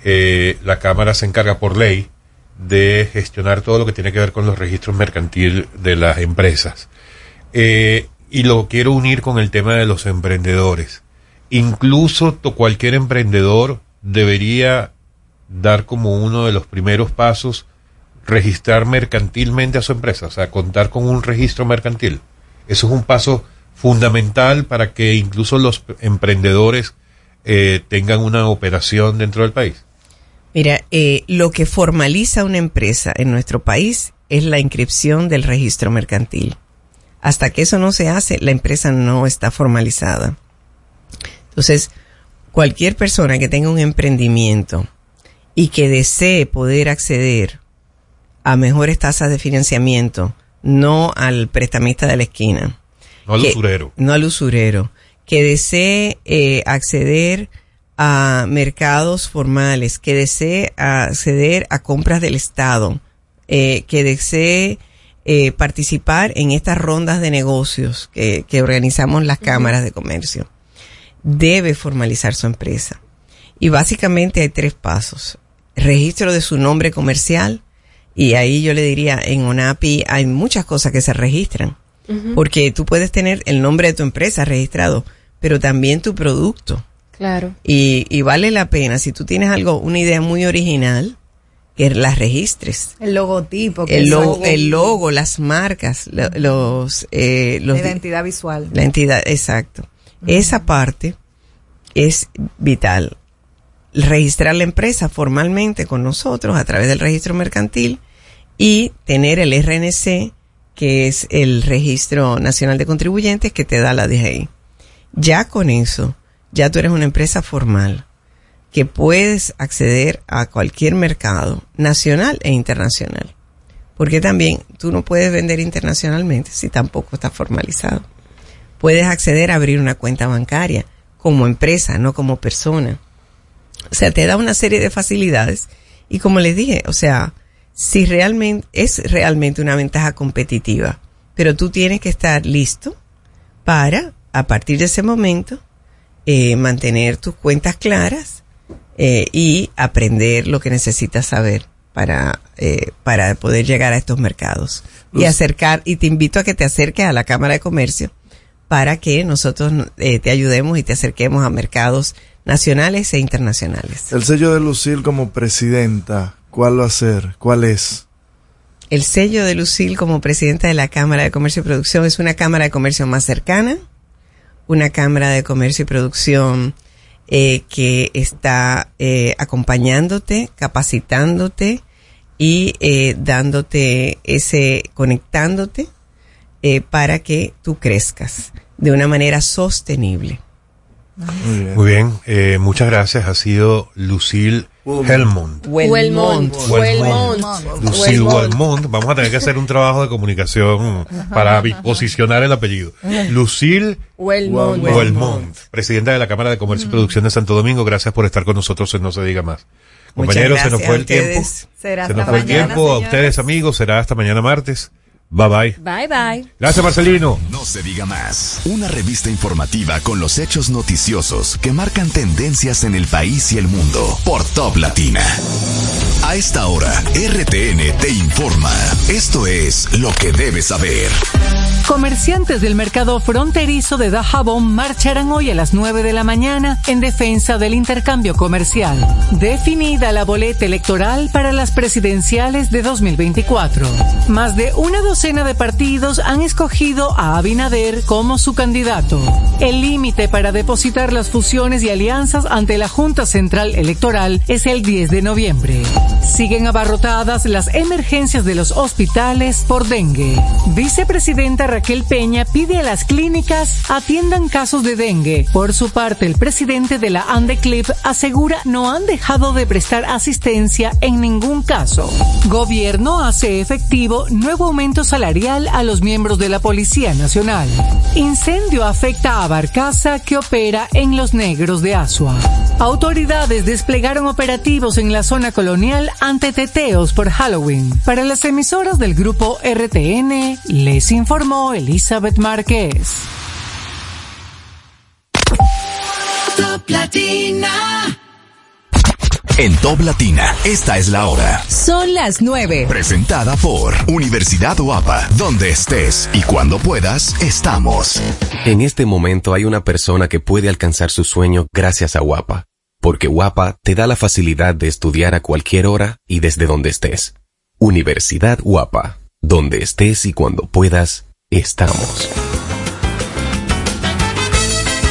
eh, la Cámara se encarga por ley de gestionar todo lo que tiene que ver con los registros mercantil de las empresas. Eh, y lo quiero unir con el tema de los emprendedores. Incluso cualquier emprendedor debería dar como uno de los primeros pasos registrar mercantilmente a su empresa, o sea, contar con un registro mercantil. Eso es un paso fundamental para que incluso los emprendedores eh, tengan una operación dentro del país. Mira, eh, lo que formaliza una empresa en nuestro país es la inscripción del registro mercantil. Hasta que eso no se hace, la empresa no está formalizada. Entonces, cualquier persona que tenga un emprendimiento y que desee poder acceder a mejores tasas de financiamiento, no al prestamista de la esquina. No al que- usurero. No al usurero. Que desee eh, acceder a mercados formales, que desee acceder a compras del Estado, eh, que desee eh, participar en estas rondas de negocios que, que organizamos las cámaras de comercio, debe formalizar su empresa. Y básicamente hay tres pasos. Registro de su nombre comercial, y ahí yo le diría, en ONAPI hay muchas cosas que se registran, porque tú puedes tener el nombre de tu empresa registrado, pero también tu producto. Claro. Y, y vale la pena, si tú tienes algo, una idea muy original, que las registres. El logotipo. que El es logo, el logo, las marcas, lo- los, eh, los, La identidad visual. la entidad, exacto. Esa parte es vital. Registrar la empresa formalmente con nosotros a través del registro mercantil y tener el RNC, que es el Registro Nacional de Contribuyentes que te da la DGI. Ya con eso, ya tú eres una empresa formal que puedes acceder a cualquier mercado nacional e internacional. Porque también tú no puedes vender internacionalmente si tampoco está formalizado. Puedes acceder a abrir una cuenta bancaria como empresa, no como persona. O sea, te da una serie de facilidades. Y como les dije, o sea, si realmente es realmente una ventaja competitiva, pero tú tienes que estar listo para, a partir de ese momento, eh, mantener tus cuentas claras eh, y aprender lo que necesitas saber para, eh, para poder llegar a estos mercados. Y acercar, y te invito a que te acerques a la Cámara de Comercio para que nosotros eh, te ayudemos y te acerquemos a mercados nacionales e internacionales. El sello de Lucil como presidenta, ¿cuál va a ser? ¿Cuál es? El sello de Lucil como presidenta de la Cámara de Comercio y Producción es una Cámara de Comercio más cercana, una Cámara de Comercio y Producción eh, que está eh, acompañándote, capacitándote y eh, dándote ese, conectándote eh, para que tú crezcas de una manera sostenible. Muy bien, eh, muchas gracias. Ha sido Lucil Helmond. Huelmont. Lucille Huelmont. Vamos a tener que hacer un trabajo de comunicación para posicionar el apellido. Lucille Huelmont. Presidenta de la Cámara de Comercio y Producción de Santo Domingo. Gracias por estar con nosotros en No Se Diga Más. Muchas Compañeros, se nos fue el tiempo. Será Se nos fue el tiempo. A ustedes, amigos, será hasta mañana martes. Bye bye. Bye bye. Gracias, Marcelino. No se diga más. Una revista informativa con los hechos noticiosos que marcan tendencias en el país y el mundo por Top Latina. A esta hora, RTN te informa. Esto es lo que debes saber. Comerciantes del mercado fronterizo de Dajabón marcharán hoy a las 9 de la mañana en defensa del intercambio comercial. Definida la boleta electoral para las presidenciales de 2024. Más de una docena de partidos han escogido a Abinader como su candidato. El límite para depositar las fusiones y alianzas ante la Junta Central Electoral es el 10 de noviembre. Siguen abarrotadas las emergencias de los hospitales por dengue. Vicepresidenta Raquel Peña pide a las clínicas atiendan casos de dengue. Por su parte, el presidente de la Andeclip asegura no han dejado de prestar asistencia en ningún caso. Gobierno hace efectivo nuevo aumento salarial a los miembros de la Policía Nacional. Incendio afecta a Barcaza que opera en Los Negros de Asua. Autoridades desplegaron operativos en la zona colonial ante teteos por Halloween. Para las emisoras del grupo RTN, les informó Elizabeth Márquez. Top Latina. En Top Latina, esta es la hora. Son las 9. Presentada por Universidad UAPA, donde estés y cuando puedas, estamos. En este momento hay una persona que puede alcanzar su sueño gracias a Guapa, porque Guapa te da la facilidad de estudiar a cualquier hora y desde donde estés. Universidad Guapa, donde estés y cuando puedas, estamos.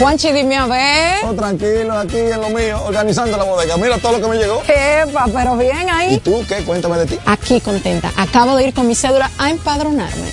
Juanchi, dime a ver. Oh, tranquilo, aquí en lo mío, organizando la bodega. Mira todo lo que me llegó. Epa, pero bien ahí. ¿Y tú qué? Cuéntame de ti. Aquí contenta. Acabo de ir con mi cédula a empadronarme.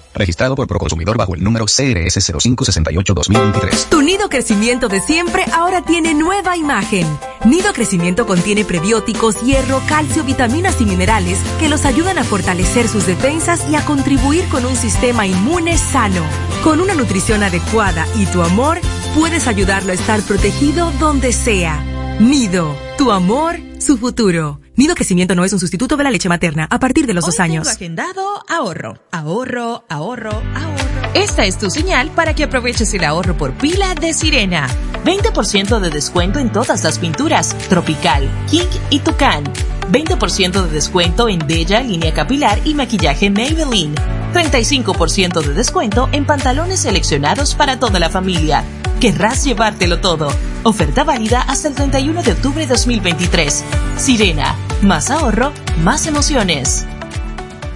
Registrado por Proconsumidor bajo el número CRS 0568-2023. Tu nido crecimiento de siempre ahora tiene nueva imagen. Nido crecimiento contiene prebióticos, hierro, calcio, vitaminas y minerales que los ayudan a fortalecer sus defensas y a contribuir con un sistema inmune sano. Con una nutrición adecuada y tu amor, puedes ayudarlo a estar protegido donde sea. Nido, tu amor, su futuro. Nido crecimiento no es un sustituto de la leche materna a partir de los dos años. agendado ahorro, ahorro, ahorro, ahorro. Esta es tu señal para que aproveches el ahorro por pila de Sirena. 20% de descuento en todas las pinturas, Tropical, King y Tucán. 20% de descuento en Bella, línea capilar y maquillaje Maybelline. 35% de descuento en pantalones seleccionados para toda la familia. Querrás llevártelo todo. Oferta válida hasta el 31 de octubre de 2023. Sirena, más ahorro, más emociones.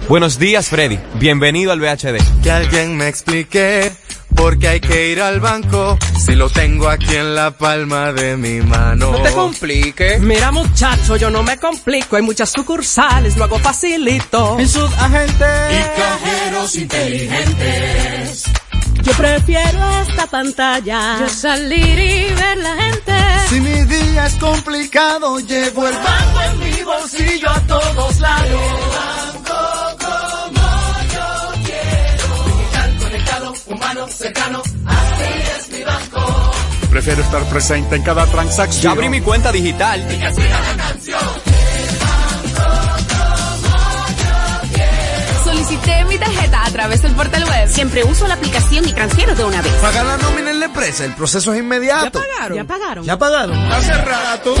Buenos días, Freddy. Bienvenido al VHD. Que alguien me explique por qué hay que ir al banco si lo tengo aquí en la palma de mi mano. No te compliques. Mira, muchacho, yo no me complico. Hay muchas sucursales, lo hago facilito. En subagentes y cajeros inteligentes. Yo prefiero esta pantalla. Yo salir y ver la gente. Si mi día es complicado, llevo el banco en mi bolsillo a todos lados. Humano, cercano. Así es mi banco. Prefiero estar presente en cada transacción. Ya abrí mi cuenta digital. Y que siga la canción. Solicité mi tarjeta a través del portal web Web. Siempre uso la aplicación y transfiero de una vez. Paga la nómina en la empresa, el proceso es inmediato. ¿Ya pagaron? ¿Ya pagaron? ¿Ya pagaron? Hace rato.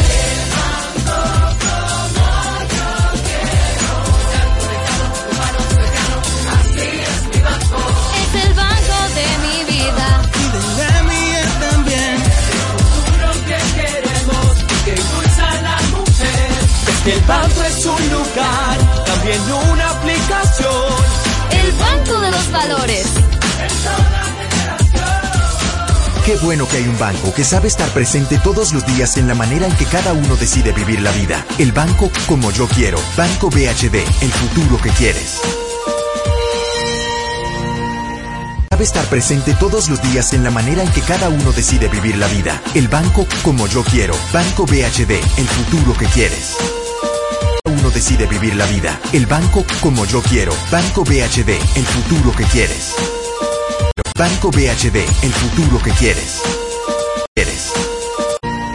El banco es un lugar, también una aplicación. El banco de los valores. Qué bueno que hay un banco que sabe estar presente todos los días en la manera en que cada uno decide vivir la vida. El banco como yo quiero. Banco BHD, el futuro que quieres. Sabe estar presente todos los días en la manera en que cada uno decide vivir la vida. El banco como yo quiero. Banco BHD, el futuro que quieres. Decide vivir la vida. El banco como yo quiero. Banco BHD, el futuro que quieres. Banco BHD, el futuro que quieres.